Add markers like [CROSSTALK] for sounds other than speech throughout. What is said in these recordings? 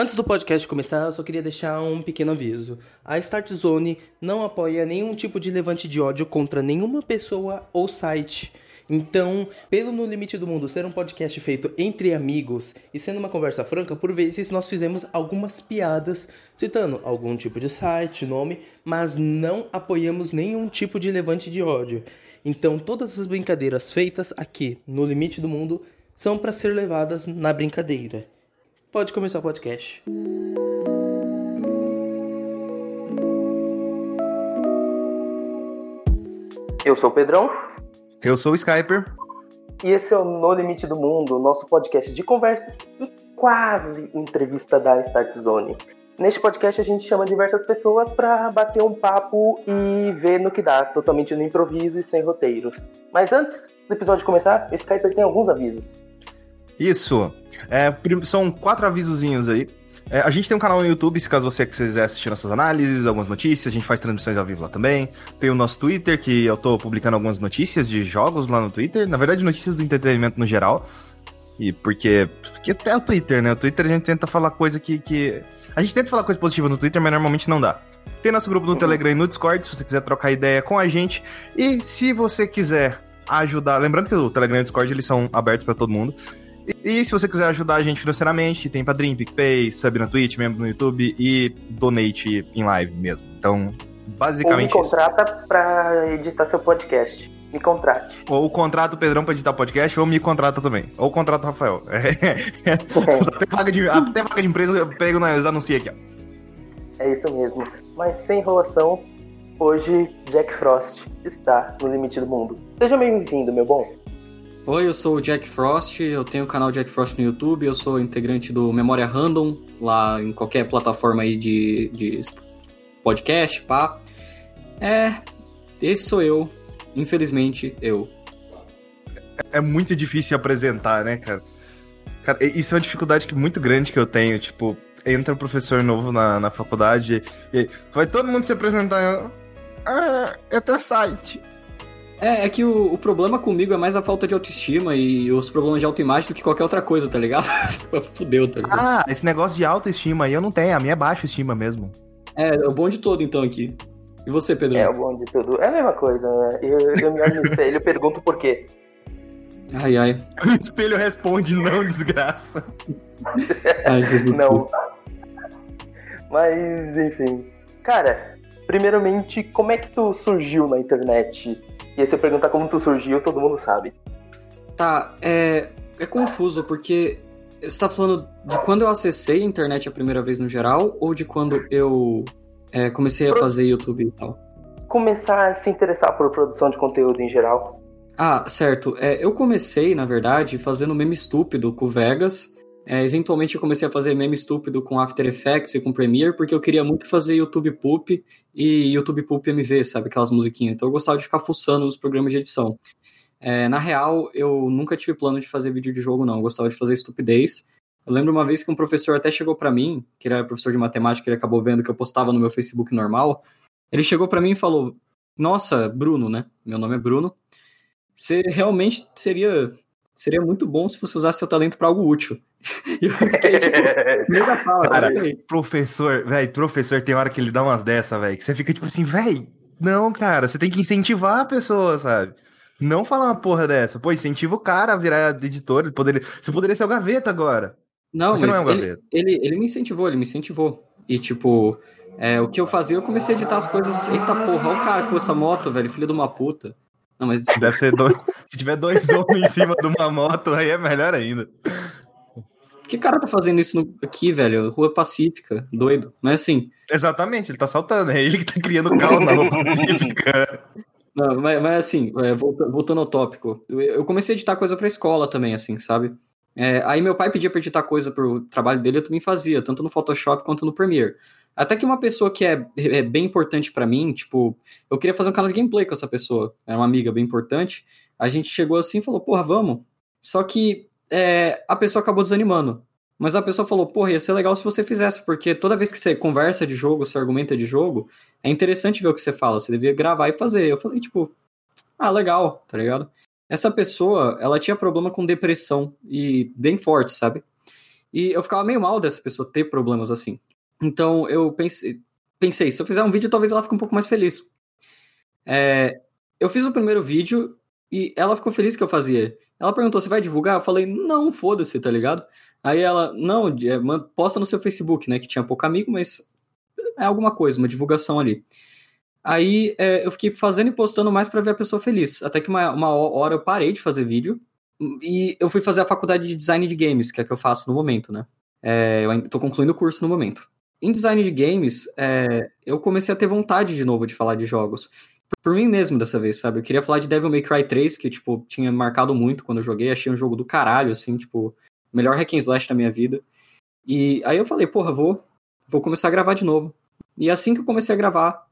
Antes do podcast começar, eu só queria deixar um pequeno aviso. A Start Zone não apoia nenhum tipo de levante de ódio contra nenhuma pessoa ou site. Então, pelo No Limite do Mundo ser um podcast feito entre amigos e sendo uma conversa franca, por vezes nós fizemos algumas piadas citando algum tipo de site, nome, mas não apoiamos nenhum tipo de levante de ódio. Então, todas as brincadeiras feitas aqui no Limite do Mundo são para ser levadas na brincadeira. Pode começar o podcast. Eu sou o Pedrão. Eu sou o Skyper. E esse é o No Limite do Mundo, nosso podcast de conversas e quase entrevista da Start Zone. Neste podcast a gente chama diversas pessoas para bater um papo e ver no que dá, totalmente no improviso e sem roteiros. Mas antes do episódio começar, o Skyper tem alguns avisos. Isso. É, são quatro avisozinhos aí. É, a gente tem um canal no YouTube, se caso você quiser assistir nossas análises, algumas notícias, a gente faz transmissões ao vivo lá também. Tem o nosso Twitter, que eu tô publicando algumas notícias de jogos lá no Twitter. Na verdade, notícias do entretenimento no geral. E porque. Porque até o Twitter, né? O Twitter a gente tenta falar coisa que, que. A gente tenta falar coisa positiva no Twitter, mas normalmente não dá. Tem nosso grupo no. Telegram e no Discord, se você quiser trocar ideia com a gente. E se você quiser ajudar. Lembrando que o Telegram e o Discord eles são abertos para todo mundo. E, se você quiser ajudar a gente financeiramente, tem Padrim, PicPay, sub na Twitch, membro no YouTube e donate em live mesmo. Então, basicamente. Ou me contrata isso. pra editar seu podcast. Me contrate. Ou contrata o Pedrão pra editar podcast, ou me contrata também. Ou contrata o Rafael. É. [LAUGHS] até, vaga de, até vaga de empresa eu pego nas anuncia aqui, ó. É isso mesmo. Mas sem enrolação, hoje Jack Frost está no limite do mundo. Seja bem-vindo, meu bom. Oi, eu sou o Jack Frost, eu tenho o canal Jack Frost no YouTube, eu sou integrante do Memória Random, lá em qualquer plataforma aí de, de podcast, pá. É, esse sou eu, infelizmente, eu. É muito difícil apresentar, né, cara? Cara, isso é uma dificuldade que, muito grande que eu tenho, tipo, entra um professor novo na, na faculdade e vai todo mundo se apresentar, eu... Ah, eu tenho site. É, é que o, o, problema comigo é mais a falta de autoestima e os problemas de autoimagem do que qualquer outra coisa, tá ligado? [LAUGHS] Fudeu, tá ligado? Ah, esse negócio de autoestima aí eu não tenho, a minha é baixa estima mesmo. É, é o bom de todo então aqui. E você, Pedro? É o bom de tudo. É a mesma coisa, né? Eu, eu me olho no espelho e pergunto por quê. Ai, ai. [LAUGHS] O espelho responde, não, desgraça. ai, Jesus. Não. Mas, enfim. Cara, primeiramente, como é que tu surgiu na internet? E aí você perguntar como tu surgiu, todo mundo sabe. Tá, é, é confuso, porque você tá falando de quando eu acessei a internet a primeira vez no geral, ou de quando eu é, comecei a fazer YouTube e tal? Começar a se interessar por produção de conteúdo em geral. Ah, certo. É, eu comecei, na verdade, fazendo meme estúpido com o Vegas, é, eventualmente eu comecei a fazer meme estúpido com After Effects e com Premiere, porque eu queria muito fazer YouTube Poop e YouTube Poop MV, sabe? Aquelas musiquinhas. Então eu gostava de ficar fuçando nos programas de edição. É, na real, eu nunca tive plano de fazer vídeo de jogo, não. Eu gostava de fazer estupidez. Eu lembro uma vez que um professor até chegou para mim, que era professor de matemática, ele acabou vendo que eu postava no meu Facebook normal. Ele chegou para mim e falou: Nossa, Bruno, né? Meu nome é Bruno. Você realmente seria seria muito bom se você usasse seu talento para algo útil. [LAUGHS] E eu fiquei, tipo, meio da fala. Cara, professor, velho, professor tem hora que ele dá umas dessa, velho, que você fica tipo assim, velho, não, cara, você tem que incentivar a pessoa, sabe? Não falar uma porra dessa. Pô, incentiva o cara a virar editor. Ele poderia, você poderia ser o gaveta agora. Não, mas, mas não é um ele, ele, ele, me incentivou, ele me incentivou. E, tipo, é, o que eu fazia, eu comecei a editar as coisas. Eita porra, olha o cara com essa moto, velho, filho de uma puta. Não, mas deve ser dois. Se tiver dois homens em cima de uma moto, aí é melhor ainda. Que cara tá fazendo isso no, aqui, velho? Rua Pacífica, doido. Mas assim. Exatamente, ele tá saltando, é ele que tá criando caos na Rua [LAUGHS] Pacífica. Não, mas, mas assim, é, voltando, voltando ao tópico, eu, eu comecei a editar coisa pra escola também, assim, sabe? É, aí meu pai pedia pra editar coisa pro trabalho dele, eu também fazia, tanto no Photoshop quanto no Premiere. Até que uma pessoa que é, é bem importante para mim, tipo, eu queria fazer um canal de gameplay com essa pessoa, era uma amiga bem importante. A gente chegou assim e falou, porra, vamos. Só que é, a pessoa acabou desanimando. Mas a pessoa falou, porra, ia ser legal se você fizesse, porque toda vez que você conversa de jogo, você argumenta de jogo, é interessante ver o que você fala, você devia gravar e fazer. Eu falei, tipo, ah, legal, tá ligado? Essa pessoa, ela tinha problema com depressão, e bem forte, sabe? E eu ficava meio mal dessa pessoa ter problemas assim. Então eu pensei, pensei se eu fizer um vídeo, talvez ela fique um pouco mais feliz. É, eu fiz o primeiro vídeo e ela ficou feliz que eu fazia. Ela perguntou: você vai divulgar? Eu falei: não, foda-se, tá ligado? Aí ela: não, é, posta no seu Facebook, né? Que tinha pouco amigo, mas é alguma coisa, uma divulgação ali. Aí é, eu fiquei fazendo e postando mais para ver a pessoa feliz. Até que uma, uma hora eu parei de fazer vídeo e eu fui fazer a faculdade de design de games, que é a que eu faço no momento, né? É, eu tô concluindo o curso no momento. Em design de games, é, eu comecei a ter vontade de novo de falar de jogos. Por mim mesmo dessa vez, sabe? Eu queria falar de Devil May Cry 3, que, tipo, tinha marcado muito quando eu joguei. Achei um jogo do caralho, assim, tipo, melhor hack and slash da minha vida. E aí eu falei, porra, vou, vou começar a gravar de novo. E assim que eu comecei a gravar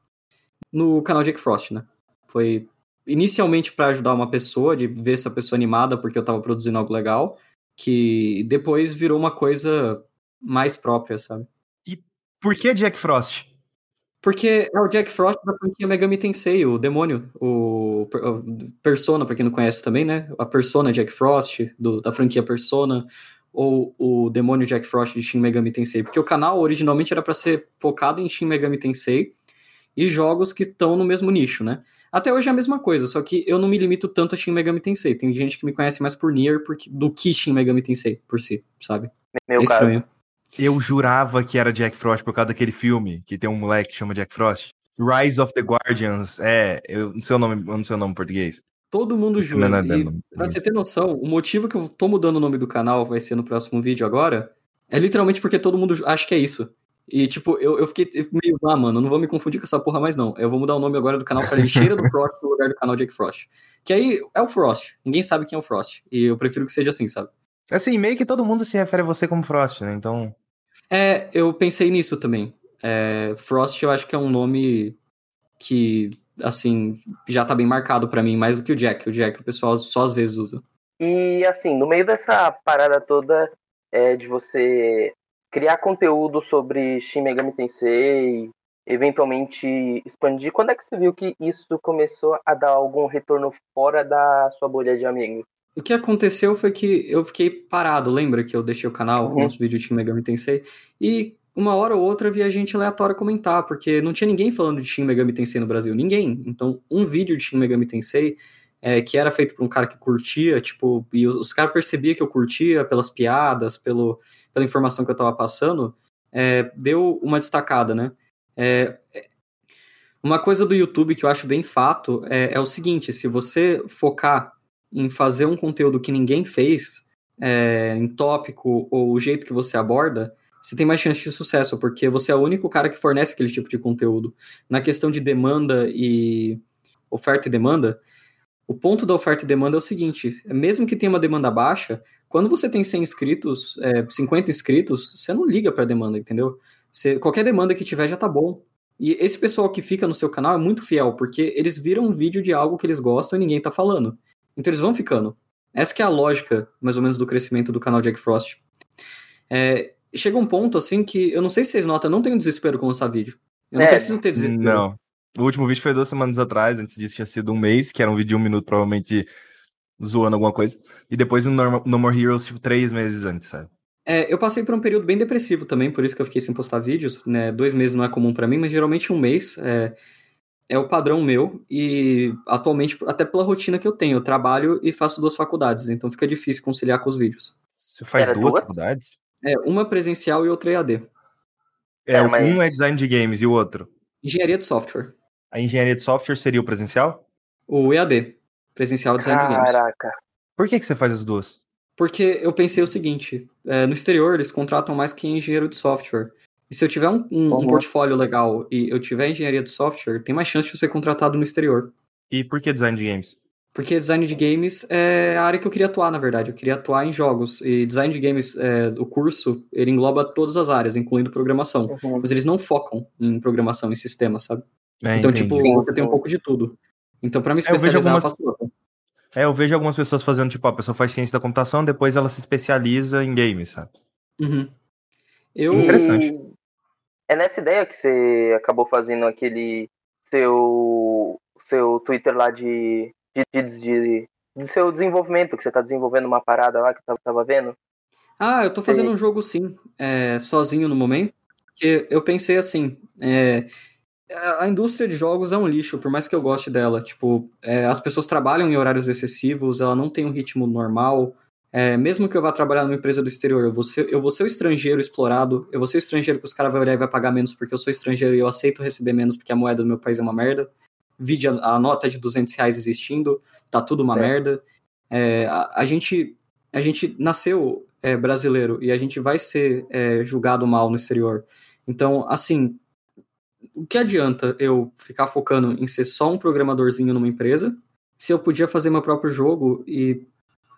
no canal Jake Frost, né? Foi inicialmente para ajudar uma pessoa, de ver se a pessoa animada porque eu tava produzindo algo legal, que depois virou uma coisa mais própria, sabe? E por que Jack Frost? Porque é o Jack Frost da franquia Megami Tensei, o demônio, o, Persona, para quem não conhece também, né? A Persona Jack Frost, do, da franquia Persona, ou o demônio Jack Frost de Shin Megami Tensei. Porque o canal originalmente era para ser focado em Shin Megami Tensei e jogos que estão no mesmo nicho, né? Até hoje é a mesma coisa, só que eu não me limito tanto a Shin Megami Tensei. Tem gente que me conhece mais por Nier porque, do que Shin Megami Tensei por si, sabe? Meu é estranho. Caso. Eu jurava que era Jack Frost por causa daquele filme que tem um moleque que chama Jack Frost. Rise of the Guardians. É, eu não sei o nome, não sei o nome em português. Todo mundo jura. Não, não, não, pra você ter noção, o motivo que eu tô mudando o nome do canal, vai ser no próximo vídeo agora, é literalmente porque todo mundo acha que é isso. E, tipo, eu, eu fiquei meio, ah, mano, não vou me confundir com essa porra mais, não. Eu vou mudar o nome agora do canal pra Lixeira do [LAUGHS] Frost no lugar do canal Jack Frost. Que aí é o Frost. Ninguém sabe quem é o Frost. E eu prefiro que seja assim, sabe? Assim, meio que todo mundo se refere a você como Frost, né? Então. É, eu pensei nisso também. É, Frost eu acho que é um nome que, assim, já tá bem marcado para mim, mais do que o Jack. O Jack o pessoal só às vezes usa. E, assim, no meio dessa parada toda é, de você criar conteúdo sobre Shin Megami Tensei, eventualmente expandir, quando é que você viu que isso começou a dar algum retorno fora da sua bolha de amigos? O que aconteceu foi que eu fiquei parado, lembra que eu deixei o canal uhum. com os vídeos de Shin Megami Tensei? E uma hora ou outra via gente aleatória comentar, porque não tinha ninguém falando de Shin Megami Tensei no Brasil, ninguém. Então, um vídeo de Shin Megami Tensei, é, que era feito por um cara que curtia, tipo, e os, os caras percebiam que eu curtia pelas piadas, pelo, pela informação que eu tava passando, é, deu uma destacada, né? É, uma coisa do YouTube que eu acho bem fato é, é o seguinte, se você focar em fazer um conteúdo que ninguém fez, é, em tópico ou o jeito que você aborda, você tem mais chance de sucesso, porque você é o único cara que fornece aquele tipo de conteúdo. Na questão de demanda e oferta e demanda, o ponto da oferta e demanda é o seguinte: mesmo que tenha uma demanda baixa, quando você tem 100 inscritos, é, 50 inscritos, você não liga para a demanda, entendeu? Você, qualquer demanda que tiver já tá bom. E esse pessoal que fica no seu canal é muito fiel, porque eles viram um vídeo de algo que eles gostam e ninguém tá falando. Então eles vão ficando. Essa é a lógica, mais ou menos, do crescimento do canal Jack Frost. É, chega um ponto, assim, que eu não sei se vocês notam, eu não tenho desespero com lançar vídeo. Eu não é, preciso ter desespero. Não. O último vídeo foi duas semanas atrás, antes disso tinha sido um mês, que era um vídeo de um minuto, provavelmente zoando alguma coisa. E depois o No More Heroes, tipo, três meses antes, sabe? É, eu passei por um período bem depressivo também, por isso que eu fiquei sem postar vídeos, né? Dois meses não é comum para mim, mas geralmente um mês. É, é o padrão meu e atualmente, até pela rotina que eu tenho, eu trabalho e faço duas faculdades, então fica difícil conciliar com os vídeos. Você faz duas, duas, faculdades? É, uma presencial e outra EAD. É, é mas... um é design de games e o outro? Engenharia de software. A engenharia de software seria o presencial? O EAD. Presencial design Caraca. de games. Caraca. Por que, que você faz as duas? Porque eu pensei o seguinte: é, no exterior eles contratam mais que engenheiro de software. E se eu tiver um, um, uhum. um, portfólio legal e eu tiver engenharia de software, tem mais chance de ser contratado no exterior. E por que design de games? Porque design de games é a área que eu queria atuar, na verdade. Eu queria atuar em jogos. E design de games, é, o curso, ele engloba todas as áreas, incluindo programação. Uhum. Mas eles não focam em programação, em sistema, sabe? É, então, entendi. tipo, sim, você tem um pouco de tudo. Então, para me especializar, é, eu, algumas... eu É, eu vejo algumas pessoas fazendo, tipo, a pessoa faz ciência da computação, depois ela se especializa em games, sabe? Uhum. Eu... Interessante é nessa ideia que você acabou fazendo aquele seu seu Twitter lá de de, de, de, de seu desenvolvimento, que você está desenvolvendo uma parada lá que eu tava, tava vendo? Ah, eu tô fazendo um jogo sim, é, sozinho no momento, porque eu pensei assim, é, a indústria de jogos é um lixo, por mais que eu goste dela. Tipo, é, as pessoas trabalham em horários excessivos, ela não tem um ritmo normal. É, mesmo que eu vá trabalhar numa empresa do exterior, eu vou, ser, eu vou ser o estrangeiro explorado, eu vou ser o estrangeiro que os caras vão olhar e vai pagar menos porque eu sou estrangeiro e eu aceito receber menos porque a moeda do meu país é uma merda. Vide a, a nota de 200 reais existindo, tá tudo uma é. merda. É, a, a, gente, a gente nasceu é, brasileiro e a gente vai ser é, julgado mal no exterior. Então, assim, o que adianta eu ficar focando em ser só um programadorzinho numa empresa se eu podia fazer meu próprio jogo e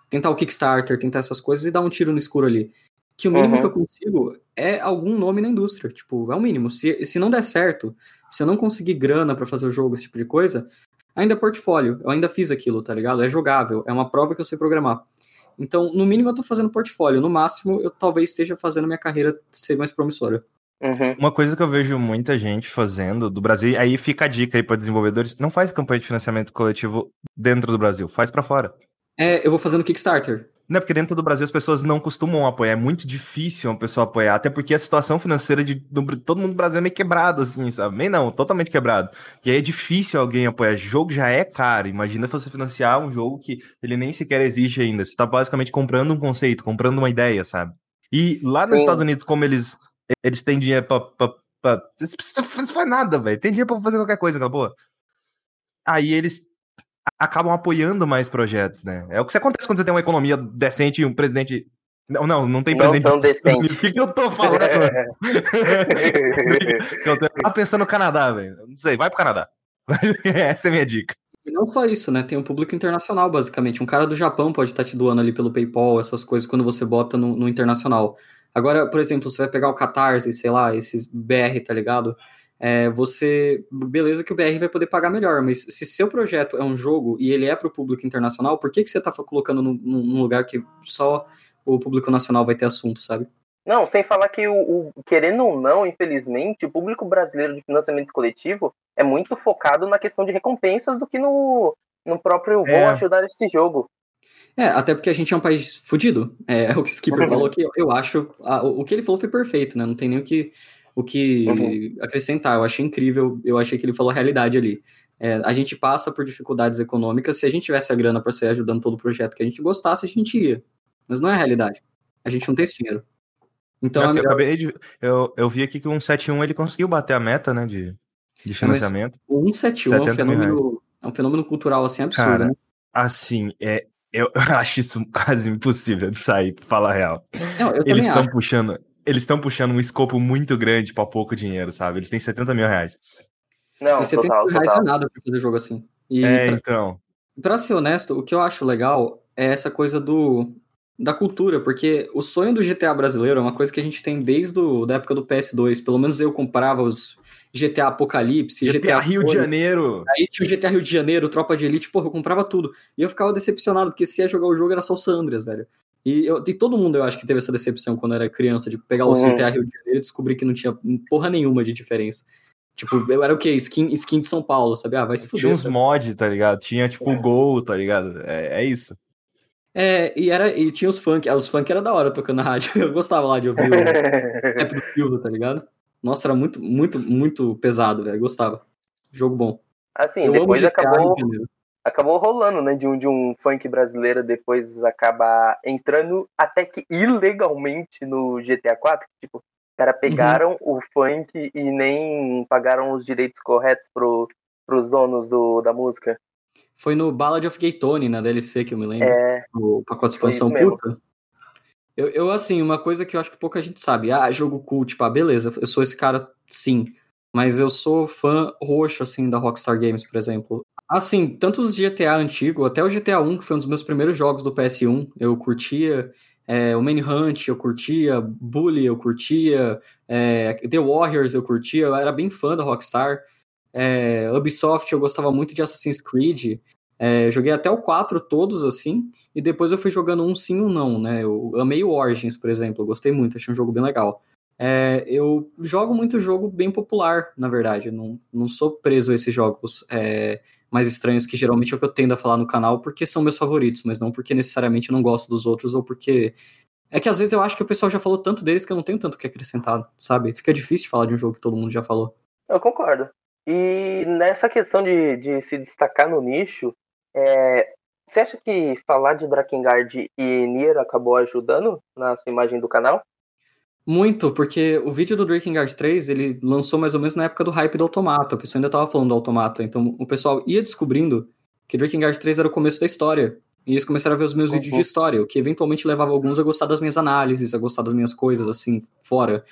tentar o Kickstarter, tentar essas coisas e dar um tiro no escuro ali. Que o mínimo uhum. que eu consigo é algum nome na indústria. Tipo, é o mínimo. Se, se não der certo, se eu não conseguir grana para fazer o jogo, esse tipo de coisa, ainda é portfólio. Eu ainda fiz aquilo, tá ligado? É jogável. É uma prova que eu sei programar. Então, no mínimo, eu tô fazendo portfólio. No máximo, eu talvez esteja fazendo minha carreira ser mais promissora. Uhum. Uma coisa que eu vejo muita gente fazendo do Brasil, aí fica a dica aí para desenvolvedores, não faz campanha de financiamento coletivo dentro do Brasil, faz para fora. É, eu vou fazendo Kickstarter. Não, é porque dentro do Brasil as pessoas não costumam apoiar. É muito difícil uma pessoa apoiar. Até porque a situação financeira de do, todo mundo do Brasil é meio quebrado, assim, sabe? Meio não, totalmente quebrado. E aí é difícil alguém apoiar. O jogo já é caro. Imagina você financiar um jogo que ele nem sequer existe ainda. Você tá basicamente comprando um conceito, comprando uma ideia, sabe? E lá nos Sim. Estados Unidos, como eles, eles têm dinheiro pra. pra, pra... Isso faz nada, velho. Tem dinheiro pra fazer qualquer coisa, boa. Aí eles acabam apoiando mais projetos, né? É o que acontece quando você tem uma economia decente e um presidente. Não, não, não tem presidente. Não tão decente. [LAUGHS] O que, que eu tô falando? [LAUGHS] [LAUGHS] eu tava pensando no Canadá, velho. Não sei, vai pro Canadá. Essa é a minha dica. E não só isso, né? Tem um público internacional, basicamente. Um cara do Japão pode estar te doando ali pelo PayPal, essas coisas, quando você bota no, no internacional. Agora, por exemplo, você vai pegar o Catarse, sei lá, esses BR, tá ligado? É, você. Beleza que o BR vai poder pagar melhor, mas se seu projeto é um jogo e ele é para o público internacional, por que, que você está colocando num, num, lugar que só o público nacional vai ter assunto, sabe? Não, sem falar que o, o, querendo ou não, infelizmente, o público brasileiro de financiamento coletivo é muito focado na questão de recompensas do que no, no próprio é. vou ajudar esse jogo. É, até porque a gente é um país fudido. É, [LAUGHS] o que o Skipper uhum. falou que eu, eu acho. A, o, o que ele falou foi perfeito, né? Não tem nem o que o que uhum. acrescentar. Eu achei incrível, eu achei que ele falou a realidade ali. É, a gente passa por dificuldades econômicas. Se a gente tivesse a grana para sair ajudando todo o projeto que a gente gostasse, a gente ia. Mas não é a realidade. A gente não tem esse dinheiro. Então, Nossa, melhor... eu, de, eu, eu, vi aqui que o 171 ele conseguiu bater a meta, né, de, de financiamento. É, o 171 é um, fenômeno, é um fenômeno cultural assim absurdo, Cara, né? Assim, é, eu [LAUGHS] acho isso quase impossível de sair, pra falar a real. Não, Eles estão puxando eles estão puxando um escopo muito grande para pouco dinheiro, sabe? Eles têm 70 mil reais. Não, e 70 total, mil reais total. é nada pra fazer jogo assim. E é, pra, então. Pra ser honesto, o que eu acho legal é essa coisa do da cultura, porque o sonho do GTA brasileiro é uma coisa que a gente tem desde a da época do PS2. Pelo menos eu comprava os GTA Apocalipse, GTA, GTA Rio de Janeiro. Aí tinha o GTA Rio de Janeiro, Tropa de Elite, porra, eu comprava tudo. E eu ficava decepcionado, porque se ia jogar o jogo era só o Sandras, velho. E, eu, e todo mundo, eu acho que teve essa decepção quando era criança, de pegar o uhum. GTA Rio de Janeiro e descobrir que não tinha porra nenhuma de diferença. Tipo, eu era o quê? Skin, skin de São Paulo, sabe? Ah, vai se fuder. Tinha uns mods, tá ligado? Tinha, tipo, o é. Gol, tá ligado? É, é isso. É, e, era, e tinha os funk. Ah, os funk era da hora tocando na rádio. [LAUGHS] Eu gostava lá de ouvir o [LAUGHS] rap do Silva, tá ligado? Nossa, era muito, muito, muito pesado, velho. Gostava. Jogo bom. Assim, eu depois acabou acabou rolando, né, de um, de um funk brasileiro depois acabar entrando até que ilegalmente no GTA 4, tipo, os caras uhum. pegaram uhum. o funk e nem pagaram os direitos corretos pro, pros donos do, da música. Foi no Ballad of Gay Tony, na DLC, que eu me lembro. É. O pacote de expansão puta. Eu, eu, assim, uma coisa que eu acho que pouca gente sabe. Ah, jogo cool, tipo, ah, beleza, eu sou esse cara, sim. Mas eu sou fã roxo, assim, da Rockstar Games, por exemplo. Assim, tanto os GTA antigo, até o GTA 1, que foi um dos meus primeiros jogos do PS1, eu curtia. É, o Manhunt eu curtia, Bully eu curtia, é, The Warriors eu curtia, eu era bem fã da Rockstar. É, Ubisoft eu gostava muito de Assassin's Creed. É, joguei até o 4 todos assim, e depois eu fui jogando um sim, um não, né? Eu amei o Origins, por exemplo, eu gostei muito, achei um jogo bem legal. É, eu jogo muito jogo bem popular, na verdade, não, não sou preso a esses jogos. É, mais estranhos, que geralmente é o que eu tendo a falar no canal, porque são meus favoritos, mas não porque necessariamente eu não gosto dos outros ou porque É que às vezes eu acho que o pessoal já falou tanto deles que eu não tenho tanto que acrescentar, sabe? Fica difícil falar de um jogo que todo mundo já falou. Eu concordo. E nessa questão de, de se destacar no nicho, é, você acha que falar de Drakengard e Nier acabou ajudando na sua imagem do canal? Muito, porque o vídeo do Drakengard 3, ele lançou mais ou menos na época do hype do Automata, o pessoal ainda tava falando do Automata, então o pessoal ia descobrindo que Drakengard 3 era o começo da história, e eles começaram a ver os meus uhum. vídeos de história, o que eventualmente levava alguns a gostar das minhas análises, a gostar das minhas coisas, assim, fora.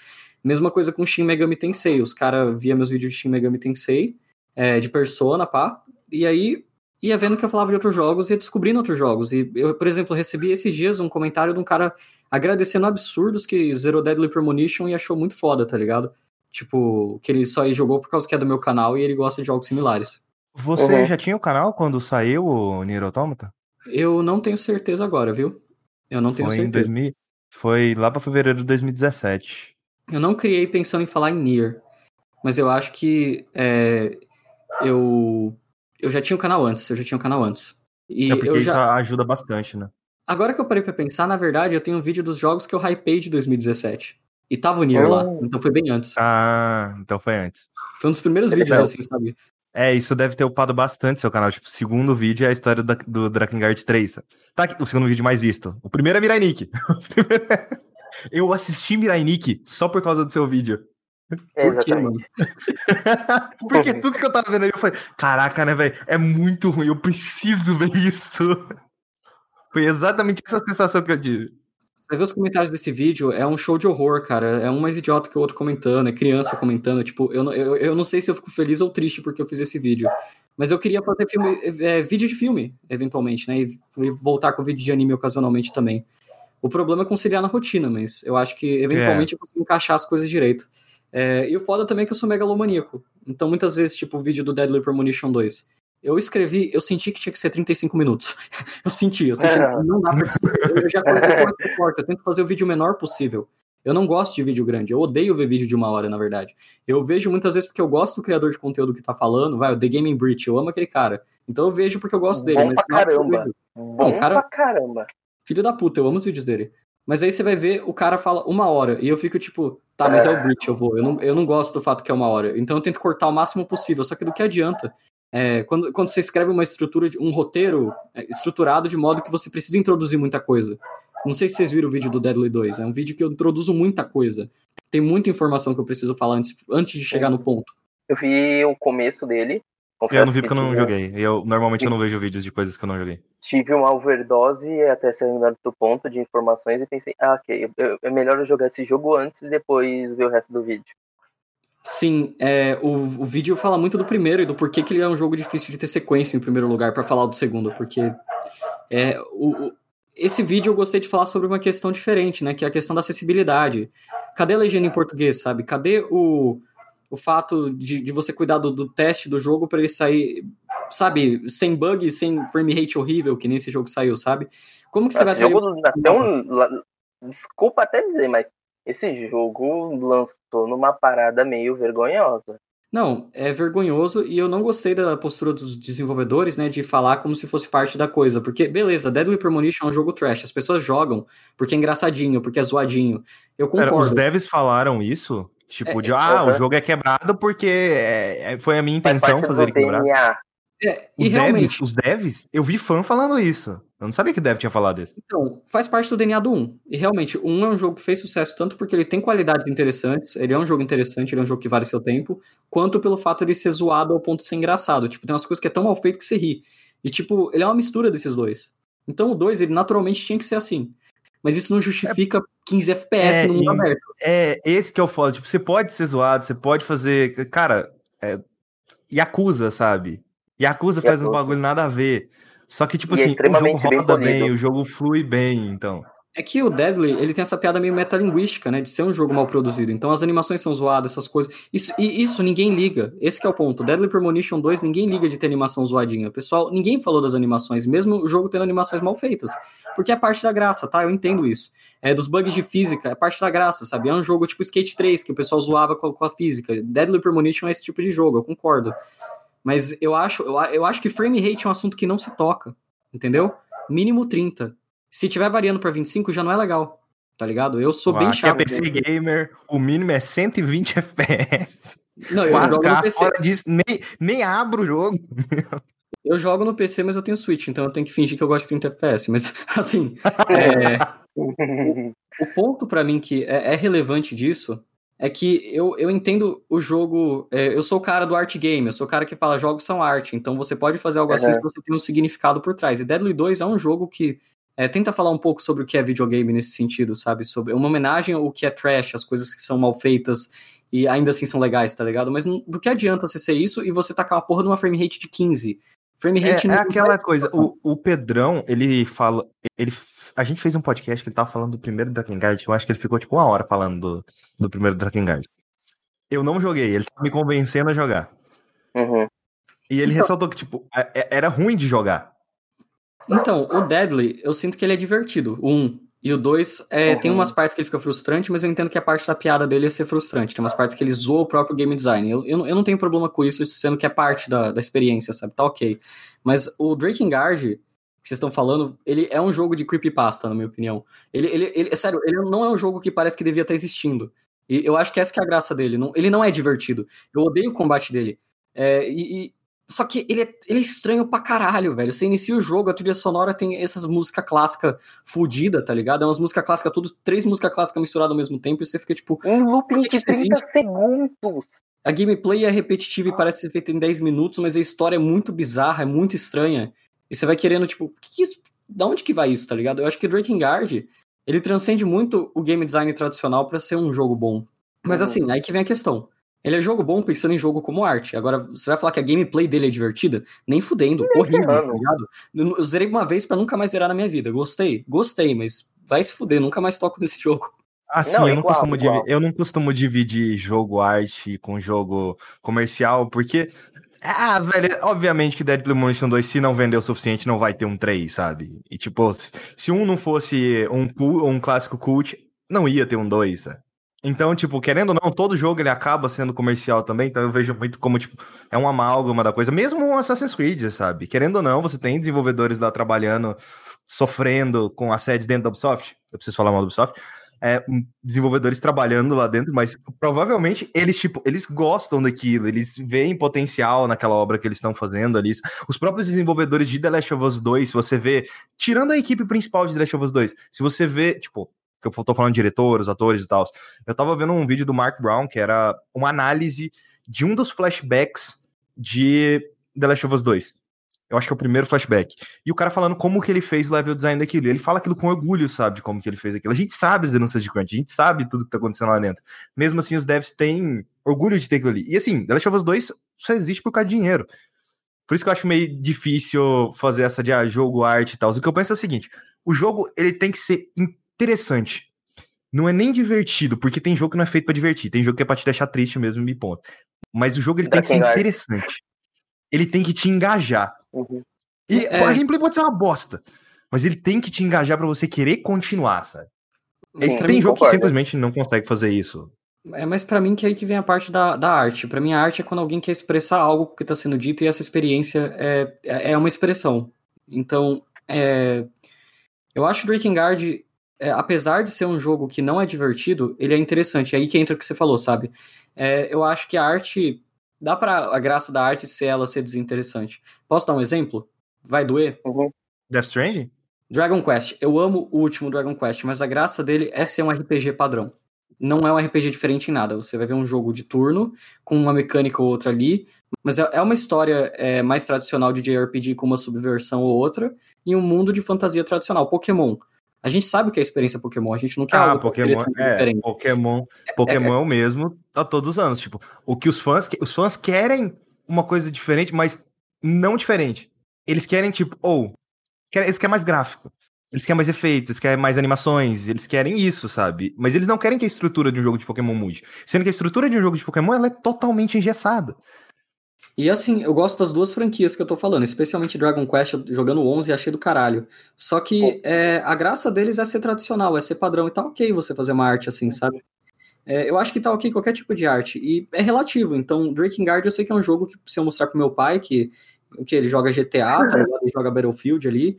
Mesma coisa com Shin Megami Tensei, os caras via meus vídeos de Shin Megami Tensei, é, de Persona, pá, e aí ia vendo que eu falava de outros jogos e ia descobrindo outros jogos. E eu, por exemplo, recebi esses dias um comentário de um cara agradecendo absurdos que zerou Deadly Premonition e achou muito foda, tá ligado? Tipo, que ele só jogou por causa que é do meu canal e ele gosta de jogos similares. Você uhum. já tinha o canal quando saiu o Nier Automata? Eu não tenho certeza agora, viu? Eu não tenho Foi certeza. Em 2000... Foi lá pra fevereiro de 2017. Eu não criei pensando em falar em Nier, mas eu acho que é, eu eu já tinha o um canal antes, eu já tinha o um canal antes. E é porque eu já... isso ajuda bastante, né? Agora que eu parei pra pensar, na verdade, eu tenho um vídeo dos jogos que eu hypei de 2017. E tava o Nier oh. lá, então foi bem antes. Ah, então foi antes. Foi um dos primeiros é vídeos, assim, sabe? É, isso deve ter upado bastante seu canal. Tipo, o segundo vídeo é a história do, do Drakengard 3. Tá aqui, o segundo vídeo mais visto. O primeiro é Mirai Nikki. [LAUGHS] eu assisti Mirai Nikki só por causa do seu vídeo. É, Por quê, mano? [LAUGHS] Porque tudo que eu tava vendo aí, eu falei, caraca, né, velho? É muito ruim, eu preciso ver isso. Foi exatamente essa sensação que eu tive. Você vê os comentários desse vídeo, é um show de horror, cara. É um mais idiota que o outro comentando, é criança comentando. Tipo, eu, eu, eu não sei se eu fico feliz ou triste porque eu fiz esse vídeo. Mas eu queria fazer filme, é, vídeo de filme, eventualmente, né? E, e voltar com vídeo de anime ocasionalmente também. O problema é conciliar na rotina, mas eu acho que eventualmente é. eu consigo encaixar as coisas direito. É, e o foda também é que eu sou megalomaníaco. Então, muitas vezes, tipo, o vídeo do Deadly Premonition 2. Eu escrevi, eu senti que tinha que ser 35 minutos. [LAUGHS] eu senti, eu senti é. não dá pra. Eu já corto, eu, corto, corto, eu tento fazer o vídeo menor possível. Eu não gosto de vídeo grande, eu odeio ver vídeo de uma hora, na verdade. Eu vejo muitas vezes porque eu gosto do criador de conteúdo que tá falando, vai, o The Gaming Bridge, eu amo aquele cara. Então eu vejo porque eu gosto dele. Bom mas pra caramba. Bom não, cara, pra caramba. Filho da puta, eu amo os vídeos dele. Mas aí você vai ver, o cara fala uma hora, e eu fico tipo, tá, mas é o Breach, eu vou. Eu não, eu não gosto do fato que é uma hora. Então eu tento cortar o máximo possível, só que do que adianta? É, quando, quando você escreve uma estrutura, um roteiro é, estruturado de modo que você precisa introduzir muita coisa. Não sei se vocês viram o vídeo do Deadly 2, é um vídeo que eu introduzo muita coisa. Tem muita informação que eu preciso falar antes, antes de chegar no ponto. Eu vi o começo dele, eu não vi porque eu não joguei. Eu normalmente eu não vejo vídeos de coisas que eu não joguei. Tive uma overdose até ser do ponto de informações e pensei, ah, ok, é melhor eu jogar esse jogo antes e depois ver o resto do vídeo. Sim, é, o, o vídeo fala muito do primeiro e do porquê que ele é um jogo difícil de ter sequência em primeiro lugar para falar do segundo, porque é, o, esse vídeo eu gostei de falar sobre uma questão diferente, né, que é a questão da acessibilidade. Cadê a legenda em português, sabe? Cadê o, o fato de, de você cuidar do, do teste do jogo para ele sair, sabe, sem bug, sem frame rate horrível, que nem esse jogo saiu, sabe? Como que você esse vai jogo nasceu, desculpa até dizer, mas esse jogo lançou numa parada meio vergonhosa. Não, é vergonhoso e eu não gostei da postura dos desenvolvedores, né, de falar como se fosse parte da coisa, porque beleza, Deadly Premonition é um jogo trash, as pessoas jogam porque é engraçadinho, porque é zoadinho. Eu concordo. Pera, os devs falaram isso? Tipo, é, de, ah, o jogo é quebrado porque é, é foi a minha intenção fazer ele quebrado. É, os, devs, os devs, eu vi fã falando isso. Eu não sabia que dev tinha falado isso. Então, faz parte do DNA do 1. E realmente, o 1 é um jogo que fez sucesso tanto porque ele tem qualidades interessantes, ele é um jogo interessante, ele é um jogo que vale seu tempo, quanto pelo fato de ser zoado ao ponto de ser engraçado. Tipo, tem umas coisas que é tão mal feito que você ri. E, tipo, ele é uma mistura desses dois. Então, o 2, ele naturalmente tinha que ser assim mas isso não justifica é, 15 FPS é, no mundo aberto. É, esse que é o foda. Tipo, você pode ser zoado, você pode fazer. Cara, é, Yakuza, sabe? Yakuza faz um bagulho nada a ver. Só que, tipo e é assim, é o jogo roda bem, bem, o jogo flui bem, então. É que o Deadly, ele tem essa piada meio metalinguística, né? De ser um jogo mal produzido. Então as animações são zoadas, essas coisas. Isso, e isso ninguém liga. Esse é o ponto. Deadly Premonition 2, ninguém liga de ter animação zoadinha. Pessoal, ninguém falou das animações, mesmo o jogo tendo animações mal feitas. Porque é parte da graça, tá? Eu entendo isso. É dos bugs de física, é parte da graça, sabe? É um jogo tipo Skate 3, que o pessoal zoava com a, com a física. Deadly Premonition é esse tipo de jogo, eu concordo. Mas eu acho, eu, eu acho que frame rate é um assunto que não se toca, entendeu? Mínimo 30. Se tiver variando para 25, já não é legal. tá ligado? Eu sou bem chato. é PC gamer, o mínimo é 120 FPS. Não, eu 4K, jogo no PC. Fora disso, nem, nem abro o jogo. Eu jogo no PC, mas eu tenho Switch, então eu tenho que fingir que eu gosto de 30 FPS. Mas, [LAUGHS] assim, é, [LAUGHS] o, o, ponto para mim que é, é, relevante disso é que eu, eu entendo o jogo. É, eu sou o cara do art game, eu sou o cara que fala jogos são arte, então você pode fazer algo assim se você tem um significado por trás. E Deadly 2 é um jogo que é, tenta falar um pouco sobre o que é videogame nesse sentido, sabe? Sobre uma homenagem ao que é trash, as coisas que são mal feitas e ainda assim são legais, tá ligado? Mas do que adianta você ser isso e você tacar uma porra numa frame rate de 15? Frame rate é, é aquela coisa, o, o Pedrão, ele fala. Ele, a gente fez um podcast que ele tava falando do primeiro Drakengard, eu acho que ele ficou tipo uma hora falando do, do primeiro Drakengard. Eu não joguei, ele tava me convencendo a jogar. Uhum. E ele então, ressaltou que, tipo, é, é, era ruim de jogar. Então, o Deadly, eu sinto que ele é divertido. O 1. E o 2, é, uhum. tem umas partes que ele fica frustrante, mas eu entendo que a parte da piada dele é ser frustrante. Tem umas partes que ele zoa o próprio game design. Eu, eu, eu não tenho problema com isso, sendo que é parte da, da experiência, sabe? Tá ok. Mas o Drakengard, que vocês estão falando, ele é um jogo de creepypasta, na minha opinião. Ele, ele, ele, é sério, ele não é um jogo que parece que devia estar existindo. E eu acho que essa que é a graça dele. Não, ele não é divertido. Eu odeio o combate dele. É, e, só que ele é, ele é estranho pra caralho, velho. Você inicia o jogo, a trilha sonora tem essas músicas clássicas fodidas, tá ligado? É umas músicas clássicas, tudo, três músicas clássicas misturadas ao mesmo tempo, e você fica tipo. Um looping de 30 segundos. A gameplay é repetitiva e parece ser feita em 10 minutos, mas a história é muito bizarra, é muito estranha. E você vai querendo, tipo, que que isso? Da onde que vai isso, tá ligado? Eu acho que Drakengard, ele transcende muito o game design tradicional para ser um jogo bom. Mas uhum. assim, aí que vem a questão. Ele é jogo bom pensando em jogo como arte. Agora, você vai falar que a gameplay dele é divertida? Nem fudendo, Nem horrível, tá ligado? Eu zerei uma vez para nunca mais zerar na minha vida. Gostei, gostei, mas vai se fuder, nunca mais toco [LAUGHS] nesse jogo. Assim, não, eu, não igual, costumo igual. Dividir, eu não costumo dividir jogo arte com jogo comercial, porque. Ah, velho, obviamente que Dead Premonition 2, se não vender o suficiente, não vai ter um 3, sabe? E tipo, se um não fosse um, um clássico cult, não ia ter um 2, sabe? Então, tipo, querendo ou não, todo jogo ele acaba sendo comercial também, então eu vejo muito como, tipo, é um amálgama da coisa. Mesmo um Assassin's Creed, sabe? Querendo ou não, você tem desenvolvedores lá trabalhando, sofrendo com assédios dentro da Ubisoft. Eu preciso falar mal da Ubisoft. É, desenvolvedores trabalhando lá dentro, mas provavelmente eles, tipo, eles gostam daquilo, eles veem potencial naquela obra que eles estão fazendo ali. Os próprios desenvolvedores de The Last of Us 2, se você vê, tirando a equipe principal de The Last of Us 2, se você vê, tipo, que eu tô falando de diretores, atores e tal. Eu tava vendo um vídeo do Mark Brown, que era uma análise de um dos flashbacks de The Last of Us 2. Eu acho que é o primeiro flashback. E o cara falando como que ele fez o level design daquilo. E ele fala aquilo com orgulho, sabe, de como que ele fez aquilo. A gente sabe as denúncias de crunch, a gente sabe tudo que tá acontecendo lá dentro. Mesmo assim, os devs têm orgulho de ter aquilo ali. E assim, The Last of Us 2 só existe por causa de dinheiro. Por isso que eu acho meio difícil fazer essa de ah, jogo, arte e tal. O que eu penso é o seguinte: o jogo ele tem que ser interessante. Não é nem divertido, porque tem jogo que não é feito para divertir. Tem jogo que é pra te deixar triste mesmo, me ponto. Mas o jogo ele tem que ser interessante. Ele tem que te engajar. Uhum. E é. a gameplay pode ser uma bosta, mas ele tem que te engajar para você querer continuar, sabe? Sim, tem jogo concordo. que simplesmente não consegue fazer isso. É, mas para mim que é aí que vem a parte da, da arte. Para mim a arte é quando alguém quer expressar algo que está sendo dito e essa experiência é, é, é uma expressão. Então, é, eu acho Breaking Guard é, apesar de ser um jogo que não é divertido, ele é interessante. É aí que entra o que você falou, sabe? É, eu acho que a arte. Dá para a graça da arte ser ela ser desinteressante. Posso dar um exemplo? Vai doer? Uhum. Death Stranding? Dragon Quest. Eu amo o último Dragon Quest, mas a graça dele é ser um RPG padrão. Não é um RPG diferente em nada. Você vai ver um jogo de turno, com uma mecânica ou outra ali, mas é, é uma história é, mais tradicional de JRPG com uma subversão ou outra, em um mundo de fantasia tradicional. Pokémon. A gente sabe que é a experiência Pokémon, a gente não quer ah, algo Pokémon, é, diferente. Pokémon, Pokémon é, é, o mesmo a todos os anos. Tipo, o que os fãs, os fãs querem uma coisa diferente, mas não diferente. Eles querem, tipo, ou, oh, eles querem mais gráfico. Eles querem mais efeitos, eles querem mais animações, eles querem isso, sabe? Mas eles não querem que a estrutura de um jogo de Pokémon mude. Sendo que a estrutura de um jogo de Pokémon ela é totalmente engessada. E assim, eu gosto das duas franquias que eu tô falando, especialmente Dragon Quest, jogando 11 e achei do caralho. Só que é, a graça deles é ser tradicional, é ser padrão, e tá ok você fazer uma arte assim, sabe? É, eu acho que tá ok qualquer tipo de arte, e é relativo. Então, Drakengard eu sei que é um jogo que, se eu mostrar pro meu pai, que, que ele joga GTA, tá ele joga Battlefield ali,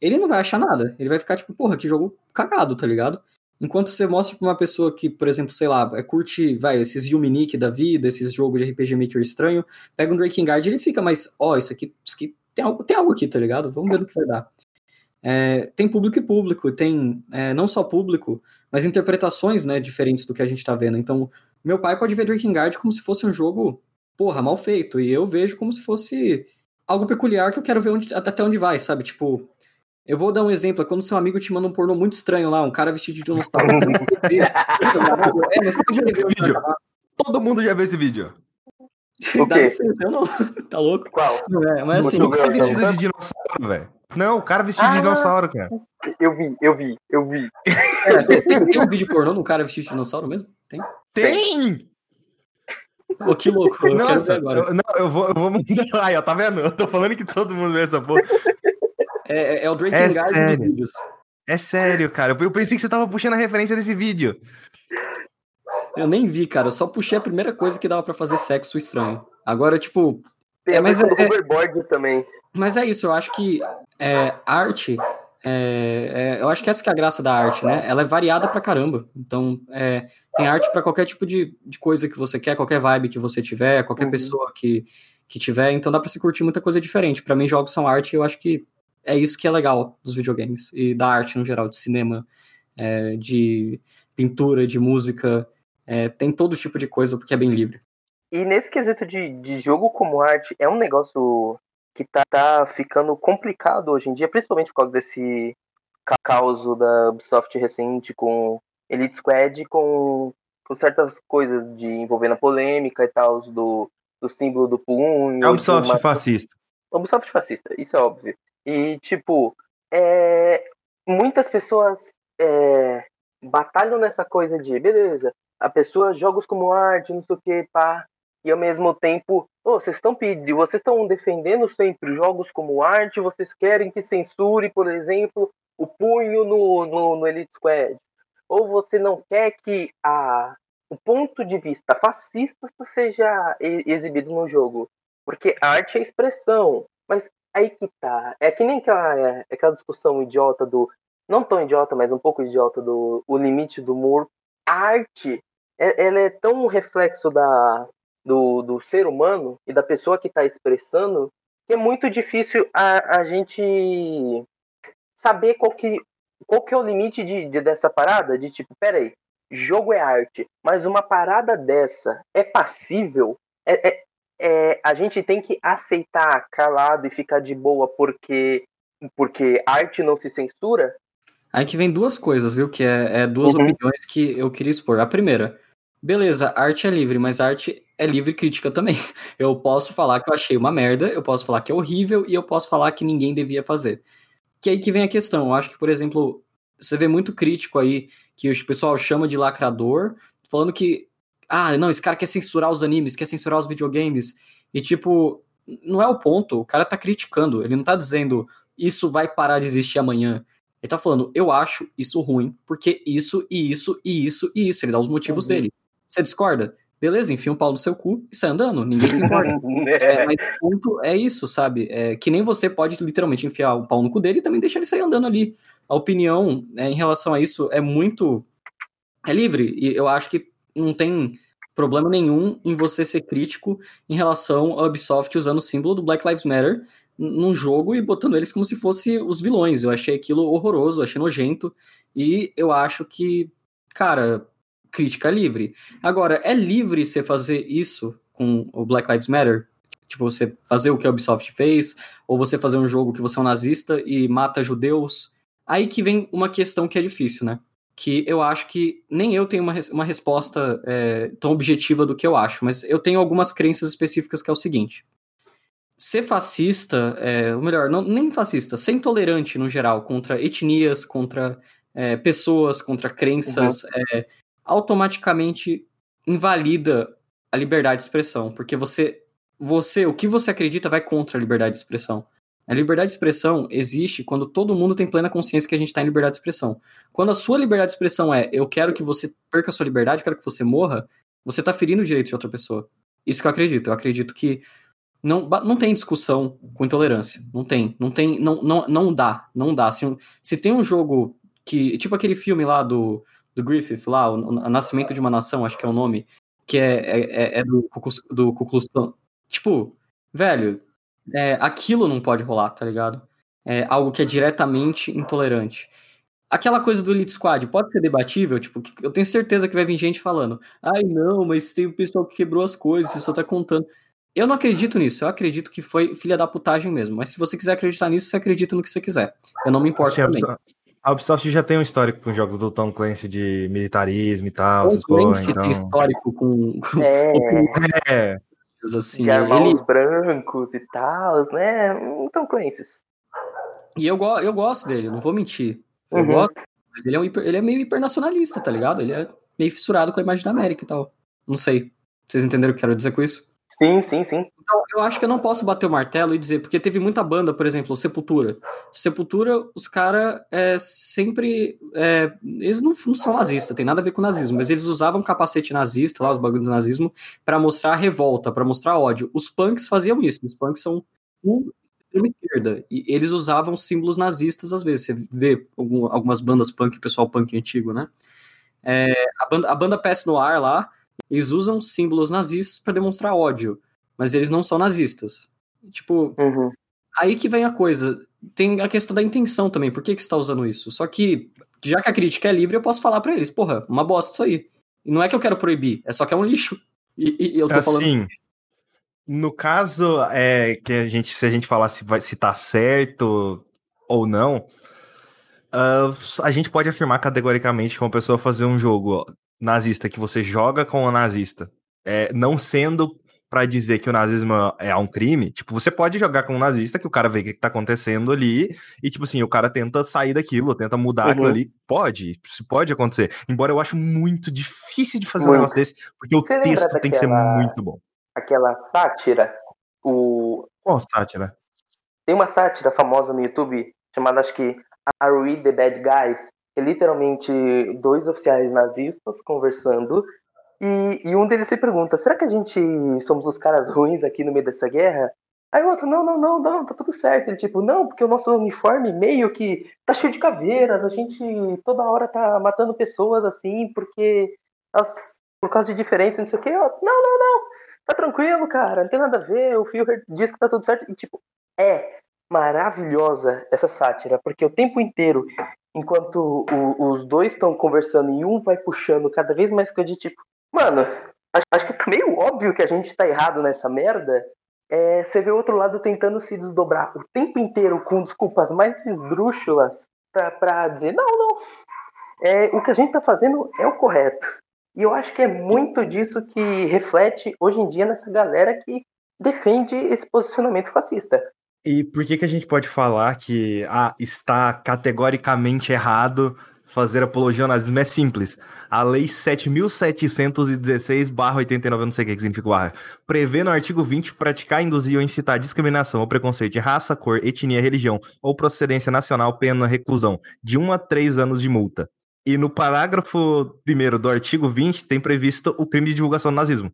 ele não vai achar nada. Ele vai ficar tipo, porra, que jogo cagado, tá ligado? Enquanto você mostra pra uma pessoa que, por exemplo, sei lá, curte, vai, esses Yuminique da vida, esses jogos de RPG Maker estranho, pega um Drinking Guard ele fica mais, ó, oh, isso aqui, isso aqui tem, algo, tem algo aqui, tá ligado? Vamos ver no que vai dar. É, tem público e público, tem é, não só público, mas interpretações né, diferentes do que a gente tá vendo. Então, meu pai pode ver Drinking Guard como se fosse um jogo, porra, mal feito, e eu vejo como se fosse algo peculiar que eu quero ver onde, até onde vai, sabe? Tipo, eu vou dar um exemplo, é quando seu amigo te manda um pornô muito estranho lá, um cara vestido de dinossauro. é, mas esse vídeo. Todo mundo já viu esse vídeo. [LAUGHS] O quê? eu não. [LAUGHS] tá louco? Qual? É, mas assim. O cara vestido de dinossauro, velho. Não, o cara vestido ah, de dinossauro, cara. Eu vi, eu vi, eu vi. É, tem, tem, um vídeo pornô no cara vestido de dinossauro mesmo? Tem? Tem! Pô, que louco. Eu Nossa, eu, não, eu vou, eu vou mandar. [LAUGHS] Aí, ó, tá vendo? Eu tô falando que todo mundo vê essa porra. É, é, é o Drinking é Guide dos vídeos. É sério, cara. Eu pensei que você tava puxando a referência desse vídeo. Eu nem vi, cara. Eu só puxei a primeira coisa que dava para fazer sexo estranho. Agora, tipo. Tem é, mas é, é, também. Mas é isso, eu acho que é, arte. É, é, eu acho que essa que é a graça da arte, né? Ela é variada pra caramba. Então, é, tem arte para qualquer tipo de, de coisa que você quer, qualquer vibe que você tiver, qualquer uhum. pessoa que, que tiver. Então, dá pra se curtir muita coisa diferente. Para mim, jogos são arte e eu acho que é isso que é legal dos videogames e da arte no geral, de cinema, é, de pintura, de música, é, tem todo tipo de coisa porque é bem livre. E nesse quesito de, de jogo como arte, é um negócio que tá, tá ficando complicado hoje em dia, principalmente por causa desse caos da Ubisoft recente com Elite Squad, com, com certas coisas de envolvendo a polêmica e tal, do, do símbolo do punho. É Ubisoft uma... fascista. Ubisoft fascista, isso é óbvio. E, tipo, é, muitas pessoas é, batalham nessa coisa de, beleza, a pessoa jogos como arte, não sei o que, pá, e ao mesmo tempo, oh, vocês estão pedindo, vocês estão defendendo sempre jogos como arte, vocês querem que censure, por exemplo, o punho no, no, no Elite Squad, ou você não quer que a, o ponto de vista fascista seja exibido no jogo, porque arte é expressão, mas aí que tá. É que nem aquela, é, aquela discussão idiota do. Não tão idiota, mas um pouco idiota do o limite do humor. A arte, é, ela é tão um reflexo da, do, do ser humano e da pessoa que está expressando que é muito difícil a, a gente saber qual que, qual que é o limite de, de, dessa parada. De tipo, peraí, jogo é arte, mas uma parada dessa é passível? É, é, é, a gente tem que aceitar calado e ficar de boa porque, porque arte não se censura? Aí que vem duas coisas, viu? Que é, é duas uhum. opiniões que eu queria expor. A primeira, beleza, arte é livre, mas arte é livre crítica também. [LAUGHS] Eu posso falar que eu achei uma merda, eu posso falar que é horrível e eu posso falar que ninguém devia fazer. Que aí que vem a questão. Eu acho que, por exemplo, você vê muito crítico aí que o pessoal chama de lacrador, falando que ah, não, esse cara quer censurar os animes, quer censurar os videogames. E, tipo, não é o ponto. O cara tá criticando. Ele não tá dizendo isso vai parar de existir amanhã. Ele tá falando, eu acho isso ruim, porque isso, e isso, e isso, e isso. Ele dá os motivos uhum. dele. Você discorda? Beleza, enfia um pau no seu cu e sai andando, ninguém se importa. [LAUGHS] é, mas o ponto é isso, sabe? É, que nem você pode literalmente enfiar o pau no cu dele e também deixar ele sair andando ali. A opinião é, em relação a isso é muito. É livre, e eu acho que não tem problema nenhum em você ser crítico em relação a Ubisoft usando o símbolo do Black Lives Matter num jogo e botando eles como se fosse os vilões. Eu achei aquilo horroroso, achei nojento e eu acho que, cara, crítica livre. Agora, é livre você fazer isso com o Black Lives Matter? Tipo, você fazer o que a Ubisoft fez, ou você fazer um jogo que você é um nazista e mata judeus. Aí que vem uma questão que é difícil, né? Que eu acho que nem eu tenho uma, uma resposta é, tão objetiva do que eu acho, mas eu tenho algumas crenças específicas que é o seguinte. Ser fascista, é, ou melhor, não, nem fascista, ser intolerante no geral contra etnias, contra é, pessoas, contra crenças, uhum. é, automaticamente invalida a liberdade de expressão, porque você, você, o que você acredita vai contra a liberdade de expressão. A liberdade de expressão existe quando todo mundo tem plena consciência que a gente está em liberdade de expressão. Quando a sua liberdade de expressão é eu quero que você perca a sua liberdade, eu quero que você morra, você está ferindo o direito de outra pessoa. Isso que eu acredito. Eu acredito que não, não tem discussão com intolerância. Não tem. Não tem. Não, não, não dá. Não dá. Se, se tem um jogo que. Tipo aquele filme lá do, do Griffith lá, o, Nascimento de uma Nação, acho que é o nome, que é, é, é, é do, do Ku. Tipo, velho, é, aquilo não pode rolar, tá ligado? É algo que é diretamente intolerante. Aquela coisa do Elite Squad pode ser debatível, tipo, eu tenho certeza que vai vir gente falando, ai não, mas tem o pessoal que quebrou as coisas, você só tá contando. Eu não acredito nisso, eu acredito que foi filha da putagem mesmo. Mas se você quiser acreditar nisso, você acredita no que você quiser. Eu não me importo também. A Ubisoft já tem um histórico com jogos do Tom Clancy de militarismo e tal. Tom Clancy então... tem histórico com. [LAUGHS] É. é. Assim, de armar ele... os brancos e tal, né? Tom Clancy. E eu, go eu gosto dele, não vou mentir. Eu uhum. gosto, mas ele é, um hiper... ele é meio hipernacionalista, tá ligado? Ele é meio fissurado com a imagem da América e tal. Não sei. Vocês entenderam o que eu quero dizer com isso? Sim, sim, sim. Então, eu acho que eu não posso bater o martelo e dizer, porque teve muita banda, por exemplo, Sepultura. Sepultura, os caras é, sempre. É, eles não, não, são nazistas, tem nada a ver com nazismo, mas eles usavam capacete nazista, lá, os bagulhos do nazismo, para mostrar revolta, para mostrar ódio. Os punks faziam isso, os punks são extrema esquerda, e eles usavam símbolos nazistas às vezes. Você vê algum, algumas bandas punk, pessoal punk antigo, né? É, a, banda, a banda PS no ar lá eles usam símbolos nazistas para demonstrar ódio, mas eles não são nazistas. Tipo, uhum. aí que vem a coisa. Tem a questão da intenção também. Por que, que você está usando isso? Só que, já que a crítica é livre, eu posso falar para eles, porra, uma bosta isso aí. E não é que eu quero proibir, é só que é um lixo. [LAUGHS] E, e eu tô assim, falando. No caso, é que a gente, se a gente falar se, vai, se tá certo ou não, uh, a gente pode afirmar categoricamente que uma pessoa fazer um jogo nazista que você joga com o nazista, é, não sendo para dizer que o nazismo é um crime, tipo, você pode jogar com um nazista que o cara vê o que tá acontecendo ali e, tipo assim, o cara tenta sair daquilo, tenta mudar uhum. aquilo ali. Pode, isso pode acontecer. Embora eu acho muito difícil de fazer muito. um negócio desse, porque você o texto daquela, tem que ser muito bom. Aquela sátira, o... Qual sátira? Tem uma sátira famosa no YouTube chamada, acho que, Are We The Bad Guys? É literalmente dois oficiais nazistas conversando e, e, um deles se pergunta: será que a gente somos os caras ruins aqui no meio dessa guerra? Aí o outro: não, não, não, não, tá tudo certo. Ele tipo: não, porque o nosso uniforme meio que tá cheio de caveiras, a gente toda hora tá matando pessoas assim porque elas, por causa de diferenças, não sei o que. não, não, não, tá tranquilo, cara, não tem nada a ver. O Führer diz que tá tudo certo. E tipo, é maravilhosa essa sátira, porque o tempo inteiro enquanto o, os dois estão conversando e um vai puxando cada vez mais coisa de tipo, mano, acho, acho, que tá meio óbvio que a gente tá errado nessa merda. É, você vê o outro lado tentando se desdobrar o tempo inteiro com desculpas mais esdrúxulas pra, pra dizer, não, não, é, o que a gente tá fazendo é o correto. E eu acho que é muito disso que reflete hoje em dia nessa galera que defende esse posicionamento fascista. E por que, que a gente pode falar que ah, está categoricamente errado fazer apologia ao nazismo? É simples. A Lei 7.716-89, não sei o que significa barra, prevê no artigo 20 praticar, induzir ou incitar discriminação ou preconceito de raça, cor, etnia, religião ou procedência nacional, pena reclusão de 1 a 3 anos de multa. E no parágrafo 1 do artigo 20 tem previsto o crime de divulgação do nazismo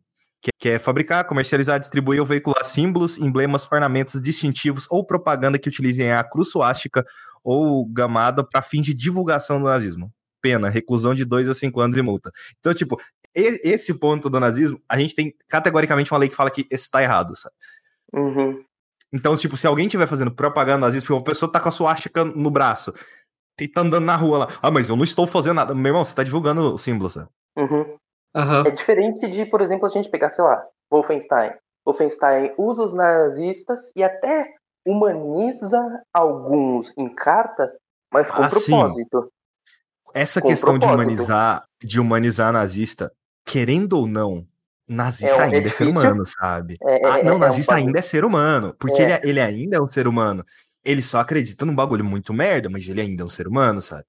que é fabricar, comercializar, distribuir ou veicular símbolos, emblemas, ornamentos distintivos ou propaganda que utilizem a cruz suástica ou gamada para fim de divulgação do nazismo. Pena, reclusão de 2 a 5 anos e multa. Então, tipo, esse ponto do nazismo, a gente tem categoricamente uma lei que fala que está errado, sabe? Uhum. Então, tipo, se alguém estiver fazendo propaganda nazista, tipo, uma pessoa tá com a suástica no braço, e tá andando na rua lá, ah, mas eu não estou fazendo nada. Meu irmão, você tá divulgando o símbolo, sabe? Uhum. Uhum. É diferente de, por exemplo, a gente pegar, sei lá, Wolfenstein. Wolfenstein usa os nazistas e até humaniza alguns em cartas, mas com ah, propósito. Sim. Essa com questão propósito. de humanizar, de humanizar nazista, querendo ou não, nazista é um ainda é ser humano, sabe? É, ah, não, é, nazista um ainda é ser humano, porque ele, ele ainda é um ser humano. Ele só acredita num bagulho muito merda, mas ele ainda é um ser humano, sabe?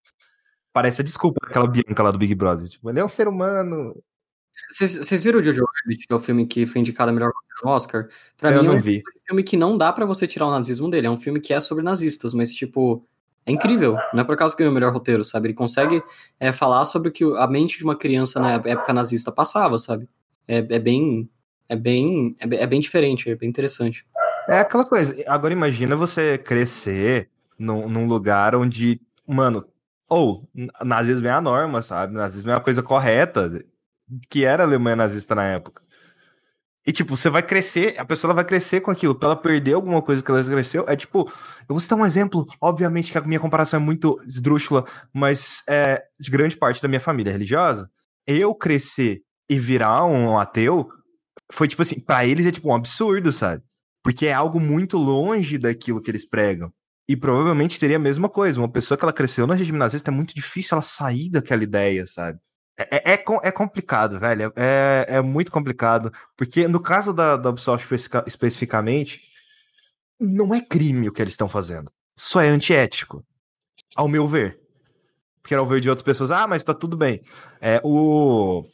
Parece a desculpa daquela Bianca lá do Big Brother. Tipo, ele é um ser humano, vocês viram o Jojo Rabbit, que é o filme que foi indicado a melhor no Oscar? Pra eu mim, é um vi. filme que não dá para você tirar o nazismo dele. É um filme que é sobre nazistas, mas, tipo, é incrível. Não é por causa que ganhou o melhor roteiro, sabe? Ele consegue é, falar sobre o que a mente de uma criança na época nazista passava, sabe? É, é bem. É bem, é bem diferente, é bem interessante. É aquela coisa. Agora imagina você crescer num, num lugar onde, mano, ou nazismo é a norma, sabe? Nazismo é a coisa correta, que era a Alemanha nazista na época. E, tipo, você vai crescer, a pessoa vai crescer com aquilo. Pra ela perder alguma coisa que ela cresceu, é tipo. Eu vou citar um exemplo, obviamente que a minha comparação é muito esdrúxula, mas é de grande parte da minha família religiosa. Eu crescer e virar um ateu foi tipo assim, para eles é tipo um absurdo, sabe? Porque é algo muito longe daquilo que eles pregam. E provavelmente teria a mesma coisa. Uma pessoa que ela cresceu no regime nazista é muito difícil ela sair daquela ideia, sabe? É, é, é, é complicado, velho. É, é muito complicado. Porque no caso da, da Ubisoft especificamente, não é crime o que eles estão fazendo. Só é antiético. Ao meu ver. Porque ao ver de outras pessoas, ah, mas tá tudo bem. É, o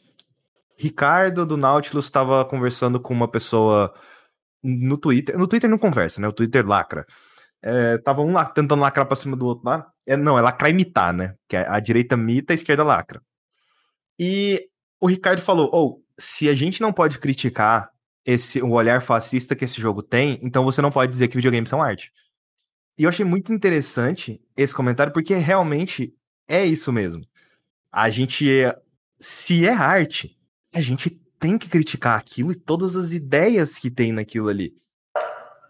Ricardo do Nautilus estava conversando com uma pessoa no Twitter. No Twitter não conversa, né? O Twitter lacra. É, tava um lá tentando lacrar pra cima do outro lá. É, não, é lacrar e mitar, né? Que é a direita mita, a esquerda lacra. E o Ricardo falou: ou oh, se a gente não pode criticar esse o olhar fascista que esse jogo tem, então você não pode dizer que videogames são arte. E eu achei muito interessante esse comentário, porque realmente é isso mesmo. A gente, é, se é arte, a gente tem que criticar aquilo e todas as ideias que tem naquilo ali.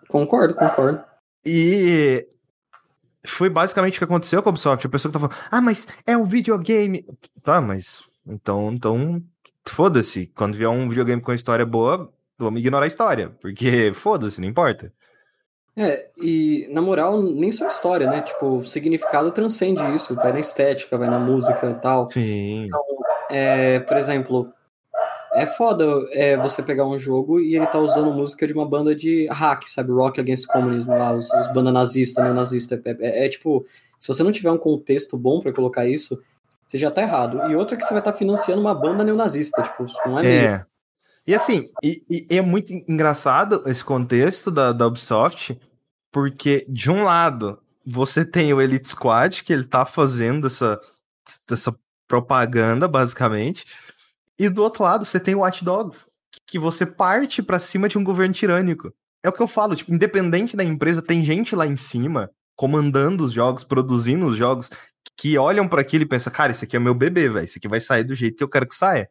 Concordo, concordo. E foi basicamente o que aconteceu com a Ubisoft. A pessoa que tá falando, ah, mas é um videogame. Tá, mas então, então foda-se. Quando vier um videogame com história boa, vamos ignorar a história. Porque [LAUGHS] foda-se, não importa. É, e na moral, nem só história, né? Tipo, o significado transcende isso, vai na estética, vai na música e tal. Sim. Então, é, por exemplo, é foda é, você pegar um jogo e ele tá usando música de uma banda de hack, sabe? Rock Against Communism, lá, os, os banda nazista, neonazista. É, é, é, tipo, se você não tiver um contexto bom para colocar isso, você já tá errado. E outra que você vai estar tá financiando uma banda neonazista, tipo, não é mesmo. É. E assim, e, e, é muito engraçado esse contexto da, da Ubisoft, porque de um lado você tem o Elite Squad, que ele tá fazendo essa, essa propaganda, basicamente, e do outro lado você tem o Watch Dogs, que você parte para cima de um governo tirânico. É o que eu falo, tipo, independente da empresa, tem gente lá em cima comandando os jogos, produzindo os jogos, que olham para aquilo e pensam, cara, esse aqui é meu bebê, velho, esse aqui vai sair do jeito que eu quero que saia.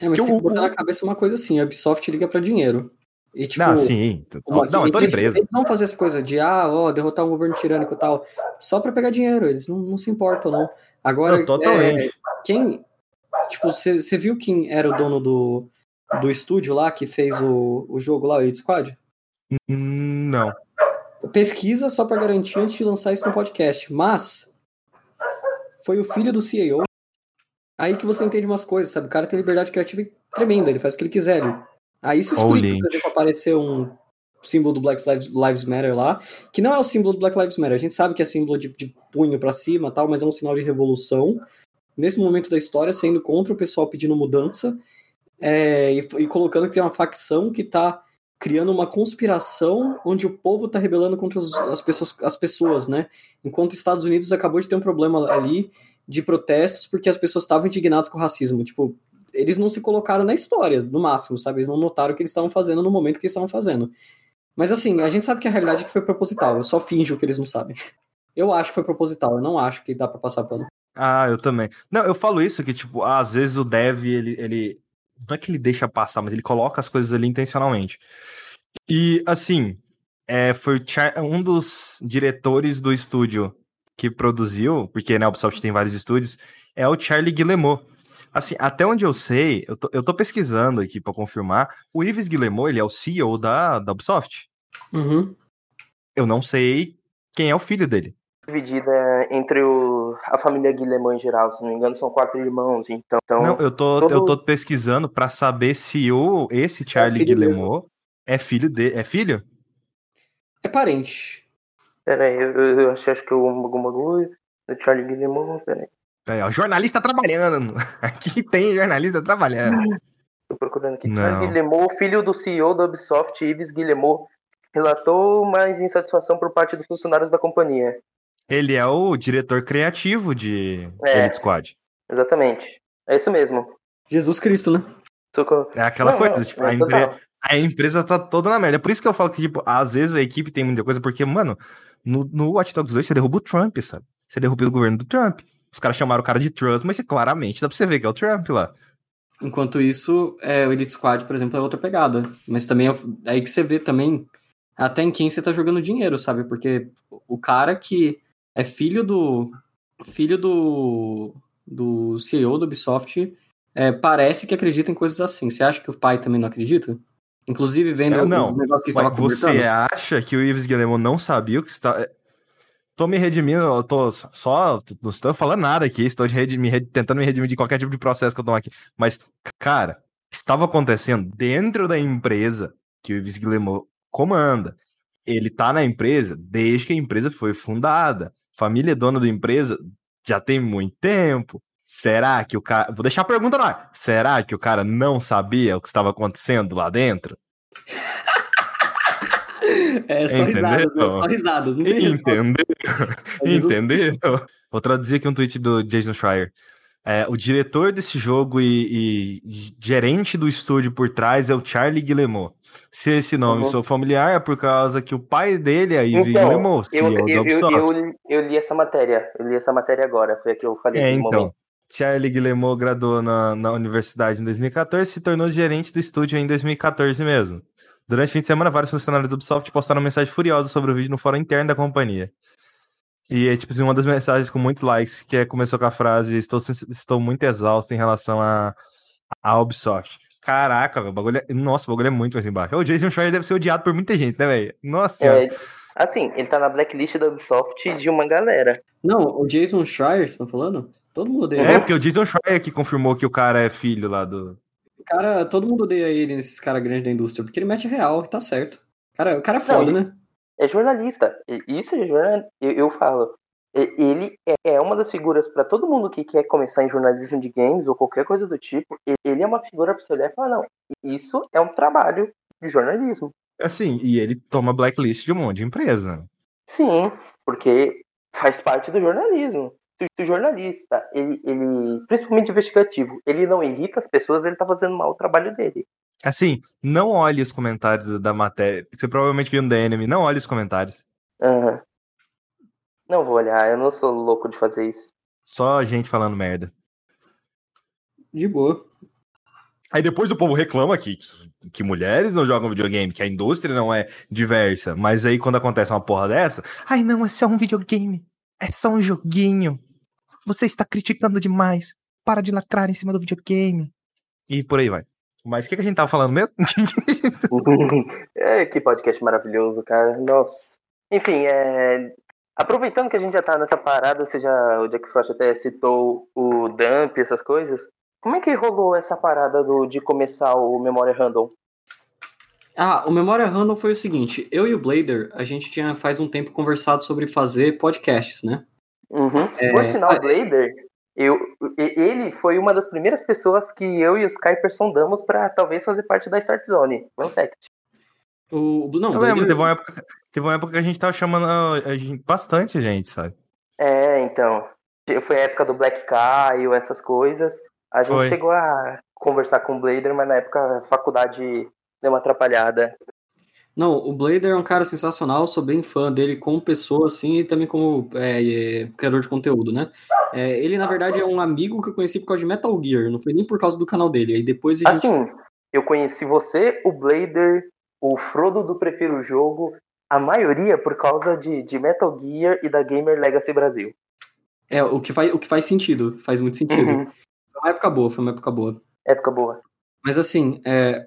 É, mas que tem eu... que botar na cabeça uma coisa assim, a Ubisoft liga para dinheiro. E, tipo, não, sim. Uma, não, é toda empresa. Eles não fazer essa coisa de, ah, ó, derrotar um governo tirânico e tal, só para pegar dinheiro, eles não, não se importam, não. Agora, não, totalmente. É, quem, tipo, você viu quem era o dono do, do estúdio lá, que fez o, o jogo lá, o Elite Squad? Não. Pesquisa só para garantir antes de lançar isso no podcast, mas foi o filho do CEO. Aí que você entende umas coisas, sabe? O cara tem liberdade criativa tremenda, ele faz o que ele quiser. Aí isso explica, por exemplo, aparecer um símbolo do Black Lives Matter lá, que não é o símbolo do Black Lives Matter. A gente sabe que é símbolo de, de punho para cima tal, mas é um sinal de revolução. Nesse momento da história, sendo contra o pessoal pedindo mudança é, e, e, colocando que tem uma facção que está criando uma conspiração onde o povo está rebelando contra as, pessoas, as pessoas, né? Enquanto os Estados Unidos acabou de ter um problema ali de protestos porque as pessoas estavam indignadas com o racismo. Tipo, eles não se colocaram na história, no máximo, sabe? Eles não notaram o que eles estavam fazendo no momento que eles estavam fazendo. Mas assim, a gente sabe que a realidade é que foi proposital. Eu só finjo que eles não sabem. [LAUGHS] Eu acho que foi proposital, eu não acho que dá para passar pano. Ah, eu também. Não, eu falo isso que, tipo, às vezes o dev, ele, ele. Não é que ele deixa passar, mas ele coloca as coisas ali intencionalmente. E, assim, é, foi um dos diretores do estúdio que produziu, porque né, a Ubisoft tem vários estúdios, é o Charlie Guillemot. Assim, até onde eu sei, eu tô, eu tô pesquisando aqui para confirmar, o Yves Guillemot, ele é o CEO da, da Ubisoft. Uhum. Eu não sei quem é o filho dele. Dividida entre o, a família Guillemot em geral, se não me engano, são quatro irmãos, então... Não, eu tô, todo... eu tô pesquisando para saber se o, esse Charlie é Guillemot é filho de. É filho? É parente. Pera aí, eu, eu achei acho que o alguma coisa. Do Charlie Guillemot, pera aí. É, ó, jornalista trabalhando. [LAUGHS] Aqui tem jornalista trabalhando. Tô procurando aqui. Não. Charlie Guillemot, filho do CEO da Ubisoft, Yves Guillemot, relatou mais insatisfação por parte dos funcionários da companhia. Ele é o diretor criativo de é, Elite Squad. Exatamente. É isso mesmo. Jesus Cristo, né? É aquela não, coisa, não, tipo, é a, empre a empresa tá toda na merda. É por isso que eu falo que, tipo, às vezes a equipe tem muita coisa, porque, mano, no, no Watch Dogs 2 você derruba o Trump, sabe? Você derruba o governo do Trump. Os caras chamaram o cara de Trump, mas claramente dá pra você ver que é o Trump lá. Enquanto isso, é, o Elite Squad, por exemplo, é outra pegada. Mas também é aí que você vê também até em quem você tá jogando dinheiro, sabe? Porque o cara que é filho do. filho do. do CEO do Ubisoft é, parece que acredita em coisas assim. Você acha que o pai também não acredita? Inclusive, vendo é, não. o negócio que estava Você acha que o Ives Guilherme não sabia o que está. Tô me redimindo, eu tô só. Não estou falando nada aqui, estou me, tentando me redimir de qualquer tipo de processo que eu tomo aqui. Mas, cara, estava acontecendo dentro da empresa que o Ives Guilherme comanda. Ele tá na empresa desde que a empresa foi fundada. Família é dona da empresa já tem muito tempo. Será que o cara. Vou deixar a pergunta no ar. Será que o cara não sabia o que estava acontecendo lá dentro? [LAUGHS] É, só Entendeu? risadas, né? Só risadas. Não tem Entendeu? Entendeu? Vou traduzir aqui um tweet do Jason Schreier. É, o diretor desse jogo e, e, gerente do estúdio por trás é o Charlie Guillemot. Se esse nome uhum. sou familiar é por causa que o pai dele é Yves então, Guillemot, CEO eu, eu, eu, eu, li essa matéria, eu li essa matéria agora, foi a que eu falei. É, então. Momento. Charlie Guillemot graduou na, na universidade em 2014 e se tornou gerente do estúdio em 2014 mesmo. Durante o fim de semana, vários funcionários do Ubisoft postaram mensagem furiosa sobre o vídeo no fórum interno da companhia. E é tipo assim, uma das mensagens com muitos likes, que é, começou com a frase: Estou, estou muito exausto em relação a, a Ubisoft. Caraca, o bagulho é, Nossa, o bagulho é muito mais embaixo. O Jason Schreier deve ser odiado por muita gente, né, velho? Nossa. É, assim, ele tá na blacklist da Ubisoft de uma galera. Não, o Jason Schreier, você tá falando? Todo mundo odeia. É, porque o Jason Schreier que confirmou que o cara é filho lá do. Cara, todo mundo odeia ele nesses caras grandes da indústria, porque ele mete real, tá certo. Cara, o cara é foda, Não, né? É jornalista. Isso é jornalista. Eu, eu falo. Ele é, é uma das figuras para todo mundo que quer começar em jornalismo de games ou qualquer coisa do tipo. Ele é uma figura para você olhar e falar: não, isso é um trabalho de jornalismo. Assim, e ele toma blacklist de um monte de empresa. Sim, porque faz parte do jornalismo se o jornalista, ele, ele, principalmente investigativo, ele não irrita as pessoas, ele tá fazendo mal o trabalho dele. Assim, não olhe os comentários da matéria. Você provavelmente viu no DNM, não olhe os comentários. Uhum. Não vou olhar, eu não sou louco de fazer isso. Só gente falando merda. De boa. Aí depois o povo reclama que, que, que, mulheres não jogam videogame, que a indústria não é diversa. Mas aí quando acontece uma porra dessa, ai não, é só um videogame. É só um joguinho. Você está criticando demais. Para de lacrar em cima do videogame. E por aí vai. Mas o que, que, a gente tava falando mesmo? [LAUGHS] é, que podcast maravilhoso, cara. Nossa. Enfim, é... aproveitando que a gente já tá nessa parada, você já, o Jack Frost até citou o dump, essas coisas. Como é que rolou essa parada do, de começar o Memória Random? Ah, o Memória Random foi o seguinte: eu e o Blader, a gente tinha faz um tempo conversado sobre fazer podcasts, né? Uhum. É... Por sinal, o Blader, eu, ele foi uma das primeiras pessoas que eu e o Skyper sondamos para talvez fazer parte da Start Zone. Fun fact. O, não, eu lembro, teve uma, época, teve uma época que a gente tava chamando a gente, bastante gente, sabe? É, então. Foi a época do Black Kyle, essas coisas. A gente foi. chegou a conversar com o Blader, mas na época a faculdade deu uma atrapalhada. Não, o Blader é um cara sensacional, sou bem fã dele como pessoa, assim, e também como é, é, criador de conteúdo, né? É, ele, na verdade, é um amigo que eu conheci por causa de Metal Gear, não foi nem por causa do canal dele. Aí depois a gente... Assim, eu conheci você, o Blader, o Frodo do Prefiro Jogo, a maioria por causa de, de Metal Gear e da Gamer Legacy Brasil. É, o que faz, o que faz sentido, faz muito sentido. Uhum. Foi uma época boa, foi uma época boa. Época boa. Mas assim, é,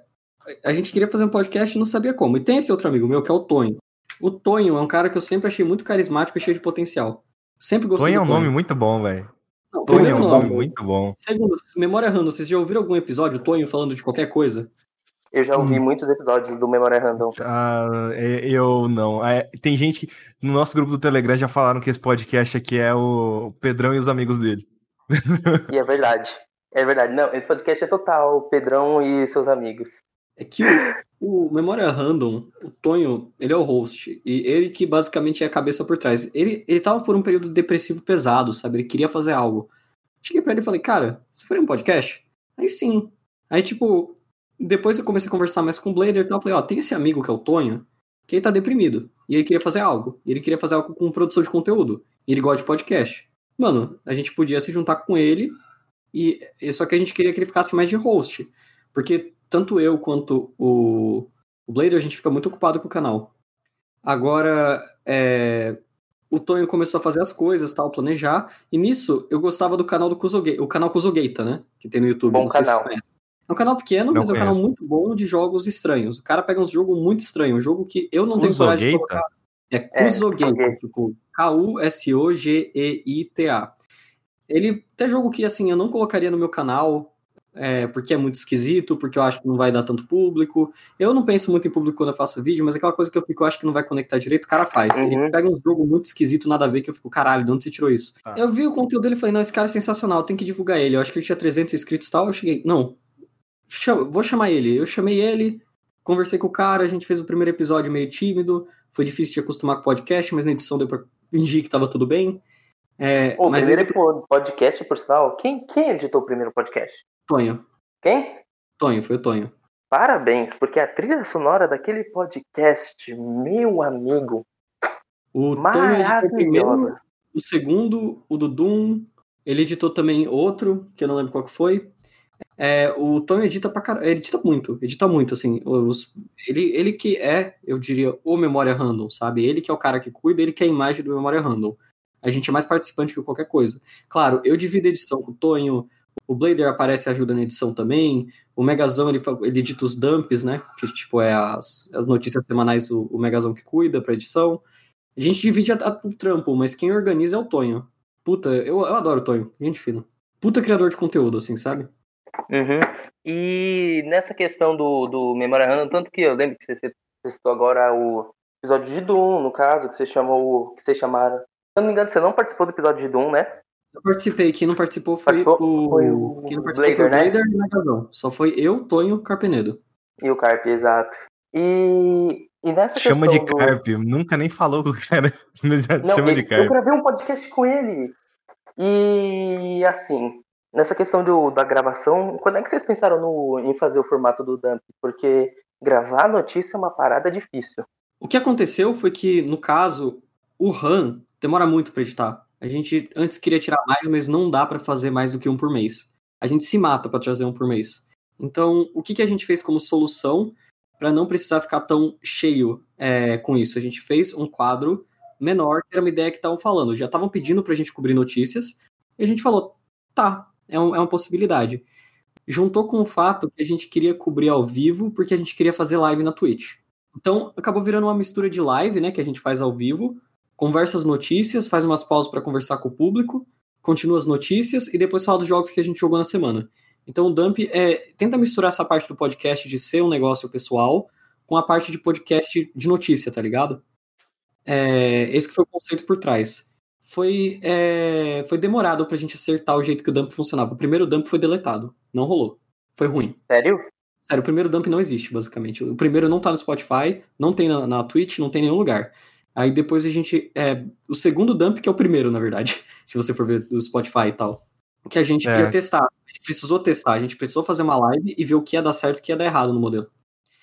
a gente queria fazer um podcast e não sabia como. E tem esse outro amigo meu, que é o Tonho. O Tonho é um cara que eu sempre achei muito carismático e cheio de potencial. Sempre gostei Tonho é um nome muito bom, velho. Tonho é um nome, muito bom. Segundo, Memória Random, vocês já ouviram algum episódio, Tonho falando de qualquer coisa? Eu já ouvi hum. muitos episódios do Memória Random. Ah, é, eu não. É, tem gente que no nosso grupo do Telegram já falaram que esse podcast aqui é o Pedrão e os amigos dele. E é verdade. É verdade. Não, esse podcast é total Pedrão e seus amigos. É que o, o Memória Random, o Tonho, ele é o host. E ele que basicamente é a cabeça por trás. Ele, ele tava por um período depressivo pesado, sabe? Ele queria fazer algo. Cheguei pra ele e falei, cara, você faria um podcast? Aí sim. Aí, tipo, depois eu comecei a conversar mais com o Blader e tal. Falei, ó, tem esse amigo que é o Tonho, que ele tá deprimido. E ele queria fazer algo. E ele queria fazer algo com produção de conteúdo. E ele gosta de podcast. mano, a gente podia se juntar com ele e só que a gente queria que ele ficasse mais de host, porque tanto eu quanto o, o Blader a gente fica muito ocupado com o canal. Agora, é, o Tonho começou a fazer as coisas, tal, planejar, e nisso eu gostava do canal do Kuzogeita, o canal Kuzogeita, né, que tem no YouTube, Bom canal. Se é um canal pequeno, Não mas é um conheço. canal muito bom de jogos estranhos. O cara pega uns jogos muito estranhos, um jogo que eu não tenho coragem de colocar. É É, Kuzogeita, Kuzogeita. tipo K-U-S-O-G-E-I-T-A. Ele tem jogo que, assim, eu não colocaria no meu canal, é, porque é muito esquisito, porque eu acho que não vai dar tanto público. Eu não penso muito em público quando eu faço vídeo, mas aquela coisa que eu fico, eu acho que não vai conectar direito, o cara faz. Ele Uhum. pega um jogo muito esquisito, nada a ver, que eu fico, caralho, de onde você tirou isso? Tá. Eu vi o conteúdo dele e falei, não, esse cara é sensacional, tem que divulgar ele. Eu acho que ele tinha 300 inscritos e tal, eu cheguei, não, chama- vou chamar ele. Eu chamei ele, conversei com o cara, a gente fez o primeiro episódio meio tímido, foi difícil de acostumar com o podcast, mas na edição deu pra fingir que tava tudo bem. É, O mas primeiro ele... po- podcast, por sinal, quem, quem editou o primeiro podcast? Tonho, Quem? Tonho, foi o Tonho. Parabéns, porque a trilha sonora daquele podcast, meu amigo, O Tonho editou o primeiro, maravilhosa. o segundo, o do Doom, ele editou também outro, que eu não lembro qual que foi. É, o Tonho edita pra caralho, ele edita muito, edita muito, assim, os- ele, ele que é, eu diria, o Memória Random, sabe? Ele que é o cara que cuida, ele que é a imagem do Memória Random. A gente é mais participante que qualquer coisa. Claro, eu divido a edição com o Tonho, o Blader aparece e ajuda na edição também, o Megazão, ele, ele edita os dumps, né? Que, tipo, é as, as notícias semanais, o, o Megazão que cuida pra edição. A gente divide a- a- o trampo, mas quem organiza é o Tonho. Puta, eu, eu adoro o Tonho, gente fina. Puta criador de conteúdo, assim, sabe? Uhum. E nessa questão do, do Memória Random, tanto que eu lembro que você você citou agora o episódio de Doom, no caso, que você chamou, que vocês chamaram. Se eu não me engano, você não participou do episódio de Doom, né? Eu participei, quem não participou foi, Participou? o... Foi o Quem não participou Blader, foi o né? Blader e o Megazão. Só foi eu, Tonho, Carpenedo. E o Carp, exato. E, e nessa Chama de do... Carp, nunca nem falou com o cara, [LAUGHS] Não, chama ele- de eu Carp. gravei um podcast com ele. E assim, nessa questão do, da gravação, quando é que vocês pensaram no, em fazer o formato do Dump? Porque gravar notícia é uma parada difícil. O que aconteceu foi que, no caso, o RAM demora muito pra editar. A gente antes queria tirar mais, mas não dá pra fazer mais do que um por mês. A gente se mata pra trazer um por mês. Então, o que, que a gente fez como solução para não precisar ficar tão cheio é, com isso? A gente fez um quadro menor, que era uma ideia que estavam falando. Já estavam pedindo pra gente cobrir notícias, e a gente falou, tá, é, um- é uma possibilidade. Juntou com o fato que a gente queria cobrir ao vivo, porque a gente queria fazer live na Twitch. Então, acabou virando uma mistura de live, né, que a gente faz ao vivo, conversa as notícias, faz umas pausas para conversar com o público, continua as notícias e depois fala dos jogos que a gente jogou na semana. Então, o Dump é, tenta misturar essa parte do podcast de ser um negócio pessoal com a parte de podcast de notícia, tá ligado? É, esse que foi o conceito por trás. Foi, é, foi demorado pra gente acertar o jeito que o Dump funcionava. O primeiro Dump foi deletado, não rolou. Foi ruim. Sério? Sério, o primeiro dump não existe, basicamente. O primeiro não tá no Spotify, não tem na, na Twitch, não tem em nenhum lugar. Aí depois a gente. É, o segundo dump, que é o primeiro, na verdade, [LAUGHS] se você for ver do Spotify e tal. Que a gente É. queria testar. A gente precisou testar, a gente precisou fazer uma live e ver o que ia dar certo e o que ia dar errado no modelo.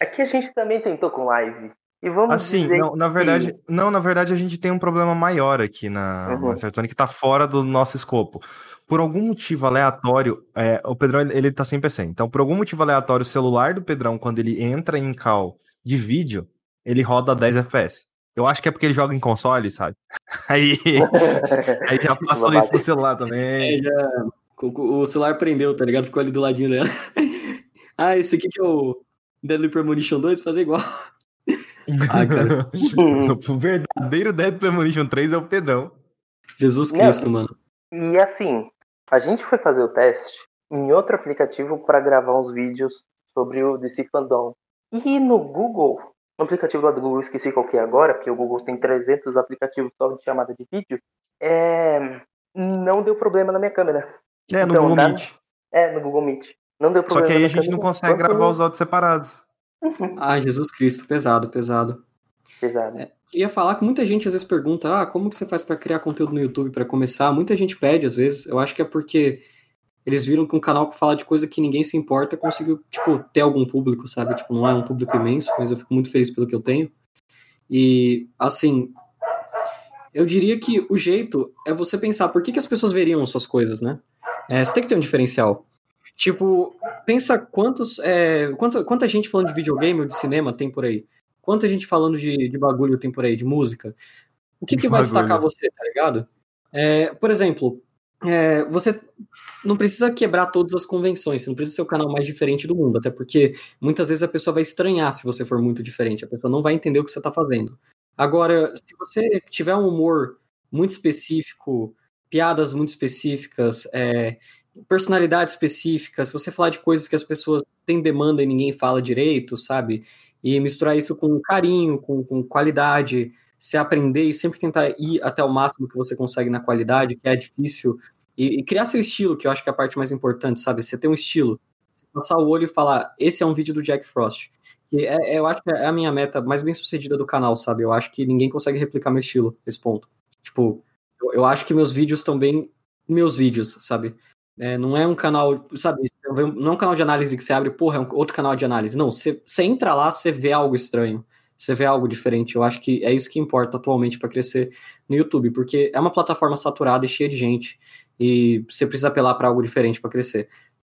Aqui a gente também tentou com live. E vamos Assim, dizer não, na que- verdade, não, na verdade a gente tem um problema maior aqui na, Uhum. na Sertone que tá fora do nosso escopo. Por algum motivo aleatório, é, o Pedrão ele, ele tá sem PC. Então, por algum motivo aleatório, o celular do Pedrão, quando ele entra em call de vídeo, ele roda a 10 FPS. Eu acho que é porque ele joga em console, sabe? [LAUGHS] Aí, [LAUGHS] aí já passou isso pro celular também. É, já. O, o celular prendeu, tá ligado? Ficou ali do ladinho dela. [LAUGHS] ah, esse aqui que é o Deadly Premonition 2, fazer igual. Ah, cara. o verdadeiro Dead Premonition 3 é o Pedrão. Jesus. Cristo, mano. E assim, a gente foi fazer o teste em outro aplicativo para gravar uns vídeos sobre o DC Fandom. E no Google, no aplicativo lá do Google, esqueci qual que é agora, porque o Google tem 300 aplicativos só de chamada de vídeo, é... não deu problema na minha câmera. É, no Então, Google dá- Meet. É, no Google Meet. Não deu Só problema que aí a gente não consegue quanto- gravar os áudios separados. Ah, Jesus Cristo, pesado, pesado. Pesado. Queria falar que muita gente às vezes pergunta: ah, como que você faz pra criar conteúdo no YouTube pra começar? Muita gente pede às vezes. Eu acho que é porque eles viram que um canal que fala de coisa que ninguém se importa conseguiu, tipo, ter algum público, sabe? Tipo, não é um público imenso, mas eu fico muito feliz pelo que eu tenho. E, assim, Eu diria que o jeito é você pensar por que, que as pessoas veriam suas coisas, né? É, você tem que ter um diferencial. Tipo, pensa quantos. É, quanta, quanta gente falando de videogame ou de cinema tem por aí? Quanta gente falando de, de bagulho tem por aí, de música? O que, que vai destacar você, tá ligado? É, por exemplo, é, você não precisa quebrar todas as convenções, você não precisa ser o canal mais diferente do mundo, até porque muitas vezes a pessoa vai estranhar se você for muito diferente, a pessoa não vai entender o que você está fazendo. Agora, se você tiver um humor muito específico, piadas muito específicas, é, personalidade específica, se você falar de coisas que as pessoas têm demanda e ninguém fala direito, sabe? E misturar isso com carinho, com, com qualidade, se aprender e sempre tentar ir até o máximo que você consegue na qualidade, que é difícil, e, e, criar seu estilo, que eu acho que é a parte mais importante, sabe? Você ter um estilo, você passar o olho e falar, esse é um vídeo do Jack Frost. Que é, é, eu acho que é a minha meta mais bem sucedida do canal, sabe? Eu acho que ninguém consegue replicar meu estilo nesse ponto. Tipo, eu, eu acho que meus vídeos bem meus vídeos, sabe? É, não é um canal, sabe? Não é um canal de análise que você abre, porra, é um outro canal de análise. Não, você, você entra lá, você vê algo estranho você vê algo diferente. Eu acho que é isso que importa atualmente para crescer no YouTube, porque é uma plataforma saturada e cheia de gente, e você precisa apelar para algo diferente para crescer.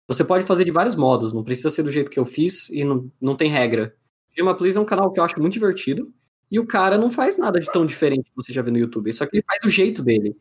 Você pode fazer de vários modos, não precisa ser do jeito que eu fiz e não, não tem regra. Gema Please é um canal que eu acho muito divertido, e o cara não faz nada de tão diferente que você já vê no YouTube, só que ele faz o jeito dele.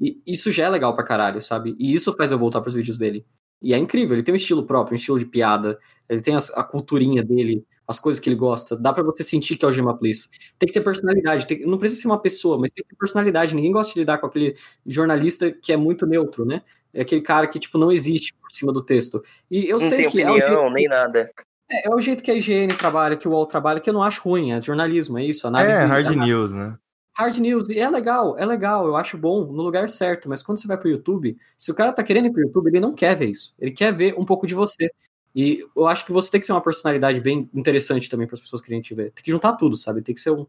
E isso já é legal pra caralho, sabe? E isso faz eu voltar pros vídeos dele. E é incrível, ele tem um estilo próprio, um estilo de piada, ele tem a, a culturinha dele, as coisas que ele gosta. Dá para você sentir que é o Gema Please. Tem que ter personalidade. Tem, não precisa ser uma pessoa, mas tem que ter personalidade. Ninguém gosta de lidar com aquele jornalista que é muito neutro, né? É aquele cara que, tipo, não existe por cima do texto. E eu não sei tem que. Opinião, é o jeito, nem nada. É, é, o jeito que a IGN trabalha, que o UOL trabalha, que eu não acho ruim. É jornalismo, é isso. Análise, é, hard news, né? Hard news, e é legal, é legal, eu acho bom, no lugar certo, mas quando você vai pro YouTube, se o cara tá querendo ir pro YouTube, ele não quer ver isso. Ele quer ver um pouco de você. E eu acho que você tem que ter uma personalidade bem interessante também para as pessoas querem te ver. Tem que juntar tudo, sabe? Tem que ser um,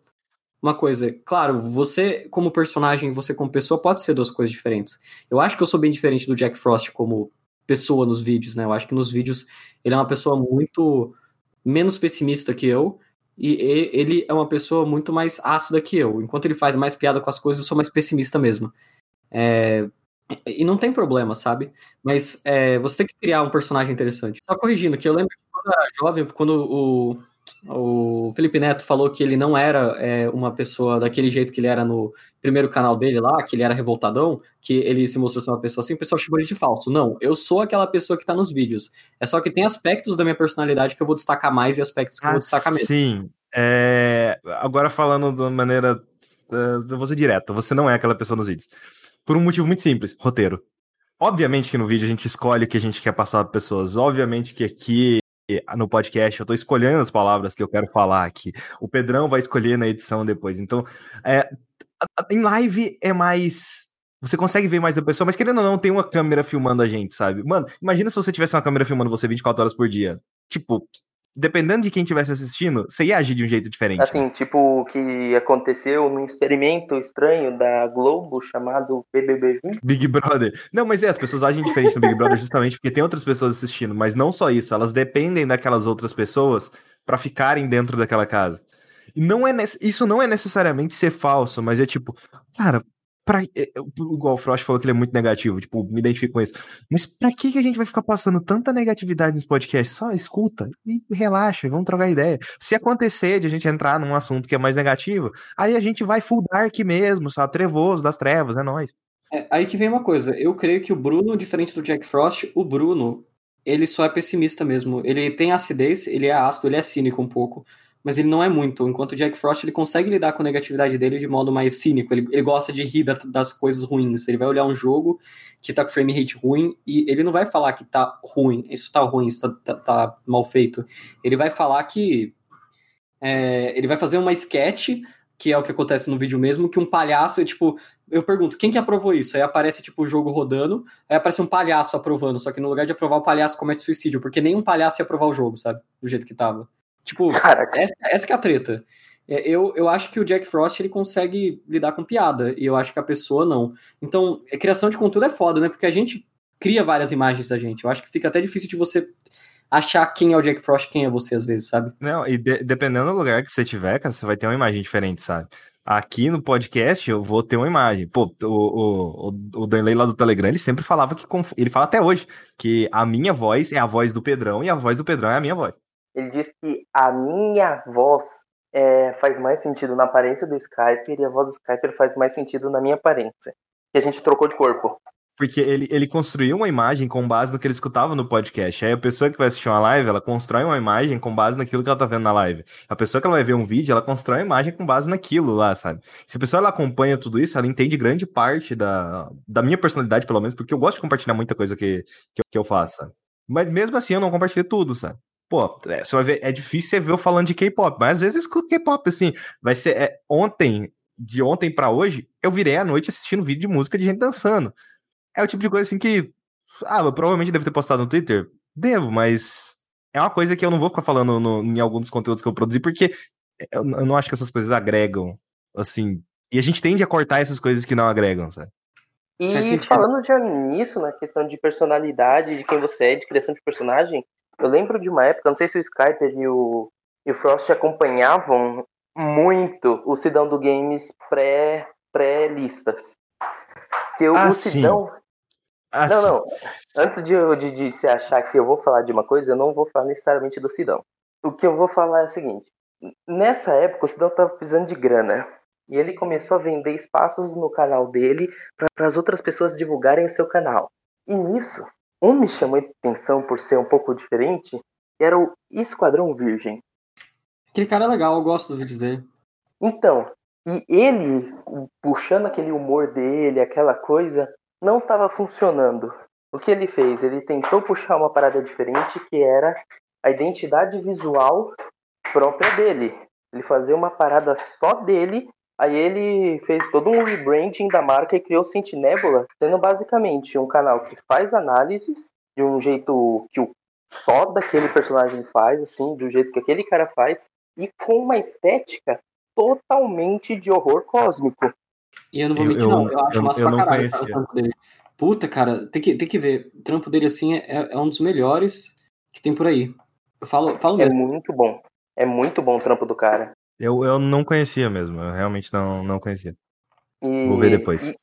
uma coisa. Claro, você como personagem, você como pessoa, pode ser duas coisas diferentes. Eu acho que eu sou bem diferente do Jack Frost como pessoa nos vídeos, né? Eu acho que nos vídeos ele é uma pessoa muito menos pessimista que eu. E ele é uma pessoa muito mais ácida que eu. Enquanto ele faz mais piada com as coisas, eu sou mais pessimista mesmo. É, e não tem problema, sabe? Mas é, você tem que criar um personagem interessante. Só corrigindo, que eu lembro que quando eu era jovem, quando o, o Felipe Neto falou que ele não era é, uma pessoa daquele jeito que ele era no primeiro canal dele lá, que ele era revoltadão, que ele se mostrou ser uma pessoa assim, o pessoal chamou ele de falso. Não, eu sou aquela pessoa que tá nos vídeos. É só que tem aspectos da minha personalidade que eu vou destacar mais e aspectos que ah, eu vou ah, destacar menos. Sim. É... Agora falando de uma maneira. Uh, eu vou ser direto, você não é aquela pessoa nos vídeos. Por um motivo muito simples: roteiro. Obviamente que no vídeo a gente escolhe o que a gente quer passar para pessoas. Obviamente que aqui no podcast eu tô escolhendo as palavras que eu quero falar aqui. O Pedrão vai escolher na edição depois. Então, é, em live é mais. Você consegue ver mais da pessoa, mas querendo ou não, tem uma câmera filmando a gente, sabe? Mano, imagina se você tivesse uma câmera filmando você 24 horas por dia. Tipo, dependendo de quem estivesse assistindo, você ia agir de um jeito diferente. Assim, né? tipo o que aconteceu num experimento estranho da Globo chamado BBB 20. Big Brother. Não, mas é, as pessoas agem diferente no Big Brother justamente porque tem outras pessoas assistindo, mas não só isso, elas dependem daquelas outras pessoas para ficarem dentro daquela casa. E não é isso não é necessariamente ser falso, mas é tipo, cara, Pra, é, é, igual o Frost falou que ele é muito negativo, tipo, me identifico com isso. Mas pra que, que a gente vai ficar passando tanta negatividade nos podcasts? Só escuta e relaxa, vamos trocar ideia. Se acontecer de a gente entrar num assunto que é mais negativo, aí a gente vai full dark mesmo, sabe? Trevoso das trevas, é nóis. É, aí que vem uma coisa, eu creio que o Bruno, diferente do Jack Frost, o Bruno, ele só é pessimista mesmo. Ele tem acidez, ele é ácido, ele é cínico um pouco mas ele não é muito. Enquanto o Jack Frost ele consegue lidar com a negatividade dele de modo mais cínico. Ele, ele gosta de rir das coisas ruins. Ele vai olhar um jogo que tá com frame rate ruim e ele não vai falar que tá ruim, isso tá ruim, isso tá, tá, tá mal feito. Ele vai falar que. É, ele vai fazer uma sketch, que é o que acontece no vídeo mesmo, que um palhaço, tipo, eu pergunto, quem que aprovou isso? Aí aparece, tipo, o jogo rodando, aí aparece um palhaço aprovando, só que no lugar de aprovar o palhaço comete suicídio, porque nenhum palhaço ia aprovar o jogo, sabe? Do jeito que tava. Tipo, essa, essa é a treta. É, eu, eu acho que o Jack Frost ele consegue lidar com piada, e eu acho que a pessoa não. Então, a criação de conteúdo é foda, né? Porque a gente cria várias imagens da gente. Eu acho que fica até difícil de você achar quem é o Jack Frost quem é você, às vezes, sabe? Não, e de, dependendo do lugar que você tiver, cara, você vai ter uma imagem diferente, sabe? Aqui no podcast eu vou ter uma imagem. Pô, o, o, o Danley lá do Telegram, ele sempre falava que. Ele fala até hoje que a minha voz é a voz do Pedrão e a voz do Pedrão é a minha voz. Ele diz que a minha voz é, faz mais sentido na aparência do Skype e a voz do Skype faz mais sentido na minha aparência. Que a gente trocou de corpo. Porque ele, ele construiu uma imagem com base no que ele escutava no podcast. Aí a pessoa que vai assistir uma live, ela constrói uma imagem com base naquilo que ela tá vendo na live. A pessoa que ela vai ver um vídeo, ela constrói uma imagem com base naquilo lá, sabe? Se a pessoa ela acompanha tudo isso, ela entende grande parte da, da minha personalidade, pelo menos, porque eu gosto de compartilhar muita coisa que, que, que eu faço. Mas mesmo assim, eu não compartilho tudo, sabe? Pô, é, você vai ver, é difícil você ver eu falando de K-pop, mas às vezes eu escuto K-pop, assim. Vai ser. É, ontem, de ontem para hoje, eu virei à noite assistindo vídeo de música de gente dançando. É o tipo de coisa assim que. Ah, eu provavelmente devo ter postado no Twitter. Devo, mas é uma coisa que eu não vou ficar falando no, em algum dos conteúdos que eu produzi, porque eu, eu não acho que essas coisas agregam, assim. E a gente tende a cortar essas coisas que não agregam, sabe? E falando já nisso, na questão de personalidade, de quem você é, de criação de personagem, eu lembro de uma época, não sei se o Skyper e o, e o Frost acompanhavam muito o Sidão do Games pré-listas. Pré que ah, o Sidão, ah, não, não. Antes de, de, de se achar que eu vou falar de uma coisa, eu não vou falar necessariamente do Sidão. O que eu vou falar é o seguinte: nessa época o Sidão estava precisando de grana. E ele começou a vender espaços no canal dele para as outras pessoas divulgarem o seu canal. E nisso, um me chamou a atenção por ser um pouco diferente, era o Esquadrão Virgem. Aquele cara é legal, eu gosto dos vídeos dele. Então, e ele, puxando aquele humor dele, aquela coisa, não estava funcionando. O que ele fez? Ele tentou puxar uma parada diferente que era a identidade visual própria dele. Ele fazia uma parada só dele, aí ele fez todo um rebranding da marca e criou o Sentinebula, sendo basicamente um canal que faz análises de um jeito que o só daquele personagem faz, assim, do jeito que aquele cara faz, e com uma estética totalmente de horror cósmico. E eu não vou mentir, eu, não. Eu acho eu, massa eu pra caralho cara, o trampo dele. Puta, cara, tem que, tem que ver. O trampo dele, assim, é, é um dos melhores que tem por aí. Eu falo, falo é mesmo. É muito bom. É muito bom o trampo do cara. Eu, eu não conhecia mesmo. Eu realmente não, não conhecia. E, vou ver depois.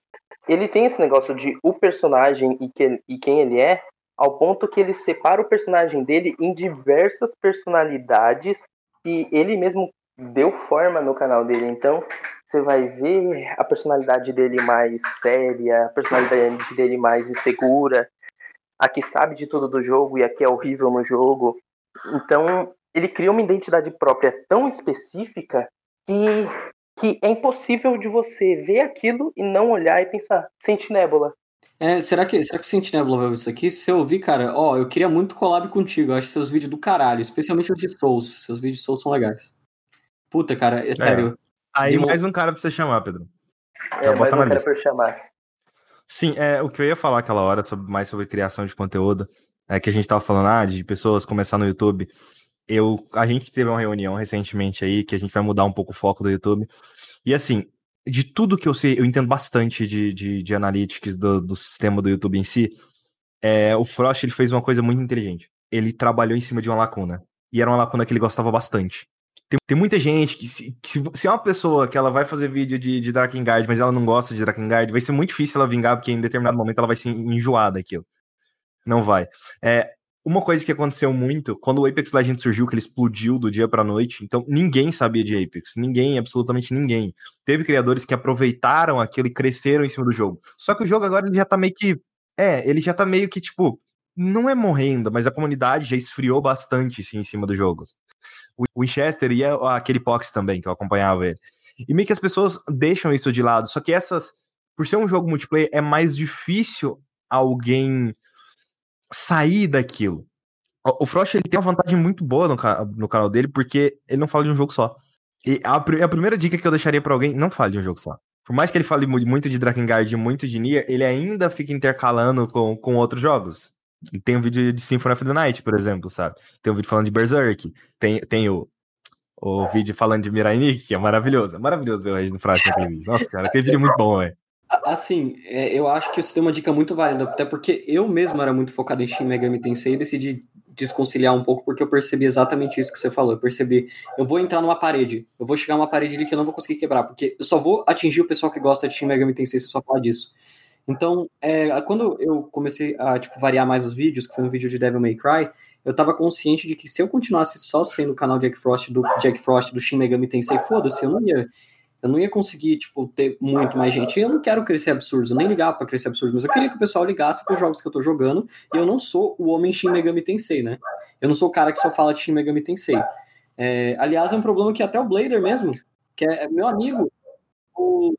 ele tem esse negócio de o personagem e, que, e quem ele é, ao ponto que ele separa o personagem dele em diversas personalidades que ele mesmo deu forma no canal dele. Então, você vai ver a personalidade dele mais séria, a personalidade dele mais insegura, a que sabe de tudo do jogo e a que é horrível no jogo. Então, ele cria uma identidade própria tão específica que, que é impossível de você ver aquilo e não olhar e pensar, Sentinébula. É, será que, será que o Sentinébula vai ver isso aqui? Se eu ouvir, cara, ó, eu queria muito collab contigo. Eu acho seus vídeos do caralho, especialmente os de Souls. Seus vídeos de Souls são legais. Puta, cara, é sério. É. Aí mais um cara pra você chamar, Pedro. É, mais um cara pra eu chamar. Sim, é, o que eu ia falar aquela hora, sobre, mais sobre criação de conteúdo, é que a gente tava falando, ah, de pessoas começar no YouTube. Eu, a gente teve uma reunião recentemente aí, que a gente vai mudar um pouco o foco do YouTube. E assim, de tudo que eu sei, eu entendo bastante de, de, de analytics do, do sistema do YouTube em si. É, o Frost ele fez uma coisa muito inteligente. Ele trabalhou em cima de uma lacuna. E era uma lacuna que ele gostava bastante. Tem, tem muita gente que, se, que se, se, é uma pessoa que ela vai fazer vídeo de, de Drakengard, mas ela não gosta de Drakengard, vai ser muito difícil ela vingar, porque em determinado momento ela vai se enjoar daquilo. Não vai. É, uma coisa que aconteceu muito, quando o Apex Legends surgiu, que ele explodiu do dia pra noite, então ninguém sabia de Apex. Ninguém, absolutamente ninguém. Teve criadores que aproveitaram aquilo e cresceram em cima do jogo. Só que o jogo agora ele já tá meio que. É, ele já tá meio que, tipo, não é morrendo, mas a comunidade já esfriou bastante sim, em cima dos jogos o Winchester e aquele Pox também, que eu acompanhava ele. E meio que as pessoas deixam isso de lado. Só que essas, por ser um jogo multiplayer, é mais difícil alguém sair daquilo. O Frost ele tem uma vantagem muito boa no, no canal dele, porque ele não fala de um jogo só. E a, a primeira dica que eu deixaria para alguém, não fale de um jogo só. Por mais que ele fale muito de Drakengard e muito de Nier, ele ainda fica intercalando com, com outros jogos. Tem um vídeo de Symphony of the Night, por exemplo, sabe? Tem um vídeo falando de Berserk. Tem, tem o, o vídeo falando de Mirai Nikki, que é maravilhoso. É maravilhoso ver o Regis no Frase naquele vídeo. Nossa, cara, aquele vídeo é muito bom, velho. Assim, é, eu acho que isso tem uma dica muito válida, até porque eu mesmo era muito focado em Shin Megami Tensei e decidi desconciliar um pouco, porque eu percebi exatamente isso que você falou. Eu percebi, eu vou entrar numa parede, eu vou chegar numa parede ali que eu não vou conseguir quebrar, porque eu só vou atingir o pessoal que gosta de Shin Megami Tensei se eu só falar disso. Então, é, quando eu comecei a tipo, variar mais os vídeos, que foi um vídeo de Devil May Cry, eu tava consciente de que se eu continuasse só sendo o canal Jack Frost do Jack Frost do Shin Megami Tensei, foda-se, eu não ia eu não ia conseguir, tipo, ter muito mais gente. Eu não quero crescer absurdos, eu nem ligava para crescer absurdos, mas eu queria que o pessoal ligasse para os jogos que eu tô jogando, e eu não sou o homem Shin Megami Tensei, né? Eu não sou o cara que só fala de Shin Megami Tensei. É, aliás, é um problema que até o Blader mesmo, que é meu amigo, o,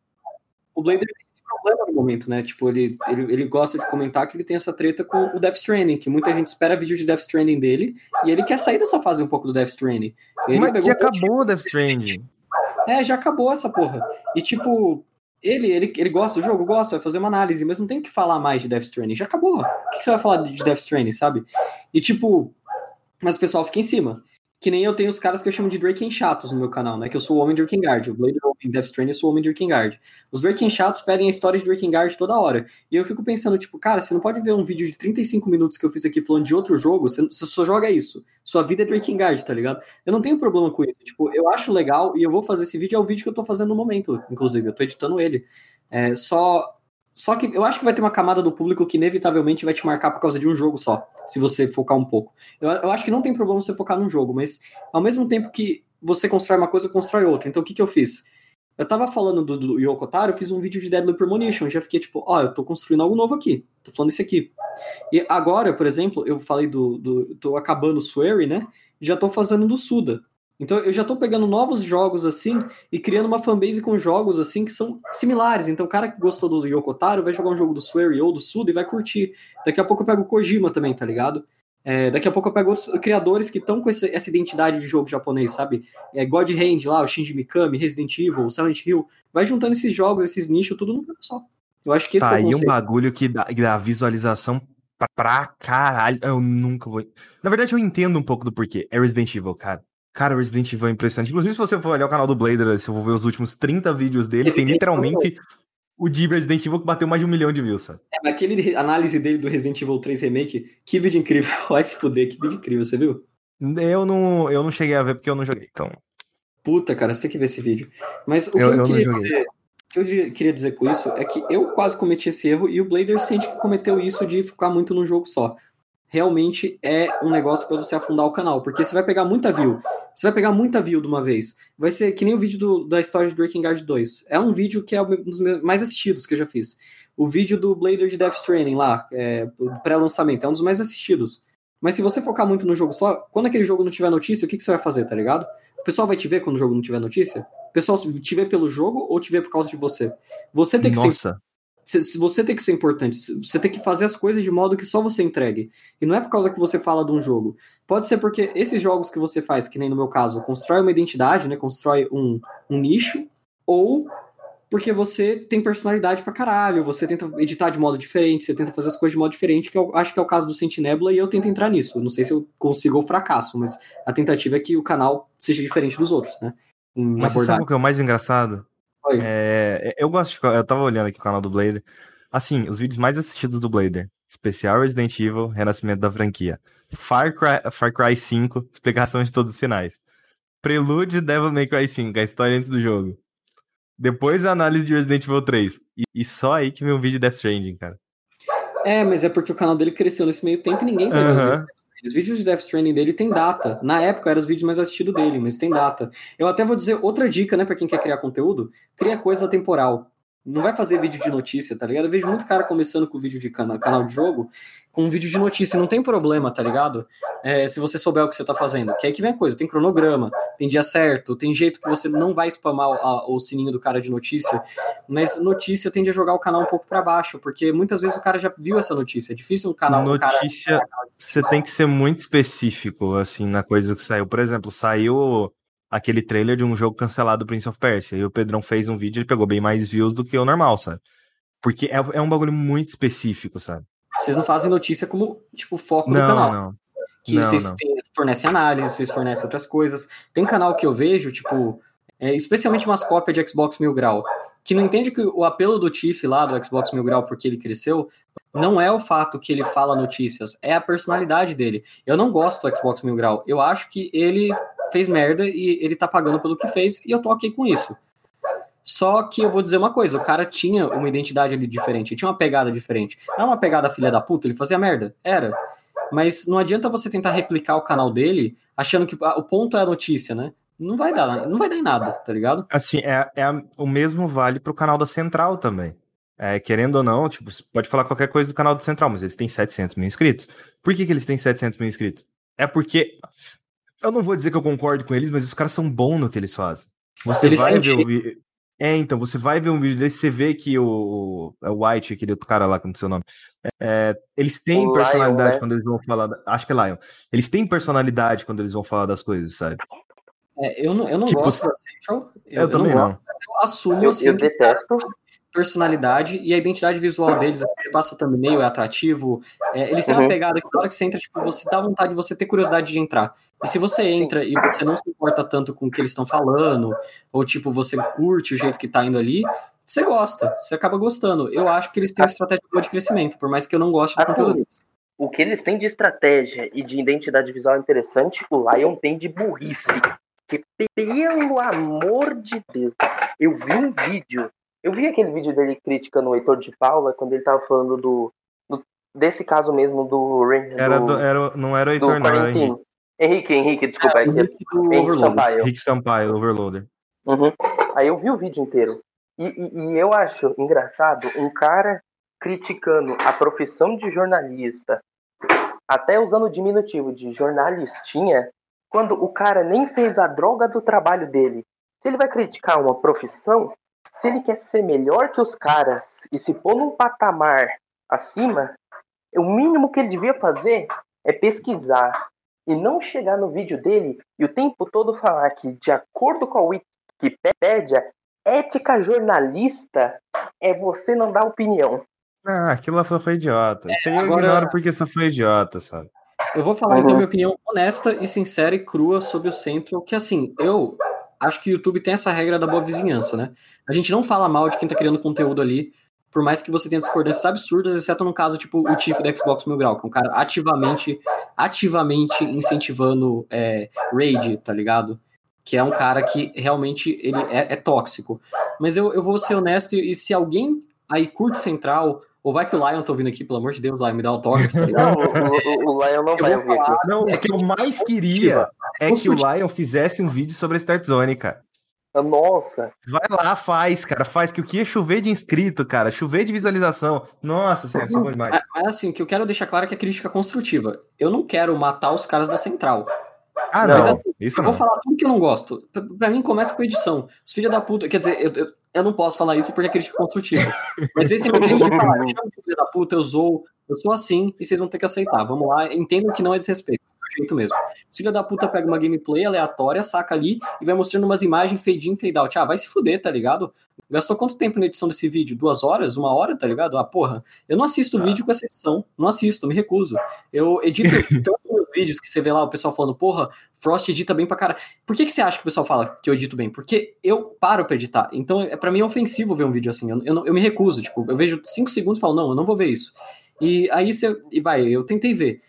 o Blader tem esse problema no momento, né? Tipo, ele, ele, ele gosta de comentar que ele tem essa treta com o Death Stranding, que muita gente espera vídeo de Death Stranding dele, e ele quer sair dessa fase um pouco do Death Stranding. Ele mas que acabou o Death Stranding. É, já acabou essa porra. E tipo, ele, ele, ele gosta do jogo, gosta, vai fazer uma análise, mas não tem que falar mais de Death Stranding. Já acabou. O que você vai falar de Death Stranding, sabe? E tipo, mas o pessoal fica em cima. Que nem eu tenho os caras que eu chamo de Draken chatos no meu canal, né? Que eu sou o homem Drakengard. O Blade em Death Stranding, eu sou o homem Drakengard. Os Draken chatos pedem a história de Drakengard toda hora. E eu fico pensando, tipo, cara, você não pode ver um vídeo de 35 minutos que eu fiz aqui falando de outro jogo, você, você só joga isso. Sua vida é Drakengard, tá ligado? Eu não tenho problema com isso. Tipo, eu acho legal e eu vou fazer esse vídeo, é o vídeo que eu tô fazendo no momento, inclusive. Eu tô editando ele. É, só só que eu acho que vai ter uma camada do público que inevitavelmente vai te marcar por causa de um jogo só, se você focar um pouco. Eu, eu acho que não tem problema você focar num jogo, mas ao mesmo tempo que você constrói uma coisa, constrói outra. Então o que, que eu fiz? Eu tava falando do, do Yoko Taro, eu fiz um vídeo de Deadly Premonition, já fiquei tipo, ó, oh, eu tô construindo algo novo aqui, tô falando isso aqui. E agora, por exemplo, eu falei do, do tô acabando o Swery, né, já tô fazendo do Suda. Então eu já estou pegando novos jogos assim e criando uma fanbase com jogos assim que são similares. Então o cara que gostou do Yokotaro vai jogar um jogo do Swery ou do Suda e vai curtir. Daqui a pouco eu pego o Kojima também, tá ligado? É, daqui a pouco eu pego outros criadores que estão com essa, essa, identidade de jogo japonês, sabe? É, God Hand lá, o Shinji Mikami, Resident Evil, Silent Hill. Vai juntando esses jogos, esses nichos, tudo num só. Eu acho que esse tá, é o conceito. e um bagulho que dá, que dá visualização pra, pra caralho. Eu nunca vou. Na verdade, eu entendo um pouco do porquê. É Resident Evil, cara. Cara, o Resident Evil é impressionante. Inclusive, se você for olhar o canal do Blader, se eu vou ver os últimos 30 vídeos dele, Esse tem literalmente o de Resident Evil que bateu mais de um milhão de views, sabe? É, aquele análise dele do Resident Evil 3 Remake, que vídeo incrível. [LAUGHS] Vai se fuder, que vídeo incrível, você viu? Eu não, eu não cheguei a ver porque eu não joguei, então. Puta, cara, você tem que ver esse vídeo. Mas o que eu, eu, eu queria dizer. O que eu queria dizer com isso é que eu quase cometi esse erro e o Blader sente que cometeu isso de ficar muito num jogo só realmente é um negócio para você afundar o canal, porque você vai pegar muita view. Você vai pegar muita view de uma vez. Vai ser que nem o vídeo do, da história de Breaking Guard 2. É um vídeo que é um dos mais assistidos que eu já fiz. O vídeo do Blader de Death Stranding lá, é, pré-lançamento, é um dos mais assistidos. Mas se você focar muito no jogo só, quando aquele jogo não tiver notícia, o que, que você vai fazer, tá ligado? O pessoal vai te ver quando o jogo não tiver notícia? O pessoal te vê pelo jogo ou te vê por causa de você? Você tem que Nossa. Se você tem que ser importante, você tem que fazer as coisas de modo que só você entregue. E não é por causa que você fala de um jogo. Pode ser porque esses jogos que você faz, que nem no meu caso, constrói uma identidade, né? Constrói um, um nicho, ou porque você tem personalidade pra caralho, você tenta editar de modo diferente, você tenta fazer as coisas de modo diferente, que eu acho que é o caso do Sentinebula, e eu tento entrar nisso. não sei se eu consigo ou fracasso, mas a tentativa é que o canal seja diferente dos outros, né? Mas você sabe o que é o mais engraçado? É, eu gosto de, Eu tava olhando aqui o canal do Blader. Assim, os vídeos mais assistidos do Blader. Especial Resident Evil, renascimento da franquia. Far Cry, Far Cry 5, explicação de todos os finais. Prelúdio Devil May Cry 5, a história antes do jogo. Depois a análise de Resident Evil 3. E, e só aí que vem um vídeo de Death Stranding, cara. É, mas é porque o canal dele cresceu nesse meio tempo e ninguém pegou uhum. Os vídeos de Death Stranding dele tem data. Na época eram os vídeos mais assistidos dele, mas tem data. Eu até vou dizer outra dica, né, para quem quer criar conteúdo: cria coisa temporal. Não vai fazer vídeo de notícia, tá ligado? Eu vejo muito cara começando com vídeo de canal, canal de jogo, com vídeo de notícia. Não tem problema, tá ligado? É, se você souber o que você tá fazendo. Que aí que vem a coisa: tem cronograma, tem dia certo, tem jeito que você não vai spamar o, o sininho do cara de notícia. Mas notícia tende a jogar o canal um pouco para baixo, porque muitas vezes o cara já viu essa notícia. É difícil um canal. Notícia, cara... você tem que ser muito específico, assim, na coisa que saiu. Por exemplo, saiu aquele trailer de um jogo cancelado Prince of Persia. E o Pedrão fez um vídeo e pegou bem mais views do que o normal, sabe? Porque é, é um bagulho muito específico, sabe? Vocês não fazem notícia como, tipo, foco não, do canal. Não, que não, vocês não. fornecem análise, vocês fornecem outras coisas. Tem canal que eu vejo, tipo, é, especialmente umas cópias de Xbox Mil Grau, que não entende que o apelo do Tiff lá do Xbox Mil Grau, porque ele cresceu, não é o fato que ele fala notícias, é a personalidade dele. Eu não gosto do Xbox Mil Grau. Eu acho que ele fez merda e ele tá pagando pelo que fez e eu tô ok com isso. Só que eu vou dizer uma coisa, o cara tinha uma identidade ali diferente, tinha uma pegada diferente. Era uma pegada filha da puta, ele fazia merda? Era. Mas não adianta você tentar replicar o canal dele achando que o ponto é a notícia, né? Não vai dar, não vai dar em nada, tá ligado? Assim, é, é o mesmo vale pro canal da Central também. É, querendo ou não, tipo, você pode falar qualquer coisa do canal do Central, mas eles têm 700 mil inscritos. Por que, que eles têm 700 mil inscritos? É porque. Eu não vou dizer que eu concordo com eles, mas os caras são bons no que eles fazem. Você eles vai ver o vídeo. É, então, você vai ver um vídeo desse, você vê que o, é o White, aquele outro cara lá, com o seu nome, é, eles têm o personalidade Lion, né? quando eles vão falar. Da, acho que é Lion. Eles têm personalidade quando eles vão falar das coisas, sabe? É, eu não, eu não tipo, gosto da Central. Eu, eu, eu também não. Gosto, eu assumo eu, assim. Eu detesto personalidade e a identidade visual deles, assim, passa thumbnail, é atrativo. É, eles têm uhum. uma pegada que na hora que você entra, tipo, você dá vontade de você ter curiosidade de entrar. E se você entra e você não se importa tanto com o que eles estão falando, ou tipo, você curte o jeito que tá indo ali, você gosta, você acaba gostando. Eu acho que eles têm uma estratégia boa de crescimento, por mais que eu não goste do assim, conteúdo deles. O que eles têm de estratégia e de identidade visual interessante, o Lion tem de burrice. Que pelo amor de Deus, eu vi um vídeo eu vi aquele vídeo dele criticando o Heitor de Paula quando ele tava falando do, do desse caso mesmo do Rangers. Era do, era, não era o Heitor, não, era Henrique. Henrique, Henrique, desculpa. É, Henrique, Henrique Sampaio. Henrique Sampaio, Overloader. Uhum. Aí eu vi o vídeo inteiro. E, e, e eu acho engraçado um cara criticando a profissão de jornalista, até usando o diminutivo de jornalistinha, quando o cara nem fez a droga do trabalho dele. Se ele vai criticar uma profissão, se ele quer ser melhor que os caras e se pôr num patamar acima, o mínimo que ele devia fazer é pesquisar e não chegar no vídeo dele e o tempo todo falar que, de acordo com a Wikipédia, ética jornalista é você não dar opinião. Ah, aquilo lá foi idiota. Isso aí eu Agora... ignoro porque só foi idiota, sabe? Eu vou falar então, uhum. então minha opinião honesta e sincera e crua sobre o centro, que assim, eu acho que o YouTube tem essa regra da boa vizinhança, né? A gente não fala mal de quem tá criando conteúdo ali, por mais que você tenha discordâncias absurdas, exceto no caso, tipo, o Tiff da Xbox Mil Grau, que é um cara ativamente, ativamente incentivando é, raid, tá ligado? Que é um cara que realmente ele é, é tóxico. Mas eu, eu vou ser honesto, e se alguém aí curte Central, ou vai que o Lion tá ouvindo aqui, pelo amor de Deus, Lion, me dá autógrafo. Tá [LAUGHS] não, o, o, Lion não vai ouvir aqui. Não, é que eu mais queria é que o Lion fizesse um vídeo sobre a Start Zone, cara. Nossa. Vai lá, faz, cara, faz, que o que ia chover de inscrito, cara, chover de visualização. Nossa senhora, isso é bom demais. Mas, mas assim, o que eu quero deixar claro é que é crítica construtiva. Eu não quero matar os caras da Central. Ah, não. Mas, assim, isso eu não. vou falar tudo que eu não gosto. Pra, pra mim, começa com edição. Os filhos da puta. Quer dizer, eu, eu, eu, não posso falar isso porque é crítica construtiva. Mas esse é meu jeito de [LAUGHS] falar. Eu chamo de filho da puta, eu sou. Eu sou assim e vocês vão ter que aceitar. Vamos lá, entendo que não é desrespeito jeito mesmo. O filho da puta pega uma gameplay aleatória, saca ali e vai mostrando umas imagens fade in, fade out. Ah, vai se fuder, tá ligado? Gastou quanto tempo na edição desse vídeo? Duas horas? Uma hora, tá ligado? Ah, porra. Eu não assisto ah. vídeo com essa edição. Não assisto, me recuso. Eu edito [LAUGHS] tantos vídeos que você vê lá o pessoal falando, porra, Frost edita bem pra cara. Por que, que você acha que o pessoal fala que eu edito bem? Porque eu paro pra editar. Então, é, para mim é ofensivo ver um vídeo assim. Eu, eu, eu me recuso. Tipo, eu vejo cinco segundos e falo, não, eu não vou ver isso. E aí você. E vai, eu tentei ver.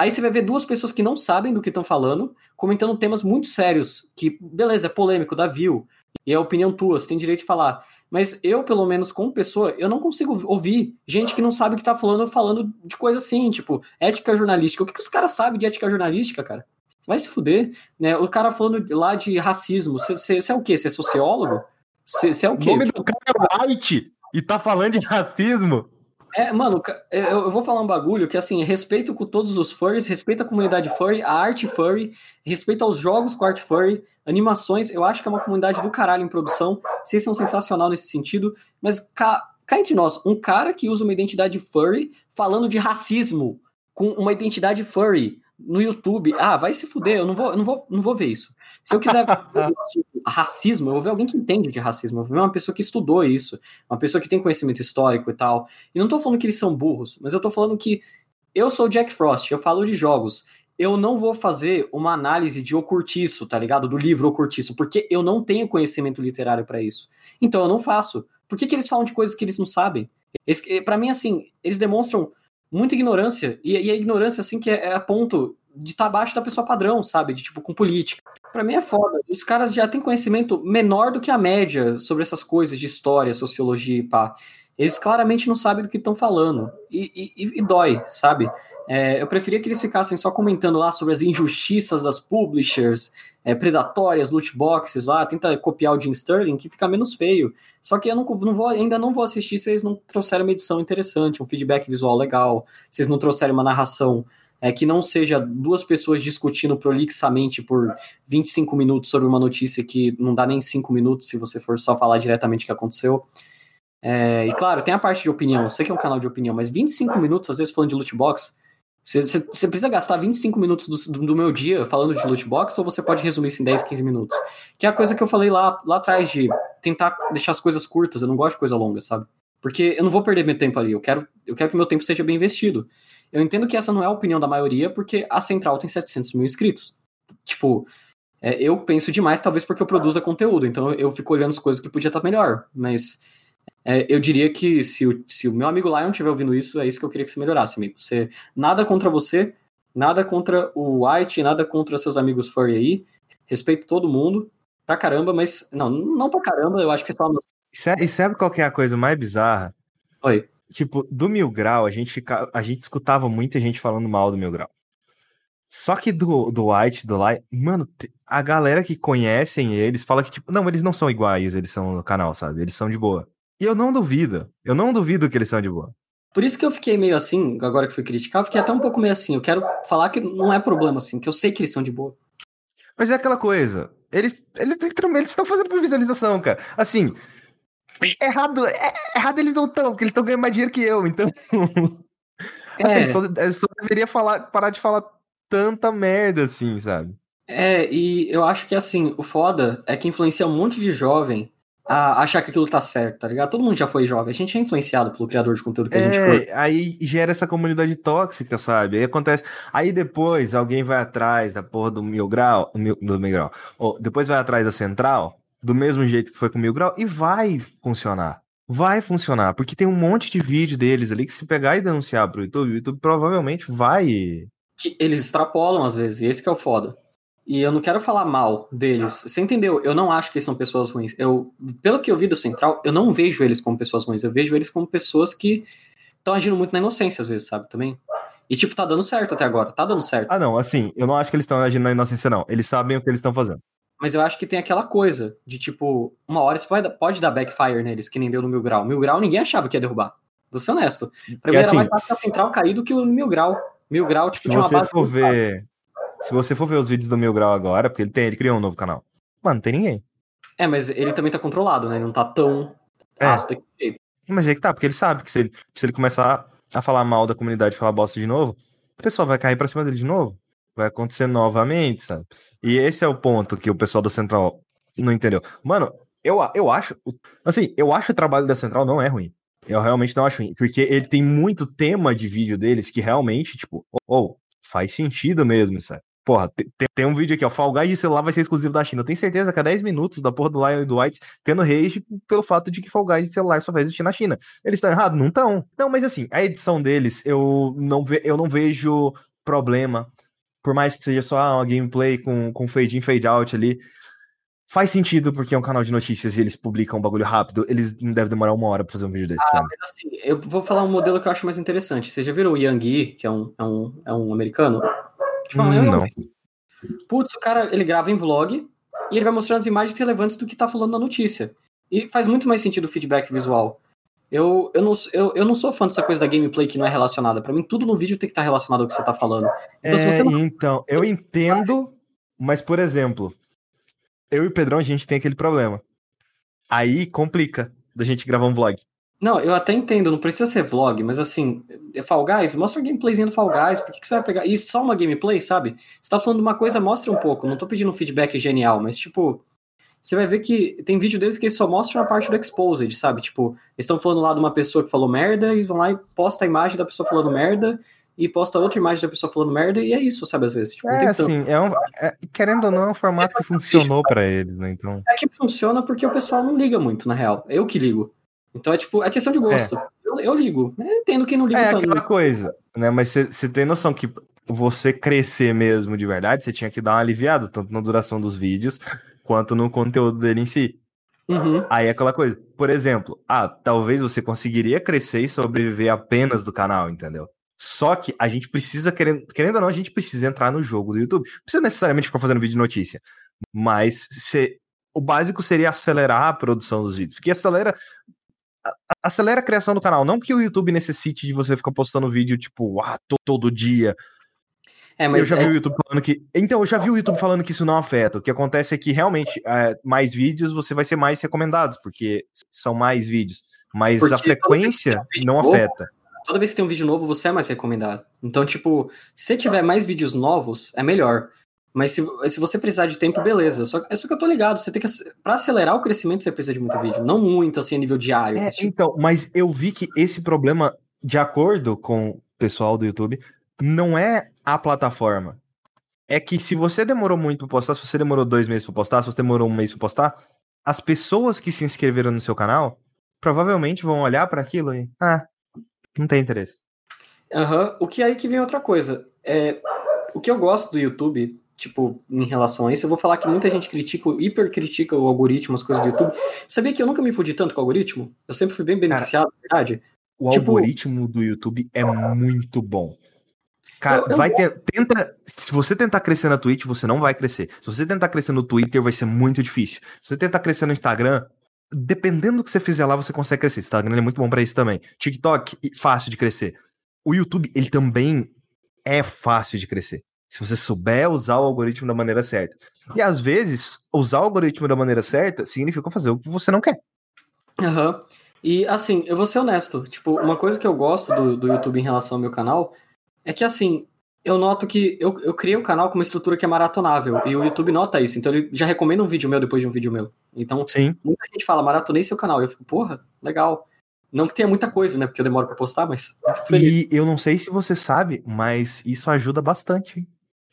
Aí você vai ver duas pessoas que não sabem do que estão falando, comentando temas muito sérios, que, beleza, é polêmico, dá view, e é opinião tua, você tem direito de falar. Mas eu, pelo menos, como pessoa, eu não consigo ouvir gente que não sabe o que tá falando, falando de coisa assim, tipo, ética jornalística. O que, que os caras sabem de ética jornalística, cara? Vai se fuder, né? O cara falando lá de racismo, você é o quê? Você é sociólogo? Você é o quê? O nome do cara é White e tá falando de racismo? É, mano, eu vou falar um bagulho que, assim, respeito com todos os furries, respeito a comunidade furry, a arte furry, respeito aos jogos com arte furry, animações, eu acho que é uma comunidade do caralho em produção, vocês são sensacional nesse sentido, mas cá, cá entre nós, um cara que usa uma identidade furry falando de racismo com uma identidade furry no YouTube, ah, vai se fuder, eu não vou, não vou, não vou ver isso. Se eu quiser [LAUGHS] racismo, eu vou ver alguém que entende de racismo, eu vou ver uma pessoa que estudou isso, uma pessoa que tem conhecimento histórico e tal. E não tô falando que eles são burros, mas eu tô falando que eu sou Jack Frost, eu falo de jogos. Eu não vou fazer uma análise de O Curtiço, tá ligado? Do livro O Curtiço, porque eu não tenho conhecimento literário para isso. Então eu não faço. Por que, que eles falam de coisas que eles não sabem? para mim, assim, eles demonstram muita ignorância, e, e a ignorância, assim, que é, é a ponto de estar tá abaixo da pessoa padrão, sabe? De tipo, com política. Para mim é foda. Os caras já têm conhecimento menor do que a média sobre essas coisas de história, sociologia e pá. Eles claramente não sabem do que estão falando. E, e, e, dói, sabe? É, eu preferia que eles ficassem só comentando lá sobre as injustiças das publishers, é, predatórias, loot boxes lá, tenta copiar o Jim Sterling, que fica menos feio. Só que eu não, não vou, ainda não vou assistir se eles não trouxerem uma edição interessante, um feedback visual legal, se eles não trouxerem uma narração é, que não seja duas pessoas discutindo prolixamente por 25 minutos sobre uma notícia que não dá nem 5 minutos se você for só falar diretamente o que aconteceu. É, e claro, tem a parte de opinião, eu sei que é um canal de opinião, mas 25 minutos, às vezes, falando de loot box, você, precisa gastar 25 minutos do, do, meu dia falando de loot box ou você pode resumir isso em 10, 15 minutos? Que é a coisa que eu falei lá, lá atrás de tentar deixar as coisas curtas, eu não gosto de coisa longa, sabe? Porque eu não vou perder meu tempo ali, eu quero, eu quero que meu tempo seja bem investido. Eu entendo que essa não é a opinião da maioria, porque a Central tem 700 mil inscritos. Tipo, é, eu penso demais, talvez porque eu produza conteúdo, então eu fico olhando as coisas que podia estar melhor, mas é, eu diria que se o, se o meu amigo Lion estiver ouvindo isso, é isso que eu queria que você melhorasse, amigo. Você, nada contra você, nada contra o White, nada contra seus amigos furry aí, respeito todo mundo, pra caramba, mas, não, não pra caramba, eu acho que é só... E sabe qual que é a coisa mais bizarra? Oi tipo, do Mil Grau, a gente, fica, a gente escutava muita gente falando mal do Mil Grau. Só que do, do White, do Light, mano, a galera que conhecem eles fala que, tipo, não, eles não são iguais, eles são no canal, sabe? Eles são de boa. E eu não duvido. Eu não duvido que eles são de boa. Por isso que eu fiquei meio assim, agora que fui criticar, eu fiquei até um pouco meio assim. Eu quero falar que não é problema, assim, que eu sei que eles são de boa. Mas é aquela coisa. Eles eles estão fazendo por visualização, cara. Assim, Errado, é, errado eles não estão, porque eles estão ganhando mais dinheiro que eu, então. assim, é. só, só deveria falar, parar de falar tanta merda assim, sabe? É, e eu acho que assim, o foda é que influencia um monte de jovem a achar que aquilo tá certo, tá ligado? Todo mundo já foi jovem, a gente é influenciado pelo criador de conteúdo que é, a gente foi. Aí gera essa comunidade tóxica, sabe? Aí acontece. Aí depois alguém vai atrás da porra do mil grau, do mil grau, ou depois vai atrás da central, do mesmo jeito que foi com o Mil Grau e vai funcionar. Vai funcionar, porque tem um monte de vídeo deles ali que se pegar e denunciar pro YouTube, o YouTube provavelmente vai. Eles extrapolam às vezes, e esse que é o foda. E eu não quero falar mal deles. Você entendeu? Eu não acho que eles são pessoas ruins. Eu, pelo que eu vi do Central, eu não vejo eles como pessoas ruins. Eu vejo eles como pessoas que estão agindo muito na inocência, às vezes, sabe? Também. E, tipo, tá dando certo até agora. Tá dando certo. Ah, não. Assim, eu não acho que eles estão agindo na inocência, não. Eles sabem o que eles estão fazendo. Mas eu acho que tem aquela coisa de tipo, uma hora isso pode, pode dar backfire neles, que nem deu no Mil Grau. Mil Grau ninguém achava que ia derrubar. Vou ser honesto. Pra mim assim, era mais fácil a Central cair do que o Mil Grau. Mil Grau, tipo, se tinha uma você For ver, se você for ver os vídeos do Mil Grau agora, porque ele tem, ele criou um novo canal. Mano, não tem ninguém. É, mas ele também tá controlado, né? Ele não tá tão é. Mas é que tá, porque ele sabe que se ele, se ele começar a falar mal da comunidade, falar bosta de novo, o pessoal vai cair pra cima dele de novo. Vai acontecer novamente, sabe? E esse é o ponto que o pessoal da Central não entendeu. Mano, eu, eu acho. Assim, eu acho o trabalho da Central não é ruim. Eu realmente não acho ruim. Porque ele tem muito tema de vídeo deles que realmente, tipo, ou oh, faz sentido mesmo, sabe? Porra, tem, tem, um vídeo aqui, ó. Fall Guys de celular vai ser exclusivo da China. Eu tenho certeza que há 10 minutos da porra do Lion e do White tendo rage pelo fato de que Fall Guys de celular só vai existir na China. Eles estão errados? Não estão. Não, mas assim, a edição deles, eu não, ve eu não vejo problema por mais que seja só ah, uma gameplay com, com fade in, fade out ali, faz sentido porque é um canal de notícias e eles publicam um bagulho rápido, eles não devem demorar uma hora pra fazer um vídeo desse, ah, sabe? Mas assim, eu vou falar um modelo que eu acho mais interessante. Vocês já viram o Yang Yi, que é um, é um, é um americano? Tipo, hum, não. Putz, o cara, ele grava em vlog e ele vai mostrando as imagens relevantes do que tá falando na notícia. E faz muito mais sentido o feedback visual. Eu, eu, não, eu, eu não sou fã dessa coisa da gameplay que não é relacionada. Para mim, tudo no vídeo tem que estar relacionado ao que você tá falando. Então, é, não... então eu entendo, mas, por exemplo, eu e o Pedrão, a gente tem aquele problema. Aí complica da gente gravar um vlog. Não, eu até entendo, não precisa ser vlog, mas assim, é Fall Guys, mostra a gameplayzinha do Fall Guys, por que, que você vai pegar? E só uma gameplay, sabe? Você tá falando de uma coisa, mostra um pouco. Não tô pedindo um feedback genial, mas tipo, você vai ver que tem vídeo deles que eles só mostram a parte do exposed, sabe? Tipo, eles estão falando lá de uma pessoa que falou merda, e vão lá e posta a imagem da pessoa falando merda, e posta outra imagem da pessoa falando merda, e é isso, sabe, às vezes. Tipo, é, assim, é um, é, querendo ou não, é um formato é que funcionou para eles, né, então... É que funciona porque o pessoal não liga muito, na real. Eu que ligo. Então é tipo, é questão de gosto. É. Eu, eu ligo. Eu entendo quem não liga É aquela coisa, né? Mas você tem noção que você crescer mesmo de verdade, você tinha que dar uma aliviada, tanto na duração dos vídeos quanto no conteúdo dele em si. Uhum. Aí é aquela coisa, por exemplo, ah, talvez você conseguiria crescer e sobreviver apenas do canal, entendeu? Só que a gente precisa, querendo, querendo ou não, a gente precisa entrar no jogo do YouTube. Não precisa necessariamente ficar fazendo vídeo de notícia. Mas se, o básico seria acelerar a produção dos vídeos. Porque acelera. Acelera a criação do canal. Não que o YouTube necessite de você ficar postando vídeo, tipo, ah, todo dia. É, mas eu já é... vi o YouTube falando que. Então, eu já vi o YouTube falando que isso não afeta. O que acontece é que realmente é, mais vídeos você vai ser mais recomendados, porque são mais vídeos. Mas porque a frequência um não novo, afeta. Toda vez que tem um vídeo novo, você é mais recomendado. Então, tipo, se tiver mais vídeos novos, é melhor. Mas se, se você precisar de tempo, beleza. Só, é só que eu tô ligado, você tem que. Pra acelerar o crescimento, você precisa de muito vídeo. Não muito, assim, a nível diário. É, tipo... Então, mas eu vi que esse problema, de acordo com o pessoal do YouTube, não é a plataforma. É que se você demorou muito pra postar, se você demorou dois meses pra postar, se você demorou um mês pra postar, as pessoas que se inscreveram no seu canal provavelmente vão olhar para aquilo e. Ah, não tem interesse. Aham. Uhum. O que aí que vem outra coisa. É, o que eu gosto do YouTube, tipo, em relação a isso, eu vou falar que muita gente critica, hiper critica o algoritmo, as coisas do YouTube. Sabia que eu nunca me fudi tanto com o algoritmo? Eu sempre fui bem beneficiado, Cara, na verdade. O tipo, algoritmo do YouTube é muito bom. Cara, eu, eu vai ter, tenta. Se você tentar crescer na Twitch, você não vai crescer. Se você tentar crescer no Twitter, vai ser muito difícil. Se você tentar crescer no Instagram, dependendo do que você fizer lá, você consegue crescer. Instagram é muito bom para isso também. TikTok, fácil de crescer. O YouTube, ele também é fácil de crescer. Se você souber usar o algoritmo da maneira certa. E às vezes, usar o algoritmo da maneira certa significa fazer o que você não quer. Aham. Uhum. E assim, eu vou ser honesto. Tipo, uma coisa que eu gosto do, do YouTube em relação ao meu canal é que assim, eu noto que eu, eu criei o canal com uma estrutura que é maratonável. E o YouTube nota isso. Então ele já recomenda um vídeo meu depois de um vídeo meu. Então, Sim. muita gente fala, maratonei seu canal. E eu fico, porra, legal. Não que tenha muita coisa, né? Porque eu demoro pra postar, mas. E eu não sei se você sabe, mas isso ajuda bastante.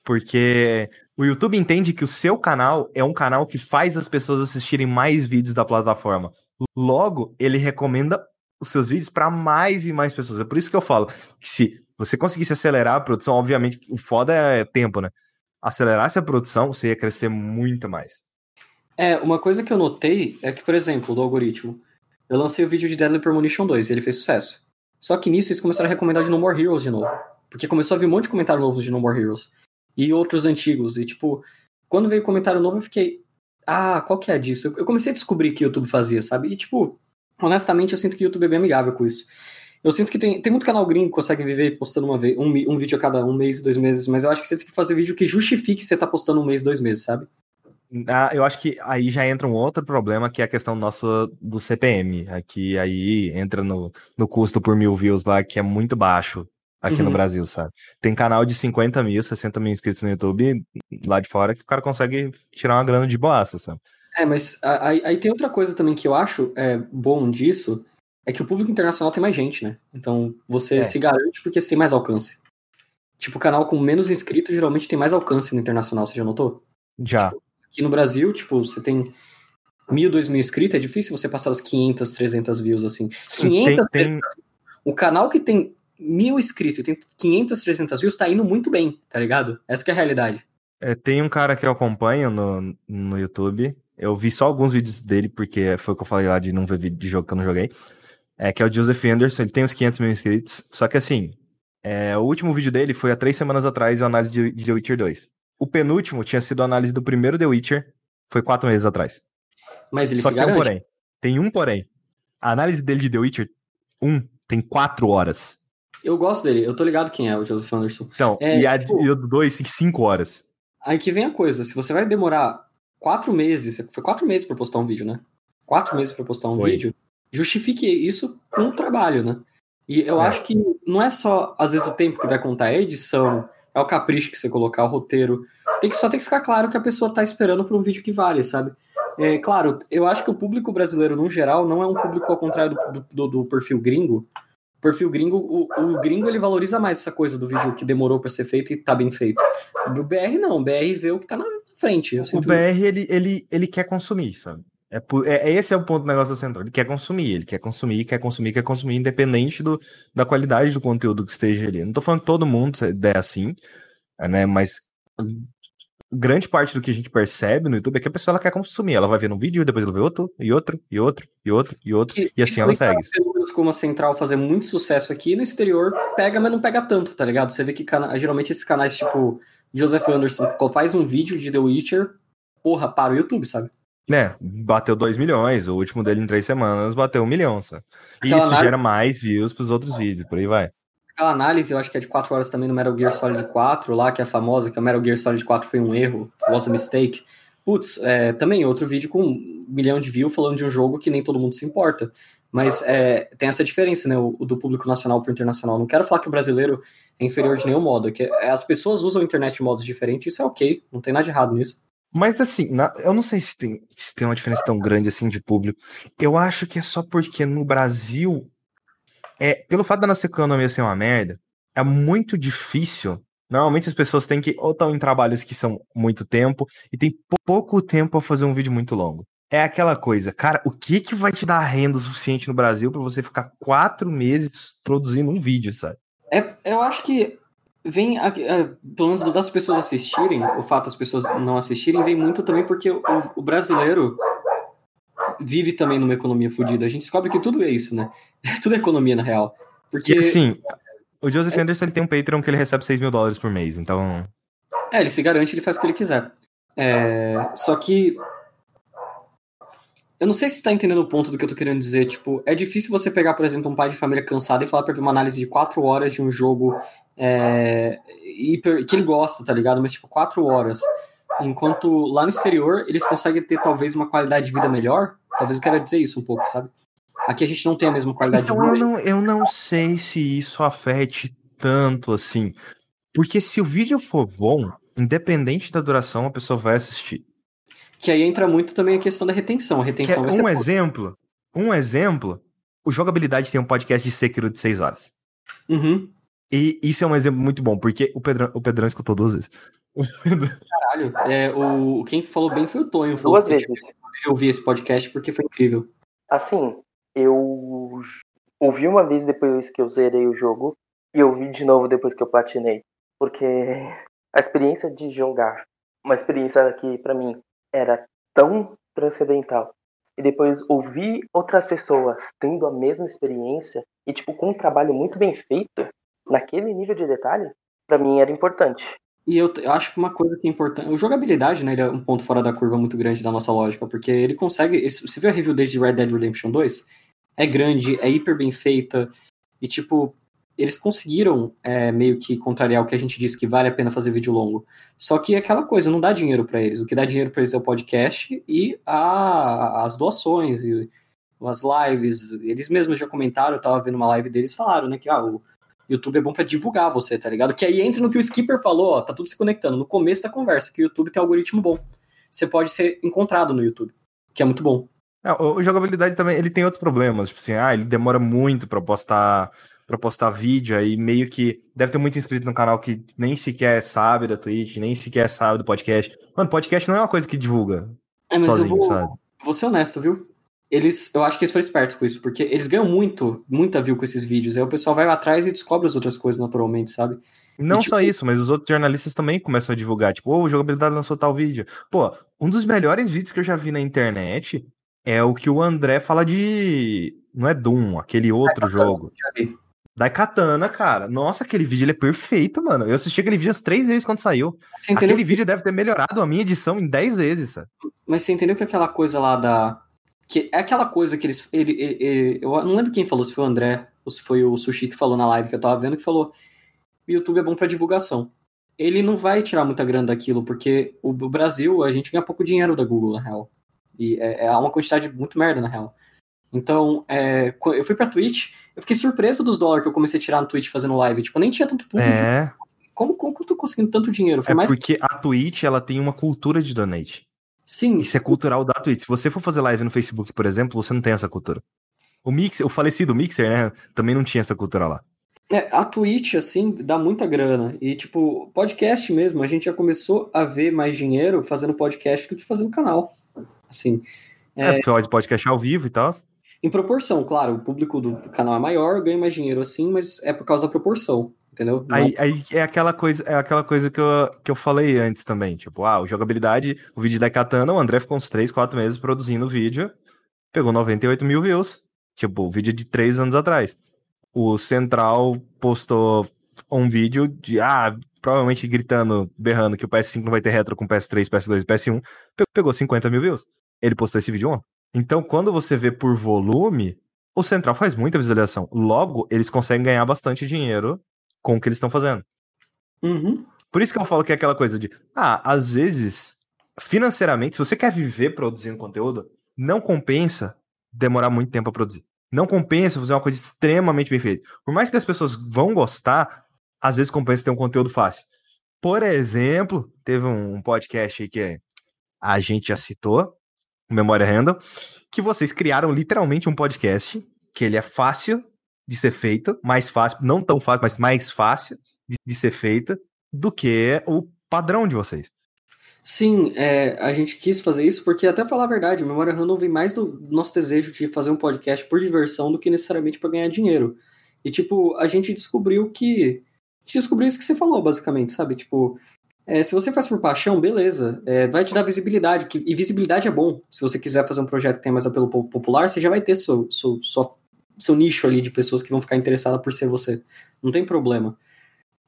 Porque o YouTube entende que o seu canal é um canal que faz as pessoas assistirem mais vídeos da plataforma. Logo, ele recomenda os seus vídeos para mais e mais pessoas. É por isso que eu falo que se você conseguisse acelerar a produção, obviamente, o foda é tempo, né? Acelerasse a produção, você ia crescer muito mais. É, uma coisa que eu notei é que, por exemplo, do algoritmo, eu lancei o vídeo de Deadly Premonition 2 e ele fez sucesso. Só que nisso eles começaram a recomendar de No More Heroes de novo. Porque começou a vir um monte de comentário novo de No More Heroes. E outros antigos. E, tipo, quando veio comentário novo, eu fiquei. Ah, qual que é disso? Eu comecei a descobrir que o YouTube fazia, sabe? E, tipo, honestamente, eu sinto que o YouTube é bem amigável com isso. Eu sinto que tem, tem muito canal gringo que consegue viver postando uma vez, um, um vídeo a cada um mês, dois meses, mas eu acho que você tem que fazer vídeo que justifique você tá postando um mês, dois meses, sabe? Ah, eu acho que aí já entra um outro problema, que é a questão nossa do CPM. Aqui aí entra no, no custo por mil views lá, que é muito baixo aqui uhum. no Brasil, sabe? Tem canal de 50 mil, 60 mil inscritos no YouTube lá de fora que o cara consegue tirar uma grana de boaça, sabe? É, mas aí, aí tem outra coisa também que eu acho é, bom disso, é que o público internacional tem mais gente, né? Então você é. se garante porque você tem mais alcance. Tipo, canal com menos inscritos geralmente tem mais alcance no internacional, você já notou? Já. Tipo, aqui no Brasil, tipo, você tem mil, dois mil inscritos, é difícil você passar das 500, 300 views, assim. Sim, 500, tem, 300, tem... O canal que tem mil inscritos e tem 500, 300 views tá indo muito bem, tá ligado? Essa é a realidade. É, tem um cara que eu acompanho no, no YouTube, eu vi só alguns vídeos dele, porque foi o que eu falei lá de não ver vídeo de jogo que eu não joguei é, que é o Joseph Anderson, ele tem uns 500 mil inscritos, só que assim, é, o último vídeo dele foi há três semanas atrás, a análise de, de The Witcher 2. O penúltimo tinha sido a análise do primeiro The Witcher, foi quatro meses atrás. Mas ele só se que tem um porém. Tem um porém. A análise dele de The Witcher 1 tem quatro horas. Eu gosto dele, eu tô ligado quem é o Joseph Anderson. Então, é, e a tipo, do 2 tem cinco horas. Aí que vem a coisa, se você vai demorar quatro meses, foi quatro meses pra postar um vídeo, né? Quatro meses pra postar um foi. vídeo, justifique isso com o trabalho, né? E eu é. acho que não é só, às vezes, o tempo que vai contar, é a edição, é o capricho que você colocar, o roteiro. Tem que só tem que ficar claro que a pessoa tá esperando por um vídeo que vale, sabe? É, claro, eu acho que o público brasileiro, no geral, não é um público ao contrário do, do, do perfil gringo. O perfil gringo, o, o, gringo ele valoriza mais essa coisa do vídeo que demorou para ser feito e tá bem feito. O BR não, o BR vê o que tá na frente. o BR, ele, ele, ele quer consumir, sabe? É, é, esse é o ponto do negócio da Central. Ele quer consumir, ele quer consumir, quer consumir, quer consumir, independente do, da qualidade do conteúdo que esteja ali. Não tô falando que todo mundo é assim, né? Mas grande parte do que a gente percebe no YouTube é que a pessoa ela quer consumir. Ela vai ver um vídeo, depois ela vê outro, e outro, e outro, e outro, e outro, que, e assim ela segue. Fenômenos como a Central fazer muito sucesso aqui no exterior, pega, mas não pega tanto, tá ligado? Você vê que cana... geralmente esses canais tipo Joseph Anderson faz um vídeo de The Witcher, porra, para o YouTube, sabe? Né, bateu 2 milhões. O último dele em três semanas bateu um milhão, sabe? E isso análise... gera mais views pros outros vídeos, por aí vai. Aquela análise, eu acho que é de 4 horas também no Metal Gear Solid 4, lá, que é famosa, que o Metal Gear Solid 4 foi um erro, was a mistake. Putz, é, também outro vídeo com um milhão de views falando de um jogo que nem todo mundo se importa. Mas é, tem essa diferença, né, o, o, do público nacional para internacional. Não quero falar que o brasileiro é inferior de nenhum modo, é que as pessoas usam a internet de modos diferentes, isso é ok, não tem nada de errado nisso. Mas assim, na, eu não sei se tem, se tem uma diferença tão grande assim de público. Eu acho que é só porque no Brasil, é pelo fato da nossa economia ser uma merda, é muito difícil. Normalmente as pessoas têm que ou estão em trabalhos que são muito tempo e tem pouco tempo para fazer um vídeo muito longo. É aquela coisa, cara, o que que vai te dar renda suficiente no Brasil para você ficar quatro meses produzindo um vídeo, sabe? É, eu acho que vem, a, a, pelo menos das pessoas assistirem, o fato das pessoas não assistirem, vem muito também porque o, o brasileiro vive também numa economia fodida. A gente descobre que tudo é isso, né? [LAUGHS] tudo é economia, na real. Porque... E assim, o Joseph é... Anderson ele tem um Patreon que ele recebe 6 mil dólares por mês, então... É, ele se garante, ele faz o que ele quiser. É, só que eu não sei se está entendendo o ponto do que eu tô querendo dizer. Tipo, é difícil você pegar, por exemplo, um pai de família cansado e falar para ver uma análise de quatro horas de um jogo é, hiper, que ele gosta, tá ligado? Mas, tipo, quatro horas. Enquanto lá no exterior eles conseguem ter talvez uma qualidade de vida melhor. Talvez eu queira dizer isso um pouco, sabe? Aqui a gente não tem a mesma qualidade então, de vida. Eu não, eu não sei se isso afete tanto assim. Porque se o vídeo for bom, independente da duração, a pessoa vai assistir. Que aí entra muito também a questão da retenção. A retenção é um exemplo. Um exemplo. O Jogabilidade tem um podcast de Sekiro de 6 horas. Uhum. E isso é um exemplo muito bom, porque o Pedrão, o Pedrão escutou duas vezes. Caralho, é, o, quem falou bem foi o Tonho. Duas vezes. Eu ouvi esse podcast porque foi incrível. Assim, eu ouvi uma vez depois que eu zerei o jogo e ouvi de novo depois que eu platinei. Porque a experiência de jogar, uma experiência que para mim era tão transcendental. E depois ouvir outras pessoas tendo a mesma experiência e, tipo, com um trabalho muito bem feito, naquele nível de detalhe, para mim era importante. E eu, eu, acho que uma coisa que é importante. O jogabilidade, né? Ele é um ponto fora da curva muito grande da nossa lógica, porque ele consegue. Você viu a review desde Red Dead Redemption 2? É grande, é hiper bem feita. E, tipo, eles conseguiram é, meio que contrariar o que a gente disse que vale a pena fazer vídeo longo. Só que é aquela coisa, não dá dinheiro para eles. O que dá dinheiro para eles é o podcast e a, as doações e as lives. Eles mesmos já comentaram, eu tava vendo uma live deles, falaram, né, que ah, o YouTube é bom para divulgar você, tá ligado? Que aí entra no que o Skipper falou, ó, tá tudo se conectando no começo da conversa, que o YouTube tem um algoritmo bom. Você pode ser encontrado no YouTube, que é muito bom. É, o, jogabilidade também, ele tem outros problemas, tipo assim, ah, ele demora muito para postar para postar vídeo, aí meio que deve ter muito inscrito no canal que nem sequer sabe da Twitch, nem sequer sabe do podcast. Mano, podcast não é uma coisa que divulga. É, mas sozinho, eu vou, sabe? vou ser honesto, viu? Eles, eu acho que eles foram espertos com isso, porque eles ganham muito, muita view com esses vídeos. Aí o pessoal vai lá atrás e descobre as outras coisas naturalmente, sabe? Não e, tipo, só isso, mas os outros jornalistas também começam a divulgar, tipo, ô, oh, o jogabilidade lançou tal vídeo. Pô, um dos melhores vídeos que eu já vi na internet é o que o André fala de. Não é Doom, aquele outro jogo. Já vi. Daikatana, cara. Nossa, aquele vídeo ele é perfeito, mano. Eu assisti aquele vídeo as três vezes quando saiu. Aquele vídeo deve ter melhorado a minha edição em dez vezes, sabe? Mas você entendeu que aquela coisa lá da. Que é aquela coisa que eles. Ele, ele, ele, eu não lembro quem falou, se foi o André ou se foi o Sushi que falou na live que eu tava vendo, que falou: o YouTube é bom para divulgação. Ele não vai tirar muita grana daquilo, porque o Brasil, a gente ganha pouco dinheiro da Google, na real. E é, é uma quantidade muito merda, na real. Então, é, eu fui pra Twitch, eu fiquei surpreso dos dólares que eu comecei a tirar no Twitch fazendo live. Tipo, nem tinha tanto público. É. Como, como que eu tô conseguindo tanto dinheiro? Foi é mais... porque a Twitch, ela tem uma cultura de donate. Sim. Isso é cultural da Twitch. Se você for fazer live no Facebook, por exemplo, você não tem essa cultura. O Mixer, o falecido Mixer, né, também não tinha essa cultura lá. É, a Twitch, assim, dá muita grana. E, tipo, podcast mesmo, a gente já começou a ver mais dinheiro fazendo podcast do que fazendo canal. Assim, É, é porque podcast ao vivo e tal. Em proporção, claro, o público do canal é maior, ganha mais dinheiro assim, mas é por causa da proporção, entendeu? Aí, aí, é aquela coisa, é aquela coisa que eu, que eu falei antes também, tipo, ah, o jogabilidade, o vídeo da Katana, o André ficou uns 3, 4 meses produzindo o vídeo, pegou 98 mil views, tipo, o vídeo de 3 anos atrás. O Central postou um vídeo de, ah, provavelmente gritando, berrando que o PS5 não vai ter retro com PS3, PS2 e PS1, pegou 50 mil views. Ele postou esse vídeo ontem. Então, quando você vê por volume, o Central faz muita visualização. Logo, eles conseguem ganhar bastante dinheiro com o que eles estão fazendo. Uhum. Por isso que eu falo que é aquela coisa de, ah, às vezes, financeiramente, se você quer viver produzindo conteúdo, não compensa demorar muito tempo a produzir. Não compensa fazer uma coisa extremamente bem feita. Por mais que as pessoas vão gostar, às vezes compensa ter um conteúdo fácil. Por exemplo, teve um podcast aí que a gente já citou, Memória Random, que vocês criaram literalmente um podcast, que ele é fácil de ser feito, mais fácil, não tão fácil, mas mais fácil de, de ser feita do que o padrão de vocês. Sim, é, a gente quis fazer isso porque, até falar a verdade, o Memória Random vem mais do nosso desejo de fazer um podcast por diversão do que necessariamente para ganhar dinheiro. E, tipo, a gente descobriu que. A descobriu isso que você falou, basicamente, sabe? Tipo, é, se você faz por paixão, beleza. É, vai te dar visibilidade. Que, e visibilidade é bom. Se você quiser fazer um projeto que tem mais apelo popular, você já vai ter seu, seu, seu, seu nicho ali de pessoas que vão ficar interessadas por ser você. Não tem problema.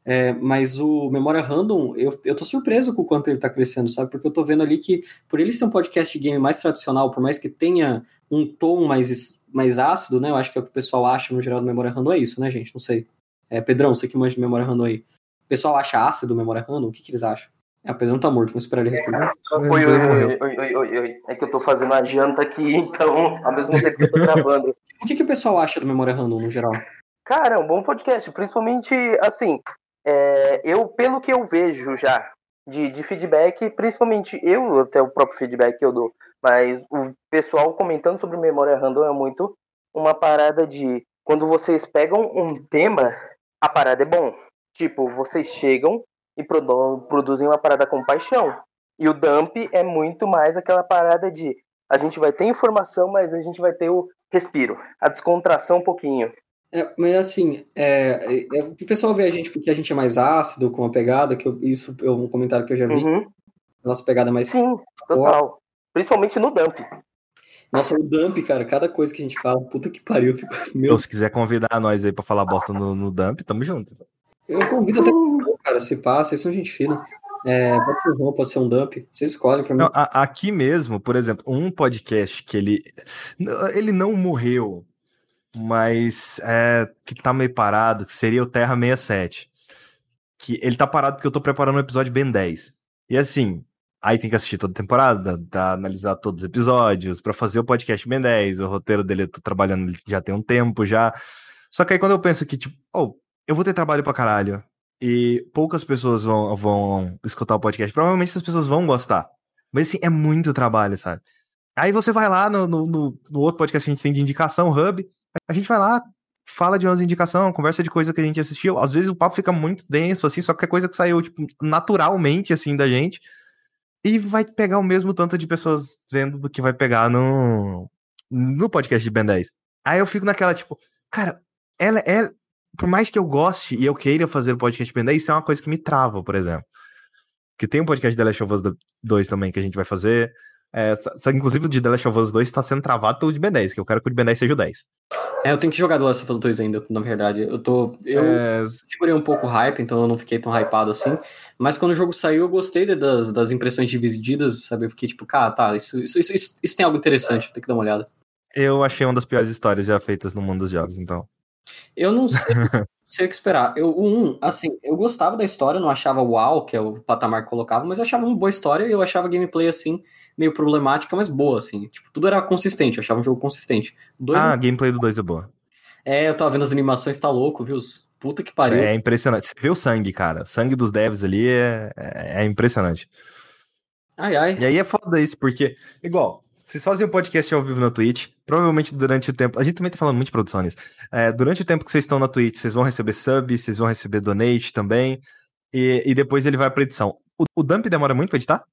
É, mas o Memória Random, eu, eu tô surpreso com o quanto ele tá crescendo, sabe? Porque eu tô vendo ali que, por ele ser um podcast de game mais tradicional, por mais que tenha um tom mais, mais ácido, né? Eu acho que é o que o pessoal acha no geral do Memória Random, é isso, né, gente? Não sei. É, Pedrão, você que manja de Memória Random aí pessoal acha ácido memória random? O que, que eles acham? É, o Pedro tá morto, vamos esperar ele responder. Oi, oi, oi, oi, oi, oi, É que eu tô fazendo a janta aqui, então, ao mesmo tempo que eu tô gravando. O que, que o pessoal acha do Memória Random, no geral? Cara, é um bom podcast, principalmente, assim, é, eu, pelo que eu vejo já de, de feedback, principalmente eu, até o próprio feedback que eu dou, mas o pessoal comentando sobre Memória Random é muito uma parada de, quando vocês pegam um tema, a parada é bom Tipo, vocês chegam e produ produzem uma parada com paixão. E o dump é muito mais aquela parada de a gente vai ter informação, mas a gente vai ter o respiro, a descontração um pouquinho. É, mas assim, é, é, o pessoal vê a gente porque a gente é mais ácido com a pegada, que eu, isso é um comentário que eu já vi. Uhum. Nossa pegada é mais. Sim, total. Principalmente no dump. Nossa, o dump, cara, cada coisa que a gente fala, puta que pariu. Fico, [LAUGHS] meu... se quiser convidar nós aí pra falar bosta no, no dump, tamo junto. Eu convido até cara, se passa, vocês são gente fina. É, pode ser um pode ser um dump. Vocês escolhem pra mim. Não, a, aqui mesmo, por exemplo, um podcast que ele. Ele não morreu, mas é, que tá meio parado, que seria o Terra 67. Que ele tá parado porque eu tô preparando um episódio Ben 10. E assim, aí tem que assistir toda a temporada, tá, analisar todos os episódios, para fazer o podcast Ben 10. O roteiro dele eu tô trabalhando já tem um tempo já. Só que aí quando eu penso que, tipo, oh, eu vou ter trabalho pra caralho. E poucas pessoas vão, vão escutar o podcast. Provavelmente essas pessoas vão gostar. Mas assim, é muito trabalho, sabe? Aí você vai lá no, no, no outro podcast que a gente tem de indicação, Hub. A gente vai lá, fala de umas indicações, conversa de coisa que a gente assistiu. Às vezes o papo fica muito denso, assim, só que é coisa que saiu, tipo, naturalmente, assim, da gente. E vai pegar o mesmo tanto de pessoas vendo do que vai pegar no, no podcast de Ben 10. Aí eu fico naquela, tipo, cara, ela é, por mais que eu goste e eu queira fazer o podcast Pendé, isso é uma coisa que me trava, por exemplo. Que tem um podcast de The Last of Us 2 também que a gente vai fazer. É, inclusive o de The Last of Us 2 está sendo travado pelo de Ben 10, que eu quero que o de Ben 10 seja o 10. É, eu tenho que jogar The Last of Us 2 ainda, na verdade. Eu tô. Eu é... segurei um pouco o hype, então eu não fiquei tão hypado assim. Mas quando o jogo saiu, eu gostei das, das impressões divididas, sabe? Eu fiquei tipo, cara, tá, isso, isso, isso, isso, isso tem algo interessante, tem que dar uma olhada. Eu achei uma das piores histórias já feitas no mundo dos jogos, então. Eu não sei, [LAUGHS] sei o que esperar. Eu, o 1, assim, eu gostava da história, não achava uau, que é o patamar que colocava, mas eu achava uma boa história e eu achava a gameplay, assim, meio problemática, mas boa, assim. Tipo, tudo era consistente, eu achava um jogo consistente. Dois ah, a gameplay do 2 é boa. É, eu tava vendo as animações, tá louco, viu? Puta que pariu. É impressionante. Você vê o sangue, cara. O sangue dos devs ali é, é, é impressionante. Ai, ai. E aí é foda isso, porque, igual, vocês fazem um podcast ao vivo na Twitch, provavelmente durante o tempo. A gente também tá falando muito de produção nisso. É, durante o tempo que vocês estão na Twitch, vocês vão receber sub, vocês vão receber donate também. E, e depois ele vai pra edição. O, o dump demora muito pra editar?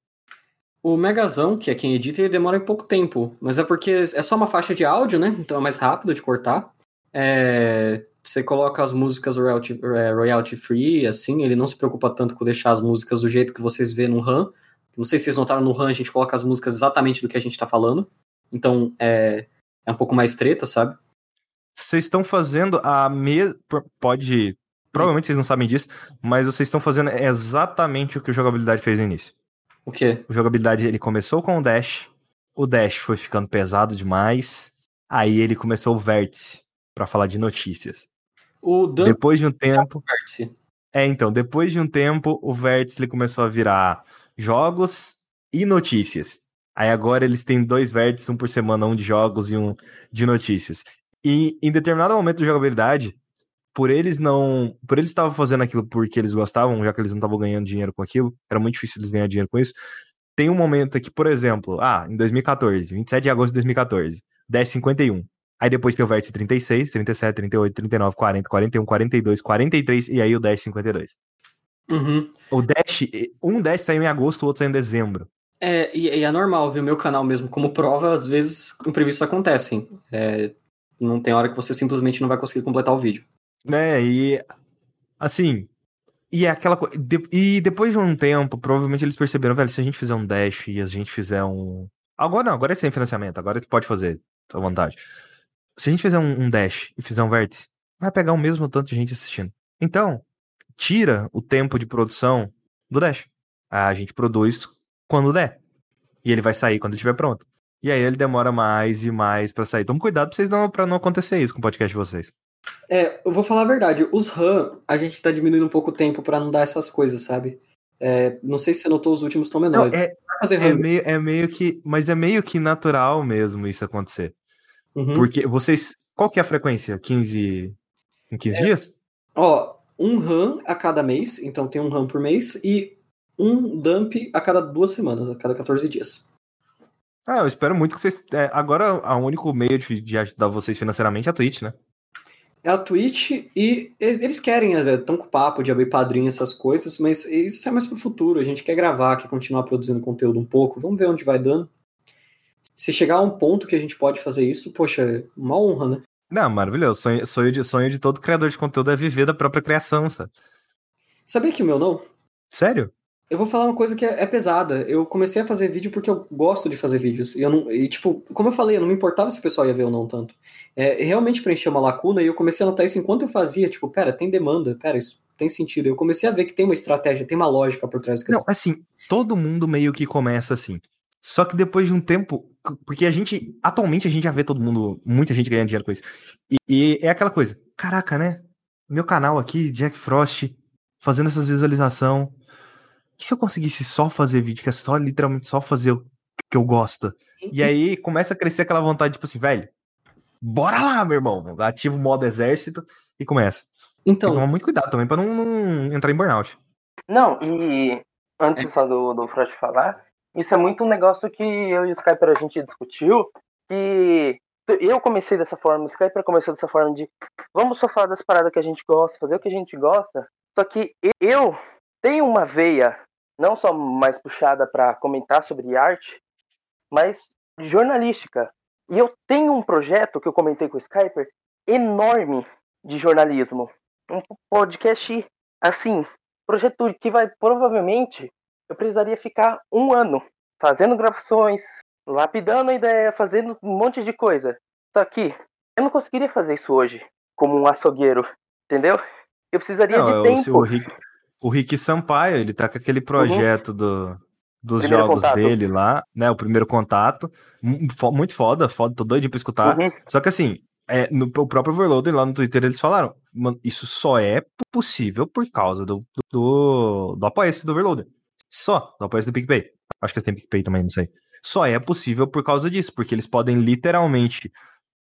O Megazão, que é quem edita, ele demora pouco tempo, mas é porque é só uma faixa de áudio, né? Então é mais rápido de cortar. É, você coloca as músicas royalty, é, royalty free, assim, ele não se preocupa tanto com deixar as músicas do jeito que vocês vê no RAM. Não sei se vocês notaram no RAM, a gente coloca as músicas exatamente do que a gente tá falando. Então é, é um pouco mais treta, sabe? Vocês estão fazendo a mesma. Pode. Provavelmente vocês não sabem disso, mas vocês estão fazendo exatamente o que o jogabilidade fez no início. O quê? O jogabilidade ele começou com o dash, o dash foi ficando pesado demais, aí ele começou o vértice para falar de notícias. O Dan... Depois de um tempo. É, então, depois de um tempo, o vértice ele começou a virar jogos e notícias. Aí agora eles têm dois vértices, um por semana, um de jogos e um de notícias. E em determinado momento de jogabilidade, por eles não. Por eles estavam fazendo aquilo porque eles gostavam, já que eles não estavam ganhando dinheiro com aquilo, era muito difícil eles ganhar dinheiro com isso. Tem um momento aqui, por exemplo, ah, em 2014, 27 de agosto de 2014, 10,51. Aí depois tem o vértice 36, 37, 38, 39, 40, 41, 42, 43 e aí o Dash 52. Uhum. O Dash, um Dash saiu em agosto, o outro saiu em dezembro. É, e, e é normal, viu? Meu canal mesmo, como prova, às vezes imprevistos acontecem. É, não tem hora que você simplesmente não vai conseguir completar o vídeo. Né, e assim. E é aquela coisa. De, e depois de um tempo, provavelmente eles perceberam, velho, se a gente fizer um dash e a gente fizer um. Agora não, agora é sem financiamento, agora tu pode fazer, à vontade. Se a gente fizer um, um dash e fizer um vértice, vai pegar o mesmo tanto de gente assistindo. Então, tira o tempo de produção do dash. A gente produz quando der. E ele vai sair quando estiver pronto. E aí ele demora mais e mais para sair. Toma cuidado pra, vocês não, pra não acontecer isso com o podcast de vocês. É, eu vou falar a verdade. Os RAM, a gente tá diminuindo um pouco o tempo para não dar essas coisas, sabe? É, não sei se você notou, os últimos estão menores. Não, é, é, meio, é meio que. Mas é meio que natural mesmo isso acontecer. Uhum. Porque vocês. Qual que é a frequência? 15. Em 15 é, dias? Ó, um RAM a cada mês, então tem um RAM por mês, e um dump a cada duas semanas, a cada 14 dias. Ah, eu espero muito que vocês. É, agora, o único meio de, de ajudar vocês financeiramente é a Twitch, né? É a Twitch e eles querem, estão né, com papo de abrir padrinho, essas coisas, mas isso é mais pro futuro. A gente quer gravar, quer continuar produzindo conteúdo um pouco. Vamos ver onde vai dando. Se chegar a um ponto que a gente pode fazer isso, poxa, é uma honra, né? Não, maravilhoso. Sonho, sonho, de, sonho de todo criador de conteúdo é viver da própria criação, sabe? Sabia que o meu não? Sério? Eu vou falar uma coisa que é, é, pesada. Eu comecei a fazer vídeo porque eu gosto de fazer vídeos. E, eu não, e, tipo, como eu falei, eu não me importava se o pessoal ia ver ou não tanto. É, realmente preencheu uma lacuna e eu comecei a notar isso enquanto eu fazia. Tipo, pera, tem demanda, pera, isso tem sentido. Eu comecei a ver que tem uma estratégia, tem uma lógica por trás do que Não, assim, todo mundo meio que começa assim. Só que depois de um tempo, porque a gente, atualmente a gente já vê todo mundo, muita gente ganhando dinheiro com isso. E, e é aquela coisa, caraca, né? Meu canal aqui, Jack Frost, fazendo essas visualização e se eu conseguisse só fazer vídeo, que é só literalmente só fazer o que eu gosto? E aí começa a crescer aquela vontade, tipo assim, velho, bora lá, meu irmão. Ativa o modo exército e começa. Então. Tem que tomar muito cuidado também pra não, não entrar em burnout. Não, e antes só do, do Frost falar, isso é muito um negócio que eu e o Skyper a gente discutiu, que eu comecei dessa forma, o Skyper começou dessa forma de vamos só falar das paradas que a gente gosta, fazer o que a gente gosta. Só que eu tenho uma veia não só mais puxada para comentar sobre arte, mas jornalística. E eu tenho um projeto que eu comentei com o Skyper enorme de jornalismo. Um podcast assim, projeto que vai provavelmente eu precisaria ficar um ano fazendo gravações, lapidando a ideia, fazendo um monte de coisa. Só que eu não conseguiria fazer isso hoje como um açougueiro, entendeu? Eu precisaria não, de tempo. O, Rick, o Rick Sampaio, ele tá com aquele uhum. projeto uhum. do, dos primeiro jogos contato. dele lá, né? O primeiro contato. Muito foda, foda, tô doido pra escutar. Uhum. Só que assim, é, no o próprio Overloader lá no Twitter eles falaram, isso só é possível por causa do, do, do apoio do Overloader. Só, do apoio do PicPay. Acho que eles têm PicPay também, não sei. Só é possível por causa disso, porque eles podem literalmente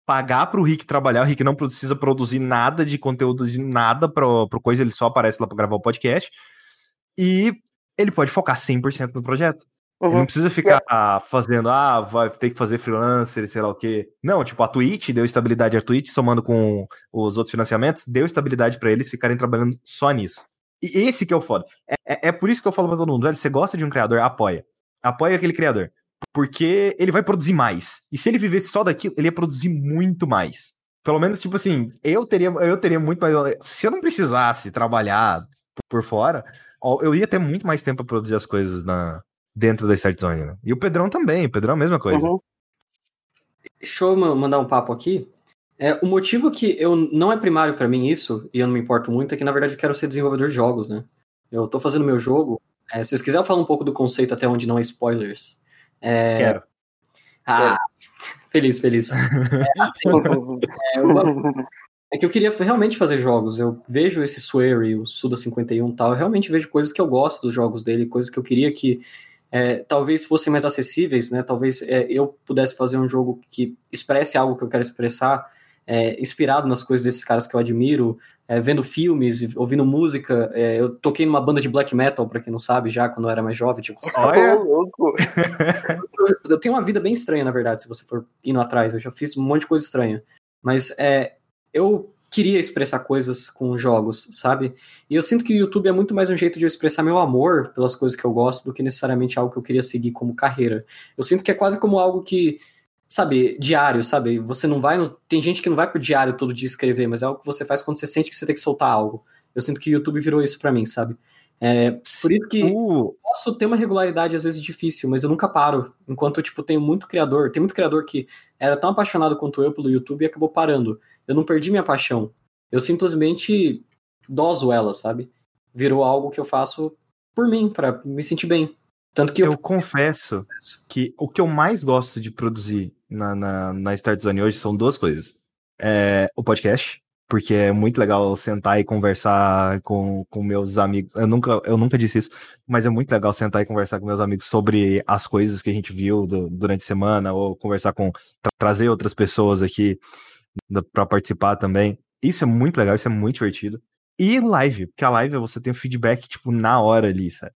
pagar pro Rick trabalhar, o Rick não precisa produzir nada de conteúdo de nada pro, pro coisa, ele só aparece lá pra gravar o podcast. E ele pode focar 100% no projeto. Uhum. Ele não precisa ficar fazendo, ah, vai ter que fazer freelancer, sei lá o quê. Não, tipo, a Twitch deu estabilidade à Twitch, somando com os outros financiamentos, deu estabilidade para eles ficarem trabalhando só nisso. E esse que é o foda. É, é, é, por isso que eu falo pra todo mundo, velho, você gosta de um criador, apoia. Apoie aquele criador. Porque ele vai produzir mais. E se ele vivesse só daquilo, ele ia produzir muito mais. Pelo menos, tipo assim, eu teria, eu teria muito mais. Se eu não precisasse trabalhar por fora, eu ia ter muito mais tempo pra produzir as coisas na, dentro da Start Zone. Né? E o Pedrão também, o Pedrão é a mesma coisa. Uhum. Deixa eu mandar um papo aqui. É, o motivo que eu não é primário para mim isso, e eu não me importo muito, é que na verdade eu quero ser desenvolvedor de jogos, né? Eu tô fazendo meu jogo. É, se vocês quiserem falar um pouco do conceito até onde não é spoilers. É... Quero. Ah, [LAUGHS] feliz, feliz. [LAUGHS] É, assim, é, eu, é, que eu queria realmente fazer jogos. Eu vejo esse Swery, o Suda 51 e tal, eu realmente vejo coisas que eu gosto dos jogos dele, coisas que eu queria que é, talvez fossem mais acessíveis, né? Talvez é, eu pudesse fazer um jogo que expresse algo que eu quero expressar, é, inspirado nas coisas desses caras que eu admiro, é, vendo filmes, ouvindo música. É, eu toquei numa banda de black metal, para quem não sabe, já quando eu era mais jovem. Tipo, Olha! louco! eu, [LAUGHS] eu, tenho uma vida bem estranha, na verdade, se você for indo atrás. Eu já fiz um monte de coisa estranha. Mas é, eu queria expressar coisas com jogos, sabe? E eu sinto que o YouTube é muito mais um jeito de eu expressar meu amor pelas coisas que eu gosto do que necessariamente algo que eu queria seguir como carreira. Eu sinto que é quase como algo que, sabe, diário, sabe? Você não vai. No... Tem gente que não vai pro diário todo dia escrever, mas é algo que você faz quando você sente que você tem que soltar algo. Eu sinto que o YouTube virou isso para mim, sabe? É, por isso que uh. posso ter uma regularidade às vezes difícil, mas eu nunca paro. Enquanto, tipo, tenho muito criador, tem muito criador que era tão apaixonado quanto eu pelo YouTube e acabou parando. Eu não perdi minha paixão. Eu simplesmente doso ela, sabe? Virou algo que eu faço por mim, para me sentir bem. Tanto que eu, eu confesso que o que eu mais gosto de produzir na, na, na Start Zone hoje são duas coisas. É, o podcast, porque é muito legal sentar e conversar com, com meus amigos. Eu nunca, eu nunca disse isso, mas é muito legal sentar e conversar com meus amigos sobre as coisas que a gente viu do, durante a semana, ou conversar com. Tra trazer outras pessoas aqui para participar também. Isso é muito legal, isso é muito divertido. E live, porque a live você tem o feedback, tipo, na hora ali, sabe?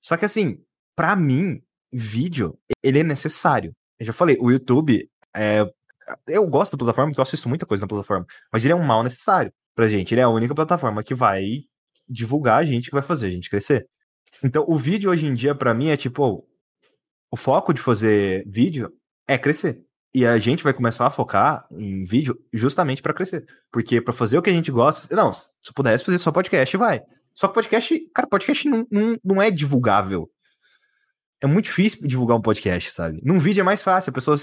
Só que assim, para mim, vídeo, ele é necessário. Eu já falei, o YouTube é, eu gosto da plataforma, porque eu assisto muita coisa na plataforma, mas ele é um mal necessário pra gente. Ele é a única plataforma que vai divulgar a gente, que vai fazer a gente crescer. Então, o vídeo hoje em dia, para mim, é tipo, o foco de fazer vídeo é crescer. E a gente vai começar a focar em vídeo justamente para crescer. Porque para fazer o que a gente gosta, não, se pudesse fazer só podcast, vai. Só que podcast, cara, podcast não, não, não é divulgável é muito difícil divulgar um podcast, sabe? Num vídeo é mais fácil. A pessoa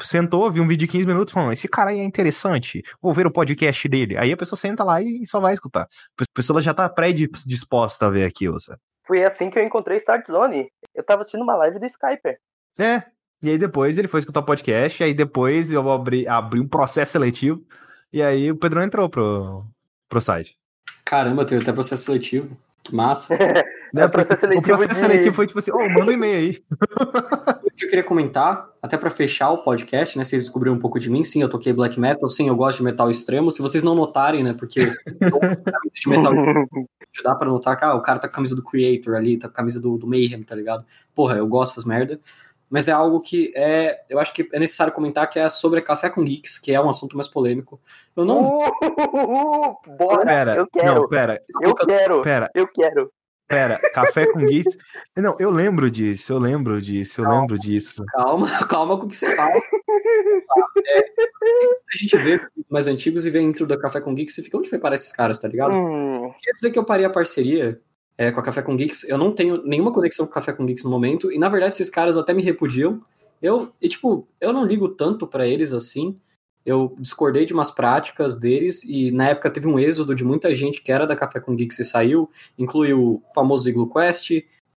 sentou, viu um vídeo de 15 minutos falando, esse cara aí é interessante, vou ver o podcast dele. Aí a pessoa senta lá e só vai escutar. A pessoa já tá pré-disposta a ver aquilo, sabe? Foi assim que eu encontrei Start Zone. Eu tava assistindo uma live do Skype. É. E aí depois ele foi escutar o podcast, e aí depois eu abri, abri um processo seletivo, e aí o Pedrão entrou pro, pro site. Caramba, teve até processo seletivo. Que massa. [LAUGHS] É, o processo seletivo, o processo de... seletivo foi tipo assim, oh, manda um e-mail aí. [LAUGHS] O que eu queria comentar, até para fechar o podcast, né? Vocês descobriram um pouco de mim. Sim, eu toquei black metal. Sim, eu gosto de metal extremo. Se vocês não notarem, né? Porque [LAUGHS] de metal ajudar para notar que ah, o cara tá com a camisa do Creator ali, tá com a camisa do, do Mayhem, tá ligado? Porra, eu gosto dessas merda mas é algo que é, eu acho que é necessário comentar que é sobre Café com Geeks, que é um assunto mais polêmico. Eu não. Uh, bora, pera, eu quero. Não, pera. Eu quero. Pera. Eu quero. Pera, Café com Geeks. Não, eu lembro disso, eu lembro disso, eu calma, lembro disso. Calma, [LAUGHS] calma com o que você fala. É, a gente vê mais antigos e vê intro da Café com Geeks e fica onde foi para esses caras, tá ligado? Hum. Quer dizer que eu parei a parceria é, com a Café com Geeks. Eu não tenho nenhuma conexão com Café com Geeks no momento, e na verdade esses caras até me repudiam. Eu, e, tipo, eu não ligo tanto para eles assim. Eu discordei de umas práticas deles, e na época teve um êxodo de muita gente que era da Café com Geeks e saiu, inclui o famoso Iglo Quest,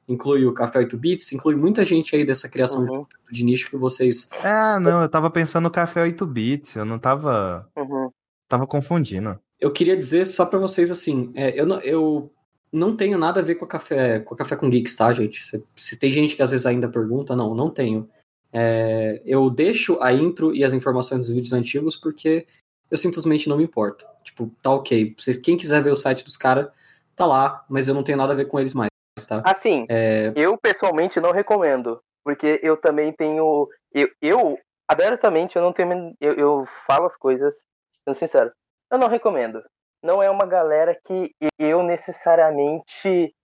inclui o Café 8 Bits, inclui muita gente aí dessa criação uhum. de, de, nicho que vocês. Ah, não, eu tava pensando no Café 8 Bits, eu não tava. Uhum. Tava confundindo. Eu queria dizer só para vocês assim, é, eu, eu não tenho nada a ver com a café com a café com geeks, tá, gente? Se, se tem gente que às vezes ainda pergunta, não, não tenho. É, eu deixo a intro e as informações dos vídeos antigos porque eu simplesmente não me importo. Tipo, tá ok. Quem quiser ver o site dos caras, tá lá, mas eu não tenho nada a ver com eles mais, tá? Assim, é... eu pessoalmente não recomendo, porque eu também tenho. Eu, eu abertamente, eu não tenho. Eu, eu falo as coisas, sendo sincero, eu não recomendo não é uma galera que eu necessariamente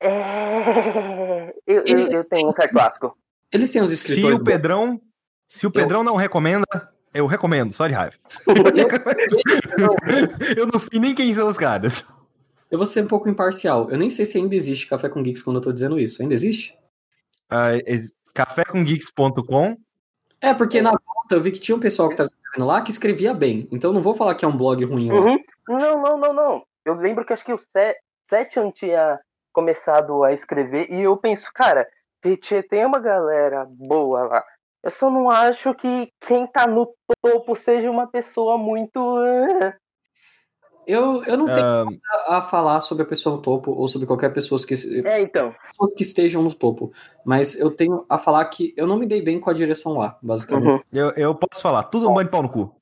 É... Eu, eu, eu tenho um certo clássico. Eles têm os escritores. Se o Pedrão, se o Pedrão eu... não recomenda, eu recomendo, só de raiva. [LAUGHS] eu não sei nem quem são os caras. Eu vou ser um pouco imparcial. Eu nem sei se ainda existe Café com Geeks quando eu tô dizendo isso. Ainda existe? Uh, cafécomgeeks.com É, porque na volta eu vi que tinha um pessoal que tava escrevendo lá que escrevia bem. Então não vou falar que é um blog ruim. Uhum. Não, não, não, não. Eu lembro que acho que o Setian tinha começado a escrever e eu penso, cara, tem uma galera boa lá. Eu só não acho que quem tá no topo seja uma pessoa muito. Eu, eu não tenho uh... a, a, falar sobre a pessoa no topo ou sobre qualquer pessoa que, é, então. pessoas que estejam no topo. Mas eu tenho a falar que eu não me dei bem com a direção lá, basicamente. Uhum. Eu, eu posso falar, tudo um banho de pau no cu.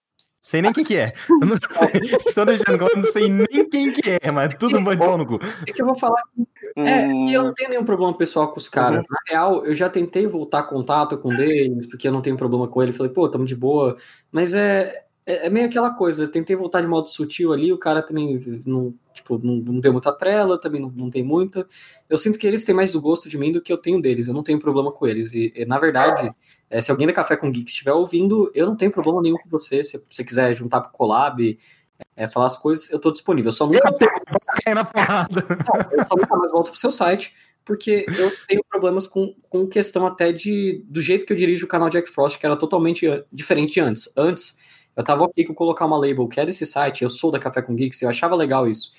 Sei nem quem que é. [LAUGHS] Eu não sei. Estou deixando claro, não sei nem quem que é, mas tudo um banho de pau no cu. É que eu vou falar. É, hum... eu não tenho nenhum problema pessoal com os caras. Uhum. Na real, eu já tentei voltar contato com eles, porque eu não tenho problema com ele. Falei, pô, tamo de boa. Mas é, é, é, meio aquela coisa, tentei voltar de modo sutil ali, o cara também não, tipo, não, não deu muita trela, também não, não tem muita. Eu sinto que eles têm mais do gosto de mim do que eu tenho deles, eu não tenho problema com eles. E, e na verdade, é, se alguém da Café com Geek estiver ouvindo, eu não tenho problema nenhum com você. Se você quiser juntar pro collab, é, falar as coisas, eu tô disponível. Eu só nunca, eu na porrada. [LAUGHS] Não, eu só nunca mais volto pro seu site, porque eu tenho problemas com, com questão até de do jeito que eu dirijo o canal Jack Frost, que era totalmente diferente antes. Antes eu tava ok com colocar uma label que é desse site, eu sou da Café com Geeks, eu achava legal isso.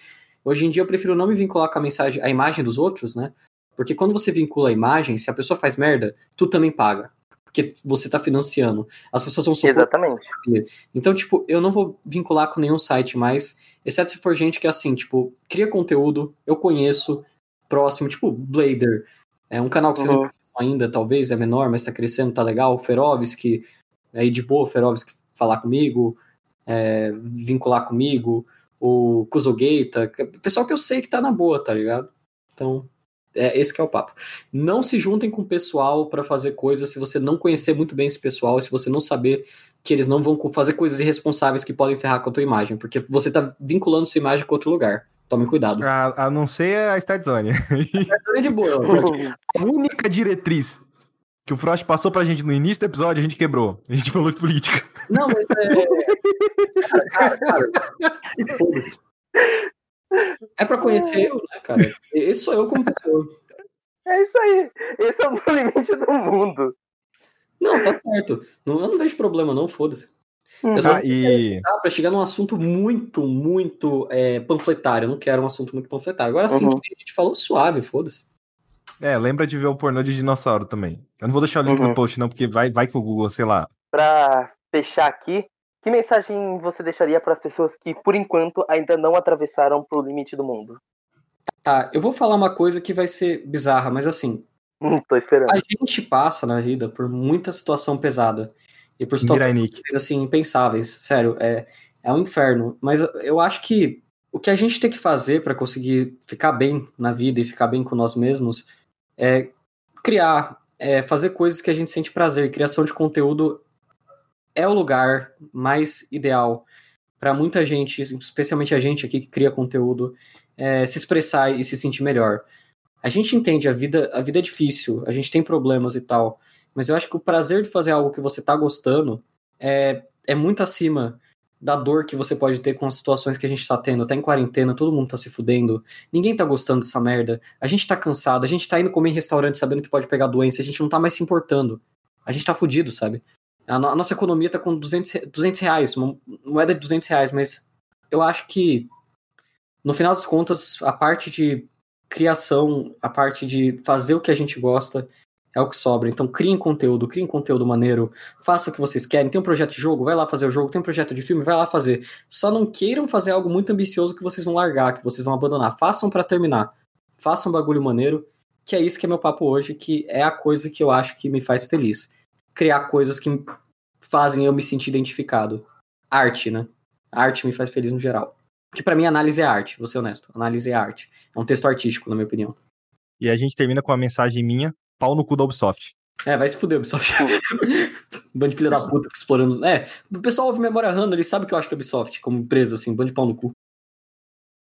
Hoje em dia eu prefiro não me vincular com a mensagem, a imagem dos outros, né? Porque quando você vincula a imagem, se a pessoa faz merda, tu também paga. Porque você tá financiando. As pessoas vão supor. Exatamente. Então, tipo, eu não vou vincular com nenhum site mais, exceto se for gente que é assim, tipo, cria conteúdo, eu conheço, próximo, tipo, Blader. É um canal que vocês uhum. não conhecem ainda, talvez, é menor, mas tá crescendo, tá legal. Ferovski, aí de boa, Ferovski falar comigo, é, vincular comigo, o Kuzogeita, pessoal que eu sei que tá na boa, tá ligado? Então, é esse que é o papo. Não se juntem com o pessoal para fazer coisas se você não conhecer muito bem esse pessoal, se você não saber que eles não vão fazer coisas irresponsáveis que podem ferrar com a tua imagem, porque você tá vinculando sua imagem com outro lugar. Tome cuidado. A, a não ser a Start Zone. A Start Zone é de boa. [LAUGHS] a única diretriz que o Frost passou pra gente no início do episódio, a gente quebrou. A gente falou de política. Não, mas é. cara, [LAUGHS] cara, É pra conhecer eu, né, cara? Esse sou eu como pessoa. É isso aí. Esse é o limite do mundo. Não, tá certo. Não, eu não vejo problema, não, foda-se. Hum. Eu só ah, e... pra chegar num assunto muito, muito é, panfletário. Eu não quero um assunto muito panfletário. Agora sim, uhum. a gente falou suave, foda-se. É, lembra de ver o pornô de dinossauro também. Eu não vou deixar o link uhum. no post, não, porque vai, vai que o Google, sei lá. Pra fechar aqui, que mensagem você deixaria para as pessoas que, por enquanto, ainda não atravessaram pro limite do mundo? Tá, eu vou falar uma coisa que vai ser bizarra, mas assim. Hum, tô esperando. A gente passa na vida por muita situação pesada. E por situações assim, impensáveis. Sério, é, é um inferno. Mas eu acho que o que a gente tem que fazer para conseguir ficar bem na vida e ficar bem com nós mesmos é criar, é fazer coisas que a gente sente prazer. Criação de conteúdo é o lugar mais ideal para muita gente, especialmente a gente aqui que cria conteúdo, é, se expressar e se sentir melhor. A gente entende a vida, a vida é difícil, a gente tem problemas e tal, mas eu acho que o prazer de fazer algo que você está gostando é, é muito acima da dor que você pode ter com as situações que a gente tá tendo. Tá em quarentena, todo mundo tá se fudendo, ninguém tá gostando dessa merda. A gente tá cansado, a gente tá indo comer em restaurante sabendo que pode pegar doença, a gente não tá mais se importando. A gente tá fudido, sabe? A, no a nossa economia tá com 200, 200 reais, uma moeda de 200 reais, mas eu acho que, no final das contas, a parte de criação, a parte de fazer o que a gente gosta, é o que sobra. Então criem conteúdo, criem conteúdo maneiro, faça o que vocês querem. Tem um projeto de jogo, vai lá fazer o jogo. Tem um projeto de filme, vai lá fazer. Só não queiram fazer algo muito ambicioso que vocês vão largar, que vocês vão abandonar. Façam para terminar. Façam um bagulho maneiro, que é isso que é meu papo hoje, que é a coisa que eu acho que me faz feliz. Criar coisas que fazem eu me sentir identificado. Arte, né? Arte me faz feliz no geral. Que para mim análise é arte, vou ser honesto. Análise é arte. É um texto artístico, na minha opinião. E a gente termina com uma mensagem minha pau no cu da Ubisoft. É, vai se fuder, Ubisoft. [LAUGHS] bando de filha da puta explorando. É, o pessoal ouve memória RAM, ele sabe que eu acho que é Ubisoft, como empresa, assim, bando de pau no cu.